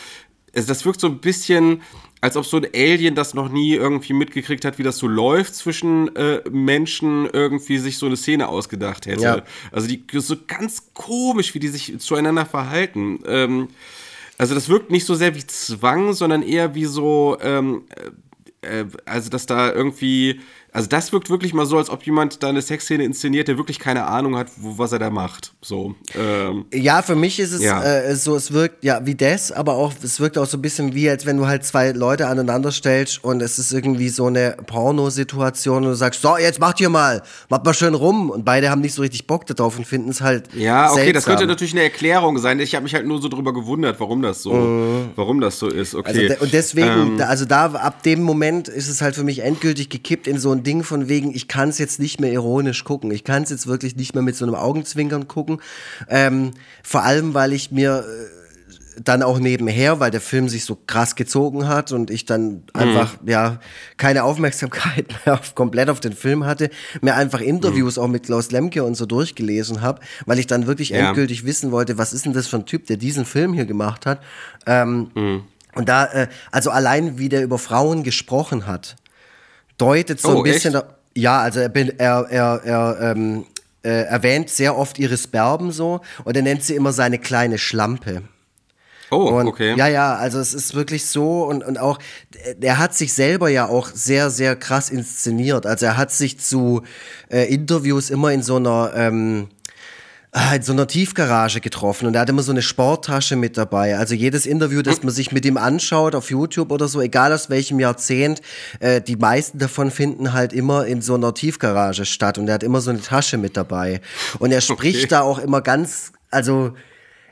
also das wirkt so ein bisschen, als ob so ein Alien, das noch nie irgendwie mitgekriegt hat, wie das so läuft zwischen äh, Menschen, irgendwie sich so eine Szene ausgedacht hätte. Ja. Also die so ganz komisch, wie die sich zueinander verhalten. Ähm, also das wirkt nicht so sehr wie Zwang, sondern eher wie so, ähm, äh, äh, also dass da irgendwie, also das wirkt wirklich mal so, als ob jemand da eine Sexszene inszeniert, der wirklich keine Ahnung hat, wo, was er da macht. So. Ähm, Ja, für mich ist es Ja. äh, so, es wirkt ja wie das, aber auch, es wirkt auch so ein bisschen wie, als wenn du halt zwei Leute aneinander stellst und es ist irgendwie so eine Pornosituation und du sagst, so, jetzt macht ihr mal, macht mal schön rum und beide haben nicht so richtig Bock darauf und finden es halt ja, okay, das seltsam. könnte natürlich eine Erklärung sein. Ich habe mich halt nur so drüber gewundert, warum das so, warum das so ist. Also Okay. de- und deswegen, Ähm, also da ab dem Moment ist es halt für mich endgültig gekippt in so ein Ding von wegen, ich kann es jetzt nicht mehr ironisch gucken. Ich kann es jetzt wirklich nicht mehr mit so einem Augenzwinkern gucken. Ähm, vor allem, weil ich mir äh, dann auch nebenher, weil der Film sich so krass gezogen hat und ich dann einfach mhm. ja keine Aufmerksamkeit mehr auf, komplett auf den Film hatte, mir einfach Interviews mhm. auch mit Klaus Lemke und so durchgelesen habe, weil ich dann wirklich ja. endgültig wissen wollte, was ist denn das für ein Typ, der diesen Film hier gemacht hat. Ähm, mhm. Und da, äh, also allein wie der über Frauen gesprochen hat, deutet so oh, ein bisschen, da, ja, also er, er, er, er ähm, äh, erwähnt sehr oft Iris Berben so und er nennt sie immer seine kleine Schlampe. Oh, und, okay. Ja, ja, also es ist wirklich so und, und auch, er hat sich selber ja auch sehr, sehr krass inszeniert. Also er hat sich zu äh, Interviews immer in so einer, ähm, in so einer Tiefgarage getroffen und er hat immer so eine Sporttasche mit dabei. Also jedes Interview, das man sich mit ihm anschaut auf YouTube oder so, egal aus welchem Jahrzehnt, äh, die meisten davon finden halt immer in so einer Tiefgarage statt und er hat immer so eine Tasche mit dabei. Und er spricht okay. da auch immer ganz, also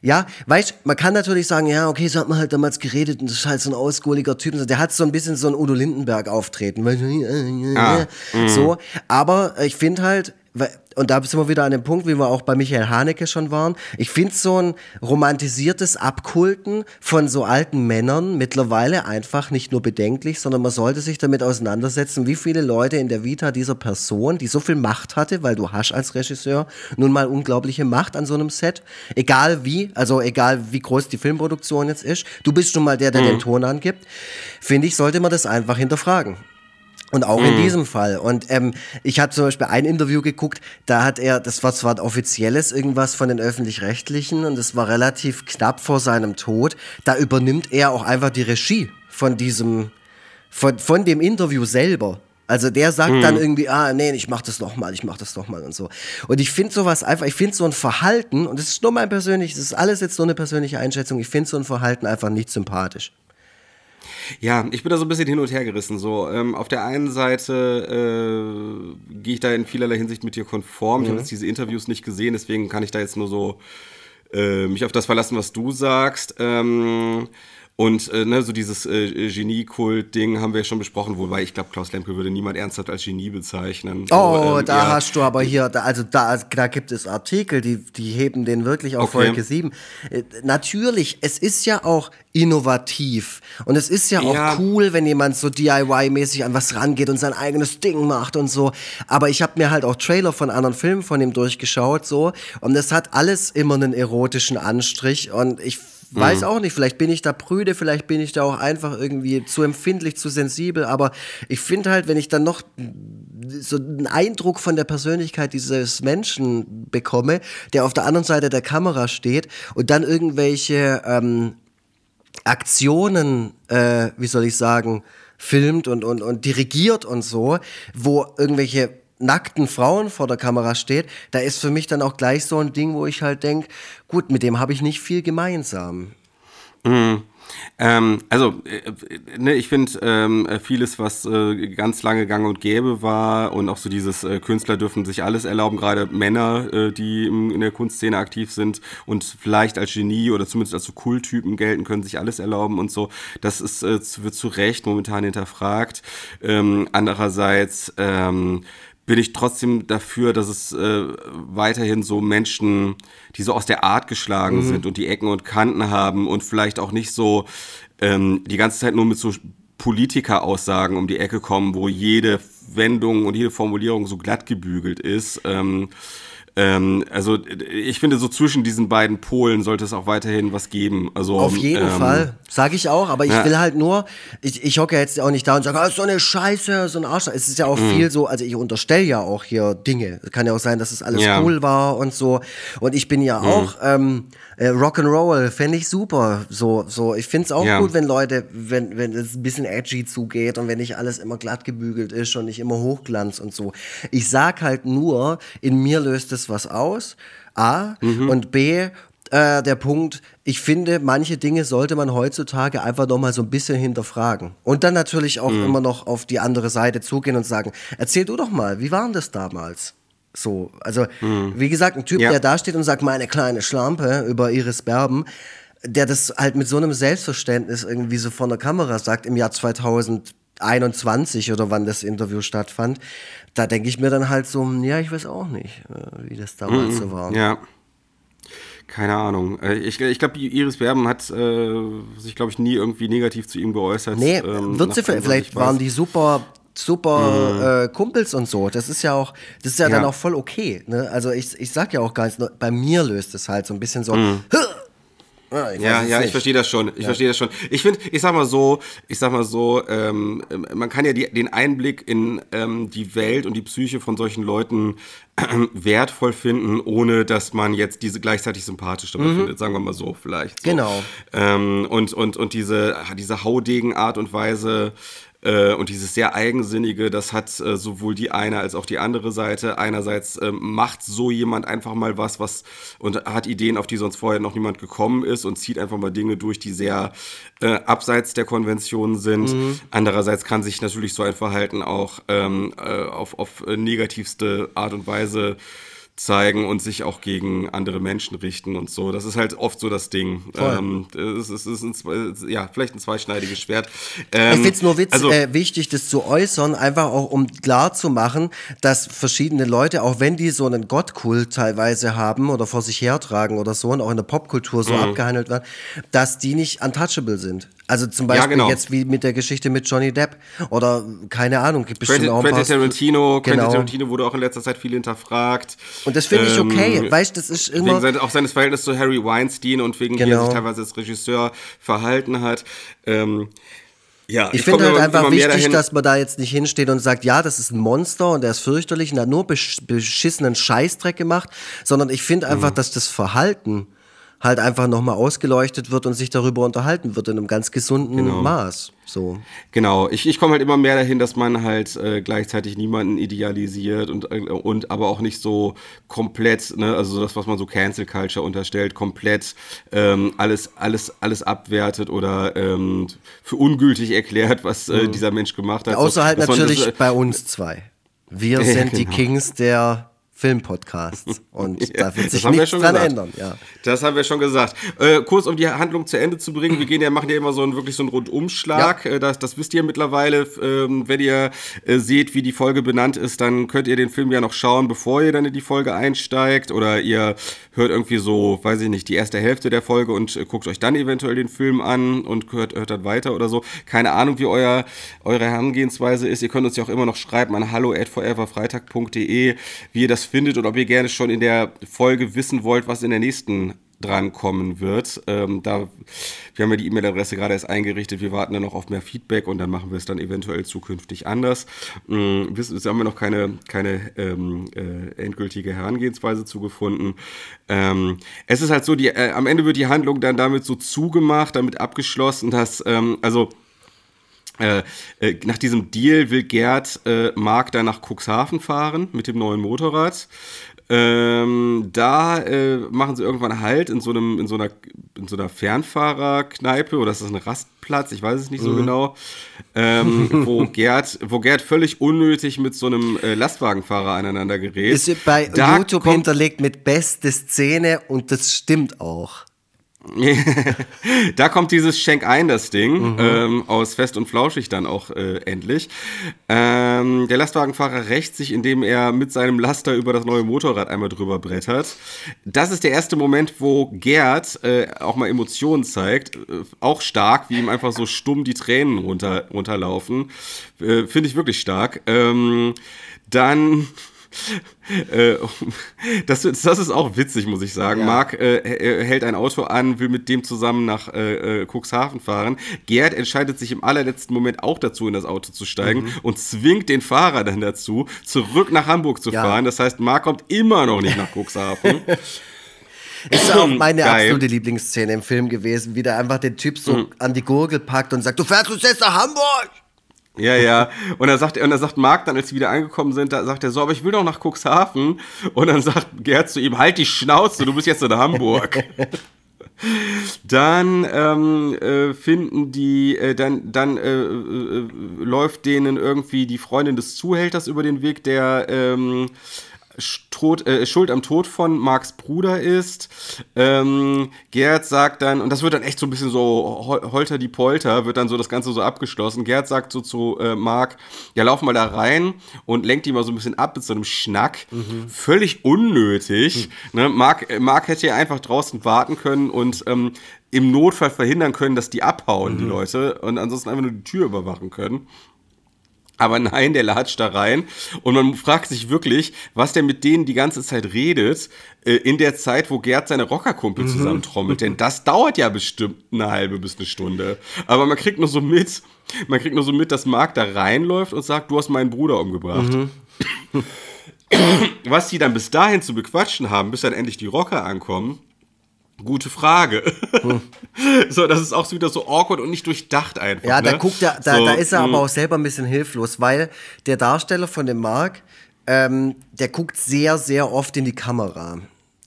ja, weißt, man kann natürlich sagen, ja, okay, so hat man halt damals geredet und das ist halt so ein ausgohliger Typ. Der hat so ein bisschen so ein Udo Lindenberg auftreten. Ah, so, aber ich finde halt, und da sind wir wieder an dem Punkt, wie wir auch bei Michael Haneke schon waren. Ich finde so ein romantisiertes Abkulten von so alten Männern mittlerweile einfach nicht nur bedenklich, sondern man sollte sich damit auseinandersetzen, wie viele Leute in der Vita dieser Person, die so viel Macht hatte, weil du hast als Regisseur nun mal unglaubliche Macht an so einem Set, egal wie, also egal wie groß die Filmproduktion jetzt ist, du bist nun mal der, der mhm. den Ton angibt, finde ich, sollte man das einfach hinterfragen. Und auch mhm. in diesem Fall. Und ähm, ich habe zum Beispiel ein Interview geguckt, da hat er, das war zwar ein offizielles irgendwas von den öffentlich-rechtlichen und es war relativ knapp vor seinem Tod, da übernimmt er auch einfach die Regie von diesem, von, von dem Interview selber. Also der sagt mhm. dann irgendwie, ah, nee, ich mach das noch mal, ich mach das noch mal und so. Und ich finde sowas einfach, ich finde so ein Verhalten, und das ist nur mein persönliches, das ist alles jetzt nur eine persönliche Einschätzung, ich finde so ein Verhalten einfach nicht sympathisch. Ja, ich bin da so ein bisschen hin und her gerissen. So, ähm, auf der einen Seite äh, gehe ich da in vielerlei Hinsicht mit dir konform. Mhm. Ich habe jetzt diese Interviews nicht gesehen, deswegen kann ich da jetzt nur so äh, mich auf das verlassen, was du sagst. Ähm, und äh, ne, so dieses äh, Genie-Kult-Ding haben wir ja schon besprochen, wobei ich glaube, Klaus Lemke würde niemand ernsthaft als Genie bezeichnen. Oh, ähm, da ja. hast du aber hier, da, also da, da gibt es Artikel, die, die heben den wirklich auf okay. Folge 7. Äh, natürlich, es ist ja auch innovativ und es ist ja auch ja. cool, wenn jemand so DIY-mäßig an was rangeht und sein eigenes Ding macht und so. Aber ich habe mir halt auch Trailer von anderen Filmen von ihm durchgeschaut so und es hat alles immer einen erotischen Anstrich und ich Weiß mhm. auch nicht, vielleicht bin ich da prüde, vielleicht bin ich da auch einfach irgendwie zu empfindlich, zu sensibel, aber ich finde halt, wenn ich dann noch so einen Eindruck von der Persönlichkeit dieses Menschen bekomme, der auf der anderen Seite der Kamera steht und dann irgendwelche ähm, Aktionen, äh, wie soll ich sagen, filmt und, und, und dirigiert und so, wo irgendwelche nackten Frauen vor der Kamera steht, da ist für mich dann auch gleich so ein Ding, wo ich halt denke, gut, mit dem habe ich nicht viel gemeinsam. Mhm. Ähm, also, äh, ne, ich finde ähm, vieles, was äh, ganz lange gang und gäbe war und auch so dieses äh, Künstler dürfen sich alles erlauben, gerade Männer, äh, die im, in der Kunstszene aktiv sind und vielleicht als Genie oder zumindest als so Kulttypen gelten, können sich alles erlauben und so. Das ist, äh, wird zu Recht momentan hinterfragt. Ähm, andererseits, ähm, bin ich trotzdem dafür, dass es äh, weiterhin so Menschen, die so aus der Art geschlagen mhm. sind und die Ecken und Kanten haben und vielleicht auch nicht so ähm, die ganze Zeit nur mit so Politiker-Aussagen um die Ecke kommen, wo jede Wendung und jede Formulierung so glatt gebügelt ist. Ähm, ähm, also ich finde, so zwischen diesen beiden Polen sollte es auch weiterhin was geben. Also, Auf jeden ähm, Fall, sage ich auch, aber ich ja. will halt nur, ich, ich hocke jetzt auch nicht da und sage, ah, so eine Scheiße, so ein Arsch. Es ist ja auch mhm. viel so, also ich unterstelle ja auch hier Dinge. Es kann ja auch sein, dass es alles ja. cool war und so. Und ich bin ja mhm. auch ähm, äh, Rock'n'Roll, fände ich super. So, so. Ich finde es auch ja. gut, wenn Leute, wenn, wenn es ein bisschen edgy zugeht und wenn nicht alles immer glatt gebügelt ist und nicht immer Hochglanz und so. Ich sag halt nur, in mir löst es was aus. A. Mhm. Und B. Äh, der Punkt, ich finde, manche Dinge sollte man heutzutage einfach noch mal so ein bisschen hinterfragen. Und dann natürlich auch mhm. immer noch auf die andere Seite zugehen und sagen, erzähl du doch mal, wie war denn das damals? So, also mhm. wie gesagt, ein Typ, ja. der da steht und sagt, meine kleine Schlampe über Iris Berben, der das halt mit so einem Selbstverständnis irgendwie so vor der Kamera sagt im Jahr 2000 21 oder wann das Interview stattfand, da denke ich mir dann halt so, ja, ich weiß auch nicht, äh, wie das damals mhm, so war. Ja. Keine Ahnung. Äh, ich, ich glaube, Iris Berben hat äh, sich, glaube ich, nie irgendwie negativ zu ihm geäußert. Nee, ähm, wird sie vielleicht, waren die super super mhm. äh, Kumpels und so. Das ist ja auch, das ist ja, ja. dann auch voll okay. Ne? Also ich, ich sag ja auch gar nichts, bei mir löst es halt so ein bisschen so, mhm. Ja, ich ja, ja ich verstehe das schon. Ich ja. verstehe das schon. Ich finde, ich sag mal so, ich sag mal so, ähm, man kann ja die, den Einblick in ähm, die Welt und die Psyche von solchen Leuten äh, wertvoll finden, ohne dass man jetzt diese gleichzeitig sympathisch dabei mhm. findet, sagen wir mal so vielleicht. So. Genau. Ähm, und, und, und diese, diese Haudegen-Art und Weise, äh, und dieses sehr eigensinnige, das hat äh, sowohl die eine als auch die andere Seite. Einerseits äh, macht so jemand einfach mal was, was und hat Ideen, auf die sonst vorher noch niemand gekommen ist und zieht einfach mal Dinge durch, die sehr äh, abseits der Konvention sind. Mhm. Andererseits kann sich natürlich so ein Verhalten auch ähm, äh, auf, auf negativste Art und Weise zeigen und sich auch gegen andere Menschen richten und so. Das ist halt oft so das Ding. Ähm, es ist, ist ein, ja, vielleicht ein zweischneidiges Schwert. Ähm, ich finde es nur witz, also, äh, wichtig, das zu äußern, einfach auch um klar zu machen, dass verschiedene Leute, auch wenn die so einen Gottkult teilweise haben oder vor sich hertragen oder so und auch in der Popkultur so mhm. abgehandelt werden, dass die nicht untouchable sind. Also zum Beispiel ja, genau. jetzt wie mit der Geschichte mit Johnny Depp oder keine Ahnung, gibt bestimmt Quentin, auch ein Quentin Tarantino, genau. Quentin Tarantino wurde auch in letzter Zeit viel hinterfragt. Und das finde ich okay, ähm, weißt das ist immer... Wegen sein, auch seines Verhältnisses zu Harry Weinstein und wegen genau. wie er sich teilweise als Regisseur verhalten hat. Ähm, ja, ich, ich finde halt einfach wichtig, dass man da jetzt nicht hinsteht und sagt, ja, das ist ein Monster und der ist fürchterlich und er hat nur beschissenen Scheißdreck gemacht, sondern ich finde einfach, mhm. dass das Verhalten halt einfach nochmal ausgeleuchtet wird und sich darüber unterhalten wird in einem ganz gesunden genau. Maß. So. Genau, ich, ich komme halt immer mehr dahin, dass man halt äh, gleichzeitig niemanden idealisiert und, äh, und aber auch nicht so komplett, ne, also das, was man so Cancel Culture unterstellt, komplett ähm, alles, alles, alles abwertet oder ähm, für ungültig erklärt, was äh, mhm. dieser Mensch gemacht hat. Ja, außer halt natürlich das, äh, bei uns zwei. Wir ja, sind genau. die Kings der Filmpodcasts. Und ja, da wird sich nichts dran gesagt. ändern. Ja. Das haben wir schon gesagt. Äh, kurz, um die Handlung zu Ende zu bringen. Wir gehen ja, machen ja immer so einen, wirklich so einen Rundumschlag. Ja. Äh, das, das wisst ihr mittlerweile. Ähm, wenn ihr äh, seht, wie die Folge benannt ist, dann könnt ihr den Film ja noch schauen, bevor ihr dann in die Folge einsteigt. Oder ihr hört irgendwie so, weiß ich nicht, die erste Hälfte der Folge und äh, guckt euch dann eventuell den Film an und hört, hört dann weiter oder so. Keine Ahnung, wie euer, eure Herangehensweise ist. Ihr könnt uns ja auch immer noch schreiben an hallo at foreverfreitag.de, wie ihr das findet und ob ihr gerne schon in der Folge wissen wollt, was in der nächsten drankommen wird. Ähm, da, wir haben ja die E-Mail-Adresse gerade erst eingerichtet, wir warten dann noch auf mehr Feedback und dann machen wir es dann eventuell zukünftig anders. Ähm, wissen, haben wir noch keine, keine ähm, äh, endgültige Herangehensweise zugefunden. Ähm, es ist halt so, die, äh, am Ende wird die Handlung dann damit so zugemacht, damit abgeschlossen, dass, ähm, also äh, äh, nach diesem Deal will Gerd äh, Mark dann nach Cuxhaven fahren mit dem neuen Motorrad. Ähm, da äh, machen sie irgendwann Halt in so einem, in so einer, in so einer Fernfahrerkneipe oder ist das ein Rastplatz? Ich weiß es nicht mhm. so genau. Ähm, wo Gerd, wo Gerd völlig unnötig mit so einem äh, Lastwagenfahrer aneinander gerät. Ist bei da YouTube hinterlegt mit beste Szene und das stimmt auch. da kommt dieses Schenk ein, das Ding, mhm. ähm, aus Fest und Flauschig dann auch äh, endlich. Ähm, der Lastwagenfahrer rächt sich, indem er mit seinem Laster über das neue Motorrad einmal drüber brettert. Das ist der erste Moment, wo Gerd äh, auch mal Emotionen zeigt. Äh, auch stark, wie ihm einfach so stumm die Tränen runter, runterlaufen. Äh, Finde ich wirklich stark. Ähm, dann das, das ist auch witzig, muss ich sagen. Ja. Marc äh, hält ein Auto an, will mit dem zusammen nach äh, äh, Cuxhaven fahren. Gerd entscheidet sich im allerletzten Moment auch dazu, in das Auto zu steigen mhm. und zwingt den Fahrer dann dazu, zurück nach Hamburg zu ja. fahren. Das heißt, Marc kommt immer noch nicht nach Cuxhaven. Ist auch meine Geil. absolute Lieblingsszene im Film gewesen, wie der einfach den Typ so mhm. an die Gurgel packt und sagt, du fährst uns jetzt nach Hamburg! Ja, ja. Und dann sagt, und dann sagt Marc dann, als sie wieder angekommen sind, da sagt er so, aber ich will doch nach Cuxhaven. Und dann sagt Gerd zu ihm, halt die Schnauze, du bist jetzt in Hamburg. dann ähm, äh, finden die, äh, dann, dann äh, äh, läuft denen irgendwie die Freundin des Zuhälters über den Weg, der ähm, Tod, äh, Schuld am Tod von Marks Bruder ist. Ähm, Gerd sagt dann, und das wird dann echt so ein bisschen so holter die Polter, wird dann so das Ganze so abgeschlossen. Gerd sagt so zu äh, Mark, ja, lauf mal da rein und lenkt die mal so ein bisschen ab mit so einem Schnack. Mhm. Völlig unnötig. Mhm. Ne? Mark, äh, Mark hätte ja einfach draußen warten können und ähm, im Notfall verhindern können, dass die abhauen, mhm. die Leute, und ansonsten einfach nur die Tür überwachen können. Aber nein, der latscht da rein. Und man fragt sich wirklich, was der mit denen die ganze Zeit redet, äh, in der Zeit, wo Gerd seine Rockerkumpel mhm. zusammentrommelt. Denn das dauert ja bestimmt eine halbe bis eine Stunde. Aber man kriegt nur so mit, man kriegt nur so mit, dass Marc da reinläuft und sagt, du hast meinen Bruder umgebracht. Mhm. Was die dann bis dahin zu bequatschen haben, bis dann endlich die Rocker ankommen, Gute Frage. Hm. So, das ist auch wieder so awkward und nicht durchdacht einfach. Ja, da ne? guckt er, da, so, da ist er aber hm. auch selber ein bisschen hilflos, weil der Darsteller von dem Mark, ähm, der guckt sehr, sehr oft in die Kamera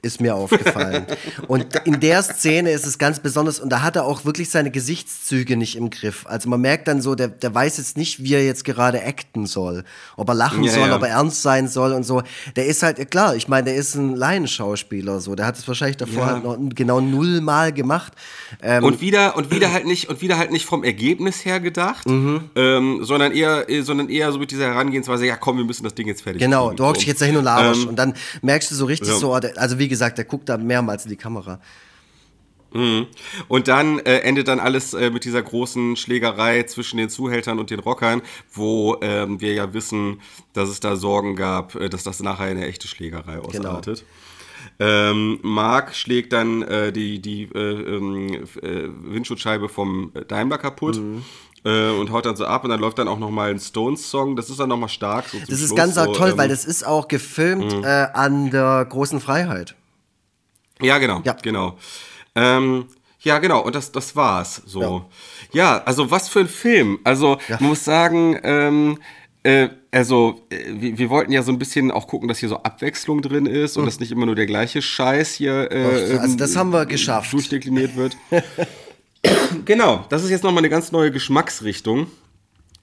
ist mir aufgefallen. und in der Szene ist es ganz besonders, und da hat er auch wirklich seine Gesichtszüge nicht im Griff. Also man merkt dann so, der, der weiß jetzt nicht, wie er jetzt gerade acten soll. Ob er lachen ja, soll, ja. ob er ernst sein soll und so. Der ist halt, klar, ich meine, der ist ein Laienschauspieler, so. Der hat es wahrscheinlich davor ja. halt noch genau nullmal gemacht. Ähm, und wieder, und wieder halt nicht, und wieder halt nicht vom Ergebnis her gedacht, mhm. ähm, sondern eher, sondern eher so mit dieser Herangehensweise, ja komm, wir müssen das Ding jetzt fertig Genau, kriegen. du hockst dich jetzt dahin und laberst. Ähm, und dann merkst du so richtig so, also wie gesagt, gesagt, der guckt da mehrmals in die Kamera. Mhm. Und dann äh, endet dann alles äh, mit dieser großen Schlägerei zwischen den Zuhältern und den Rockern, wo ähm, wir ja wissen, dass es da Sorgen gab, äh, dass das nachher eine echte Schlägerei ausartet. Genau. Ähm, Mark schlägt dann äh, die, die äh, ähm, äh, Windschutzscheibe vom Daimler kaputt. Mhm. Und haut dann so ab und dann läuft dann auch nochmal ein Stones-Song. Das ist dann nochmal stark. So das ist Schluss, ganz so, toll, ähm, weil das ist auch gefilmt mhm. an der großen Freiheit. Ja, genau. Ja. Genau. Ähm, ja, genau. Und das, das war's. So. Ja. ja also was für ein Film. Also, ja. man muss sagen, ähm, äh, also, äh, wir, wir, wollten ja so ein bisschen auch gucken, dass hier so Abwechslung drin ist und mhm. dass nicht immer nur der gleiche Scheiß hier. Äh, also, das haben wir geschafft. Durchdekliniert wird. genau. Das ist jetzt nochmal eine ganz neue Geschmacksrichtung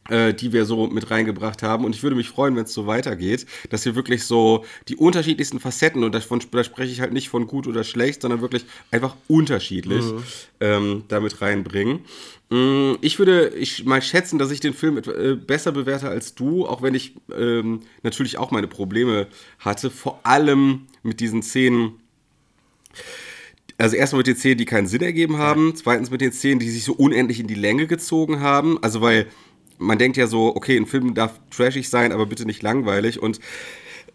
die wir so mit reingebracht haben. Und ich würde mich freuen, wenn es so weitergeht, dass wir wirklich so die unterschiedlichsten Facetten, und davon, da spreche ich halt nicht von gut oder schlecht, sondern wirklich einfach unterschiedlich mhm. ähm, damit reinbringen. Mm, ich würde ich mal schätzen, dass ich den Film äh, besser bewerte als du, auch wenn ich ähm, natürlich auch meine Probleme hatte, vor allem mit diesen Szenen. Also erstmal mit den Szenen, die keinen Sinn ergeben haben, zweitens mit den Szenen, die sich so unendlich in die Länge gezogen haben. Also weil man denkt ja so, okay, ein Film darf trashig sein, aber bitte nicht langweilig. Und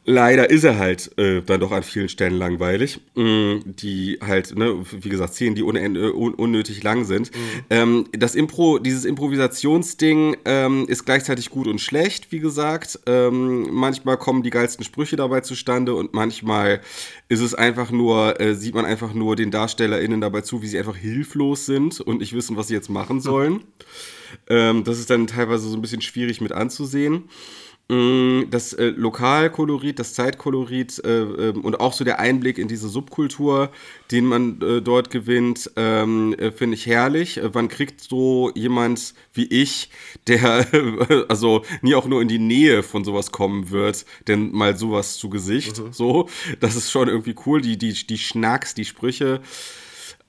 leider ist er halt äh, dann doch an vielen Stellen langweilig. Mm, die halt, ne, wie gesagt, Szenen, die un äh, un unnötig lang sind. Mhm. Ähm, das Impro, dieses Improvisationsding ähm, ist gleichzeitig gut und schlecht, wie gesagt. Ähm, manchmal kommen die geilsten Sprüche dabei zustande und manchmal ist es einfach nur, äh, sieht man einfach nur den DarstellerInnen dabei zu, wie sie einfach hilflos sind und nicht wissen, was sie jetzt machen sollen. Mhm. Ähm, das ist dann teilweise so ein bisschen schwierig mit anzusehen. Mm, das äh, Lokalkolorit, das Zeitkolorit äh, äh, und auch so der Einblick in diese Subkultur, den man äh, dort gewinnt, ähm, äh, finde ich herrlich. Äh, wann kriegt so jemand wie ich, der also nie auch nur in die Nähe von sowas kommen wird, denn mal sowas zu Gesicht? Mhm. So, das ist schon irgendwie cool. Die, die, die Schnacks, die Sprüche.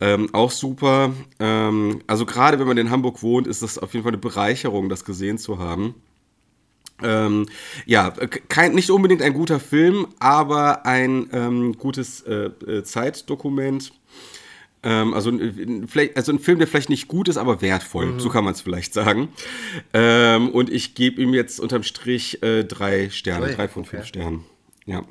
Ähm, auch super. Ähm, also gerade wenn man in Hamburg wohnt, ist das auf jeden Fall eine Bereicherung, das gesehen zu haben. Ähm, ja, kein, nicht unbedingt ein guter Film, aber ein ähm, gutes äh, äh Zeitdokument. Ähm, also, vielleicht, also ein Film, der vielleicht nicht gut ist, aber wertvoll. Mhm. So kann man es vielleicht sagen. Ähm, und ich gebe ihm jetzt unterm Strich äh, drei Sterne, drei von fünf. Sternen. Ja.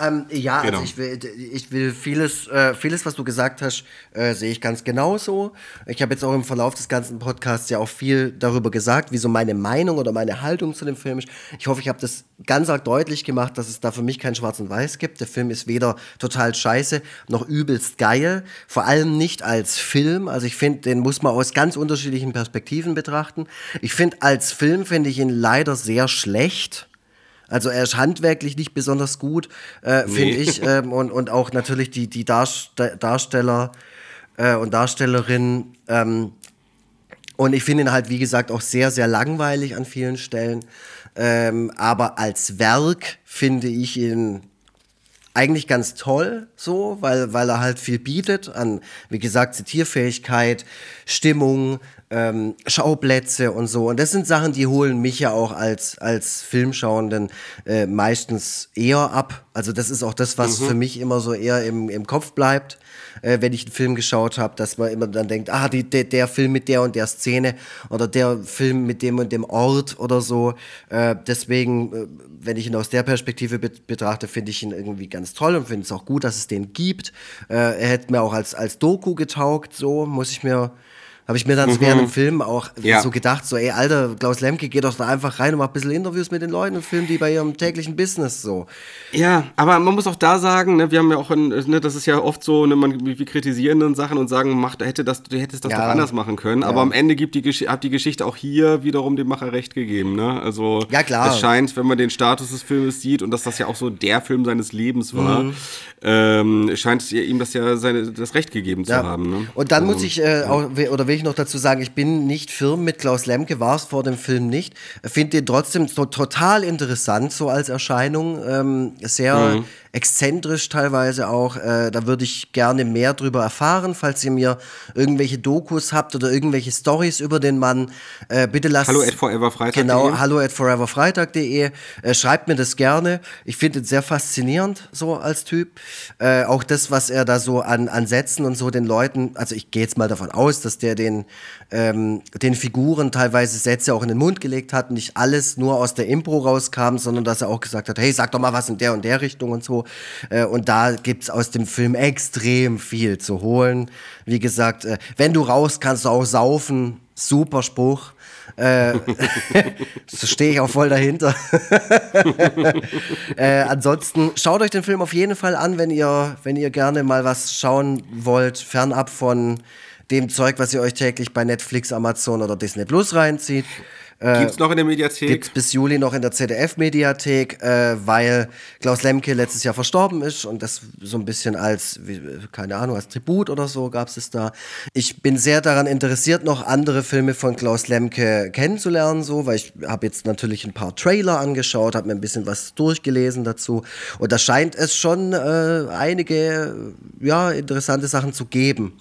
Ähm, ja, also genau. also ich will, ich will vieles, äh, vieles, was du gesagt hast, äh, sehe ich ganz genauso. Ich habe jetzt auch im Verlauf des ganzen Podcasts ja auch viel darüber gesagt, wie so meine Meinung oder meine Haltung zu dem Film ist. Ich hoffe, ich habe das ganz arg deutlich gemacht, dass es da für mich kein Schwarz und Weiß gibt. Der Film ist weder total scheiße noch übelst geil. Vor allem nicht als Film. Also ich finde, den muss man aus ganz unterschiedlichen Perspektiven betrachten. Ich finde, als Film finde ich ihn leider sehr schlecht. Also er ist handwerklich nicht besonders gut, äh, finde nee. ich. Ähm, und, und auch natürlich die, die Darste Darsteller äh, und Darstellerinnen. Ähm, und ich finde ihn halt, wie gesagt, auch sehr, sehr langweilig an vielen Stellen. Ähm, aber als Werk finde ich ihn eigentlich ganz toll, so, weil, weil er halt viel bietet an, wie gesagt, Zitierfähigkeit, Stimmung, ähm, Schauplätze und so. Und das sind Sachen, die holen mich ja auch als, als Filmschauenden äh, meistens eher ab. Also das ist auch das, was mhm. für mich immer so eher im, im Kopf bleibt äh, wenn ich einen Film geschaut habe, dass man immer dann denkt, ah, die, der, der, Film mit der und der Szene oder der Film mit dem und dem Ort oder so. Äh, deswegen, äh, wenn ich ihn aus der Perspektive be betrachte, finde ich ihn irgendwie ganz toll und finde es auch gut, dass es den gibt. Äh, er hätte mir auch als, als Doku getaugt, so muss ich mir habe ich mir dann mhm. während dem Film auch ja. so gedacht, so, ey, Alter, Klaus Lemke, geh doch da einfach rein und mach ein bisschen Interviews mit den Leuten und film die bei ihrem täglichen Business so. Ja, aber man muss auch da sagen, ne, wir haben ja auch, ne, das ist ja oft so, ne, man, wir kritisieren dann Sachen und sagen, mach, hätte das, du hättest das ja. doch anders machen können, ja. aber am Ende gibt die, hat die Geschichte auch hier wiederum dem Macher recht gegeben, ne? Also, ja, klar. es scheint, wenn man den Status des Filmes sieht und dass das ja auch so der Film seines Lebens war, mhm. ähm, scheint ihm das ja seine, das Recht gegeben zu haben. Ne? Und dann also, muss ich, äh, auch, oder will ich noch dazu sagen, ich bin nicht firm mit Klaus Lemke, war es vor dem Film nicht. Finde ihn trotzdem so total interessant, so als Erscheinung. Ähm, sehr mhm exzentrisch teilweise auch. Äh, da würde ich gerne mehr drüber erfahren. Falls ihr mir irgendwelche Dokus habt oder irgendwelche Stories über den Mann, äh, bitte lasst. Hallo at foreverfreitag.de. Genau, hallo at foreverfreitag.de. Äh, schreibt mir das gerne. Ich finde es sehr faszinierend, so als Typ. Äh, auch das, was er da so an, an Sätzen und so den Leuten, also ich gehe jetzt mal davon aus, dass der den, ähm, den Figuren teilweise Sätze auch in den Mund gelegt hat, nicht alles nur aus der Impro rauskam, sondern dass er auch gesagt hat, hey, sag doch mal was in der und der Richtung und so. Äh, und da gibt es aus dem Film extrem viel zu holen. Wie gesagt, äh, wenn du raus kannst du auch saufen. Super Spruch. Äh, so stehe ich auch voll dahinter. äh, ansonsten schaut euch den Film auf jeden Fall an, wenn ihr, wenn ihr gerne mal was schauen wollt, fernab von dem Zeug, was ihr euch täglich bei Netflix, Amazon oder Disney Plus reinzieht. Äh, gibt's noch in der Mediathek? Gibt's bis Juli noch in der ZDF-Mediathek, äh, weil Klaus Lemke letztes Jahr verstorben ist und das so ein bisschen als, wie, keine Ahnung, als Tribut oder so gab's es da. Ich bin sehr daran interessiert, noch andere Filme von Klaus Lemke kennenzulernen, so, weil ich habe jetzt natürlich ein paar Trailer angeschaut, habe mir ein bisschen was durchgelesen dazu und da scheint es schon äh, einige, ja, interessante Sachen zu geben.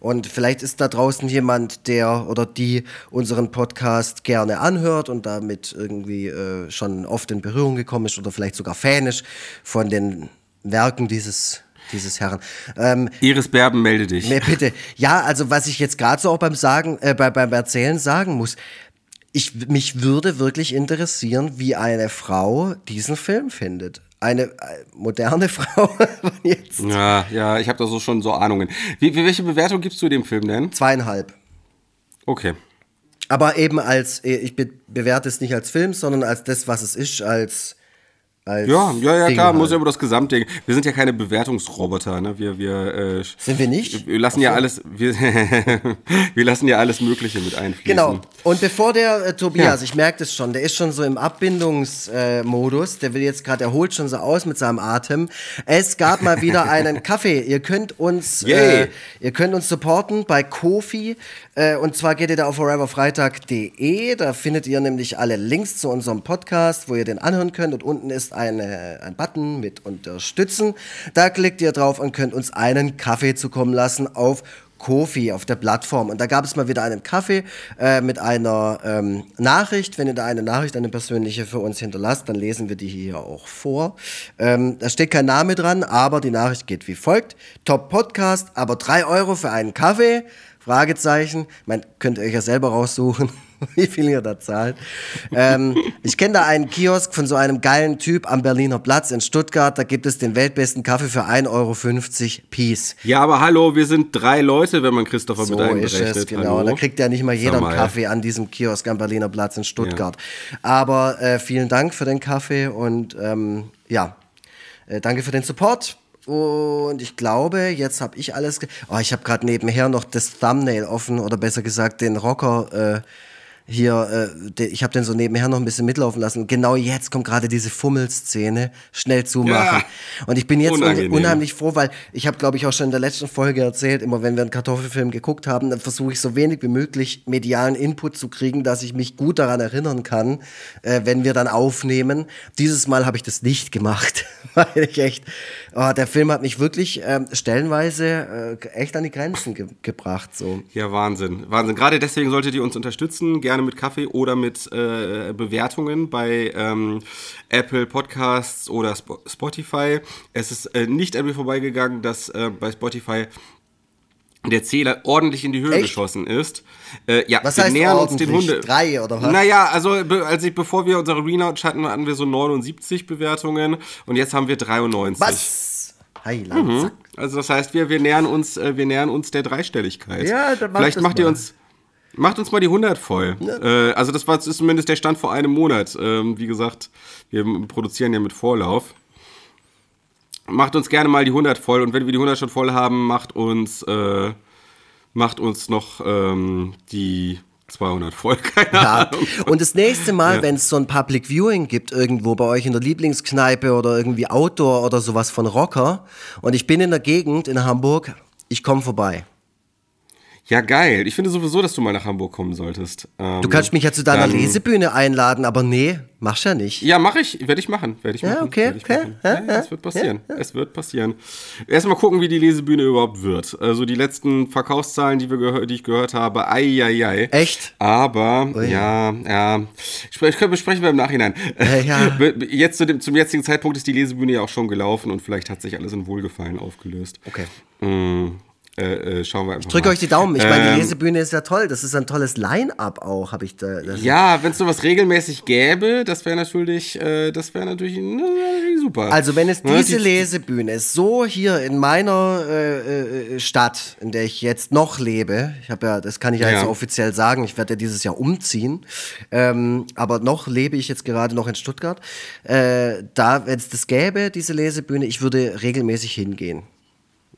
Und vielleicht ist da draußen jemand, der oder die unseren Podcast gerne anhört und damit irgendwie äh, schon oft in Berührung gekommen ist oder vielleicht sogar Fan ist von den Werken dieses dieses Herren. Ähm, Iris Berben, melde dich. Bitte. Ja, also was ich jetzt gerade so auch beim Sagen, äh, bei, beim Erzählen sagen muss, ich, mich würde wirklich interessieren, wie eine Frau diesen Film findet eine äh, moderne Frau jetzt. Ja, ja, ich habe da so schon so Ahnungen. Wie, welche Bewertung gibst du dem Film denn? Zweieinhalb. Okay. Aber eben als, äh, ich be bewerte es nicht als Film, sondern als das, was es ist, als ja, ja, ja, Ding klar, halt. muss ja über das Gesamtding. Wir sind ja keine Bewertungsroboter, ne? Wir, wir äh, sind wir nicht? Wir lassen ja alles, wir, wir lassen ja alles Mögliche mit einfließen. Genau. Und bevor der äh, Tobias, ja. ich merke das schon, der ist schon so im Abbindungsmodus, äh, der will jetzt gerade, er holt schon so aus mit seinem Atem. Es gab mal wieder einen Kaffee. Ihr könnt uns, äh, ihr könnt uns supporten bei Kofi. Äh, und zwar geht ihr da auf foreverfreitag.de. Da findet ihr nämlich alle Links zu unserem Podcast, wo ihr den anhören könnt. Und unten ist eine, ein Button mit Unterstützen. Da klickt ihr drauf und könnt uns einen Kaffee zukommen lassen auf Kofi auf der Plattform. Und da gab es mal wieder einen Kaffee äh, mit einer ähm, Nachricht. Wenn ihr da eine Nachricht, eine persönliche für uns hinterlasst, dann lesen wir die hier auch vor. Ähm, da steht kein Name dran, aber die Nachricht geht wie folgt. Top Podcast, aber drei Euro für einen Kaffee. Fragezeichen. Man könnt ihr euch ja selber raussuchen. wie viel ihr da zahlt. Ähm, ich kenne da einen Kiosk von so einem geilen Typ am Berliner Platz in Stuttgart. Da gibt es den weltbesten Kaffee für 1,50 Euro Piece. Ja, aber hallo, wir sind drei Leute, wenn man Christopher so mit einberechnet. ist es, genau. Hallo? Da kriegt ja nicht mal jeder einen Kaffee an diesem Kiosk am Berliner Platz in Stuttgart. Ja. Aber äh, vielen Dank für den Kaffee und ähm, ja, äh, danke für den Support. Und ich glaube, jetzt habe ich alles. Oh, ich habe gerade nebenher noch das Thumbnail offen oder besser gesagt den Rocker. Äh, hier, äh, ich habe den so nebenher noch ein bisschen mitlaufen lassen. Genau jetzt kommt gerade diese Fummelszene, schnell zumachen. Ja, und ich bin jetzt unangenehm. unheimlich froh, weil ich habe, glaube ich, auch schon in der letzten Folge erzählt, immer wenn wir einen Kartoffelfilm geguckt haben, dann versuche ich so wenig wie möglich medialen Input zu kriegen, dass ich mich gut daran erinnern kann, äh, wenn wir dann aufnehmen. Dieses Mal habe ich das nicht gemacht, weil ich echt Oh, der Film hat mich wirklich ähm, stellenweise äh, echt an die Grenzen ge gebracht. So. Ja, Wahnsinn. Wahnsinn. Gerade deswegen solltet ihr uns unterstützen, gerne mit Kaffee oder mit äh, Bewertungen bei ähm, Apple Podcasts oder Sp Spotify. Es ist äh, nicht an mir vorbeigegangen, dass äh, bei Spotify der Zähler ordentlich in die Höhe Echt? geschossen ist. Äh, ja, Was wir heißt nähern uns den? Hunde. Drei oder was? Naja, also be als ich, bevor wir unsere Relaunch hatten, hatten wir so 79 Bewertungen und jetzt haben wir 93. Was? Heiland, Sack. Also das heißt, wir, wir nähern uns, äh, wir nähern uns der Dreistelligkeit. Ja, dann macht Vielleicht macht ihr mal. uns Macht uns mal die 100 voll. Äh, also das war ist zumindest der Stand vor einem Monat. Ähm, wie gesagt, wir produzieren ja mit Vorlauf. Macht uns gerne mal die 100 voll und wenn wir die 100 schon voll haben, macht uns, äh, macht uns noch ähm, die 200 voll. Keine Ja. Ahnung. Und das nächste Mal, wenn es so ein Public Viewing gibt, irgendwo bei euch in der Lieblingskneipe oder irgendwie Outdoor oder sowas von Rocker und ich bin in der Gegend in Hamburg, ich komme vorbei. Ja, geil. Ich finde sowieso, dass du mal nach Hamburg kommen solltest. Ähm, Du kannst mich ja zu deiner dann- Lesebühne einladen, aber nee, machst ja nicht. Ja, mache ich. Werde ich machen. Werde ich Ja, machen. okay, Werd ich okay. machen. Ja, ja, es wird passieren. Es wird passieren. Erstmal gucken, wie die Lesebühne überhaupt wird. Also die letzten Verkaufszahlen, die, wir die ich gehört habe, ei, ei, ei. Echt? Aber, ja, ja. Spre- können besprechen wir im Nachhinein. Ja, ja. Jetzt zu dem, zum jetzigen Zeitpunkt ist die Lesebühne ja auch schon gelaufen und vielleicht hat sich alles in Wohlgefallen aufgelöst. Okay. Mm, äh, äh, schauen wir einfach Drück mal. euch die Daumen. Ich meine, die Ähm, Lesebühne ist ja toll. Das ist ein tolles Line-Up auch, habe ich da. Ja, wenn es sowas regelmäßig gäbe, das wäre natürlich, äh, das wäre natürlich, na, natürlich super. Also wenn es Ne, diese die- Lesebühne so hier in meiner äh, äh, Stadt, in der ich jetzt noch lebe, ich habe ja, das kann ich ja, Ja. jetzt offiziell sagen, ich werde ja dieses Jahr umziehen, ähm, aber noch lebe ich jetzt gerade noch in Stuttgart. Äh, da, wenn es das gäbe, diese Lesebühne, ich würde regelmäßig hingehen.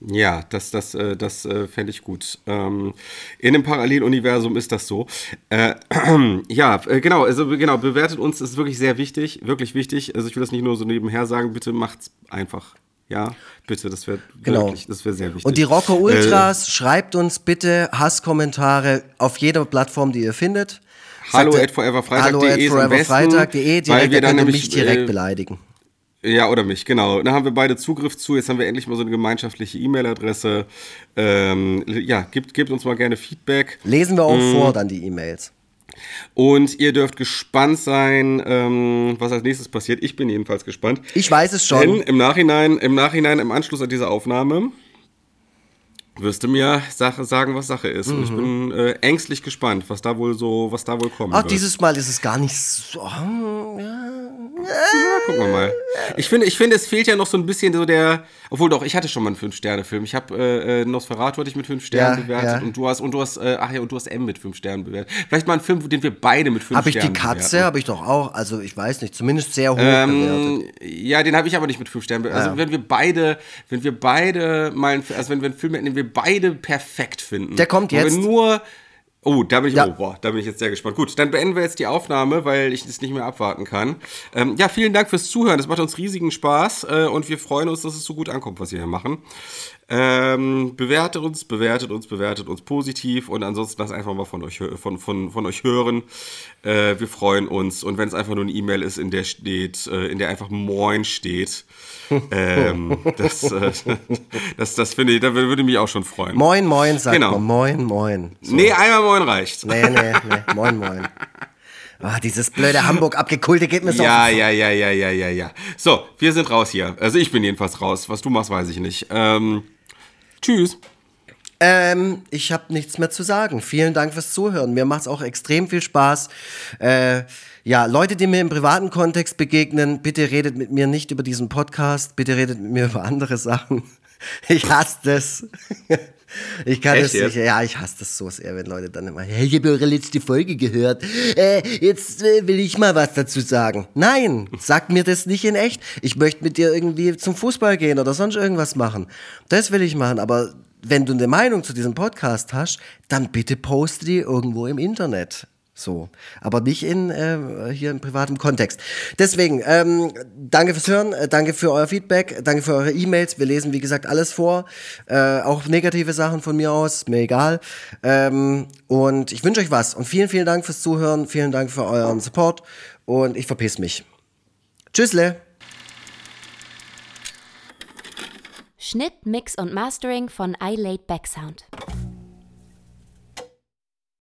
Ja, das, das, äh, das äh, fände ich gut. Ähm, in einem Paralleluniversum ist das so. Äh, ja, äh, genau, also genau, bewertet uns, das ist wirklich sehr wichtig, wirklich wichtig. Also ich will das nicht nur so nebenher sagen, bitte macht's einfach. Ja, bitte, das wäre Genau. wirklich, das wäre sehr wichtig. Und die Rocker Äh, Ultras, schreibt uns bitte Hasskommentare auf jeder Plattform, die ihr findet. Hallo at foreverfreitag.de Hallo at foreverfreitag.de, weil direkt, wir da dann nämlich, mich direkt äh, beleidigen. Ja, oder mich, genau. Da haben wir beide Zugriff zu. Jetzt haben wir endlich mal so eine gemeinschaftliche E-Mail-Adresse. Ähm, ja, gebt, gebt uns mal gerne Feedback. Lesen wir auch Mhm. vor, dann die E-Mails. Und ihr dürft gespannt sein, ähm, was als nächstes passiert. Ich bin jedenfalls gespannt. Ich weiß es Denn schon. im Nachhinein, im Nachhinein, im Anschluss an diese Aufnahme, wirst du mir Sache, sagen, was Sache ist. Und ich bin äh, ängstlich gespannt, was da wohl so, was da wohl kommen Ach, wird. dieses Mal ist es gar nicht so. hm, ja. Gucken wir mal. Ich finde, ich finde, es fehlt ja noch so ein bisschen so der. Obwohl doch, ich hatte schon mal einen 5-Sterne-Film. Ich habe äh, äh, Nosferatu hatte ich mit 5 Sternen Ja, bewertet ja. und du hast und du hast äh, ach ja und du hast M mit 5 Sternen bewertet. Vielleicht mal einen Film, den wir beide mit 5 Habe ich Sternen die Katze, habe ich doch auch. Also, ich weiß nicht, zumindest sehr hoch bewertet. Ähm, ja, den habe ich aber nicht mit 5 Sternen bewertet. Also wenn wir beide, wenn wir beide mal einen, also wenn wir einen Film hätten, den wir beide perfekt finden. Der kommt wo jetzt. Wir nur Oh, da bin ich, Ja. oh, boah, da bin ich jetzt sehr gespannt. Gut, dann beenden wir jetzt die Aufnahme, weil ich es nicht mehr abwarten kann. Ähm, ja, vielen Dank fürs Zuhören. Das macht uns riesigen Spaß äh, und wir freuen uns, dass es so gut ankommt, was wir hier machen. Ähm, bewertet uns, bewertet uns, bewertet uns positiv und ansonsten lasst einfach mal von euch, von, von, von euch hören. Äh, wir freuen uns und wenn es einfach nur eine E-Mail ist, in der steht, äh, in der einfach Moin steht, ähm, das, äh, das, das finde ich, da würde mich auch schon freuen. Moin, moin, sagt Genau. man. Moin, moin. So. Nee, einmal Moin reicht. Nee, nee, nee. Moin, moin. Ah, dieses blöde Hamburg abgekulte geht mir so. Ja, ja, ja, ja, ja, ja, ja. So, wir sind raus hier. Also ich bin jedenfalls raus. Was du machst, weiß ich nicht. Ähm, tschüss. Ähm, ich habe nichts mehr zu sagen. Vielen Dank fürs Zuhören. Mir macht es auch extrem viel Spaß. Äh, ja, Leute, die mir im privaten Kontext begegnen, bitte redet mit mir nicht über diesen Podcast. Bitte redet mit mir über andere Sachen. Ich hasse das. Ich kann Echt das nicht. Ja, ich hasse das so sehr, wenn Leute dann immer, hey, ich habe eure letzte Folge gehört. Äh, jetzt äh, will ich mal was dazu sagen. Nein, sag mir das nicht in echt. Ich möchte mit dir irgendwie zum Fußball gehen oder sonst irgendwas machen. Das will ich machen, aber wenn du eine Meinung zu diesem Podcast hast, dann bitte poste die irgendwo im Internet. So, aber nicht in äh, hier im privaten Kontext. Deswegen, ähm, danke fürs Hören, äh, danke für euer Feedback, danke für eure E-Mails. Wir lesen, wie gesagt, alles vor. Äh, auch negative Sachen von mir aus, mir egal. Ähm, und ich wünsche euch was. Und vielen, vielen Dank fürs Zuhören, vielen Dank für euren Support. Und ich verpiss mich. Tschüssle. Schnitt, Mix und Mastering von iLaid Backsound.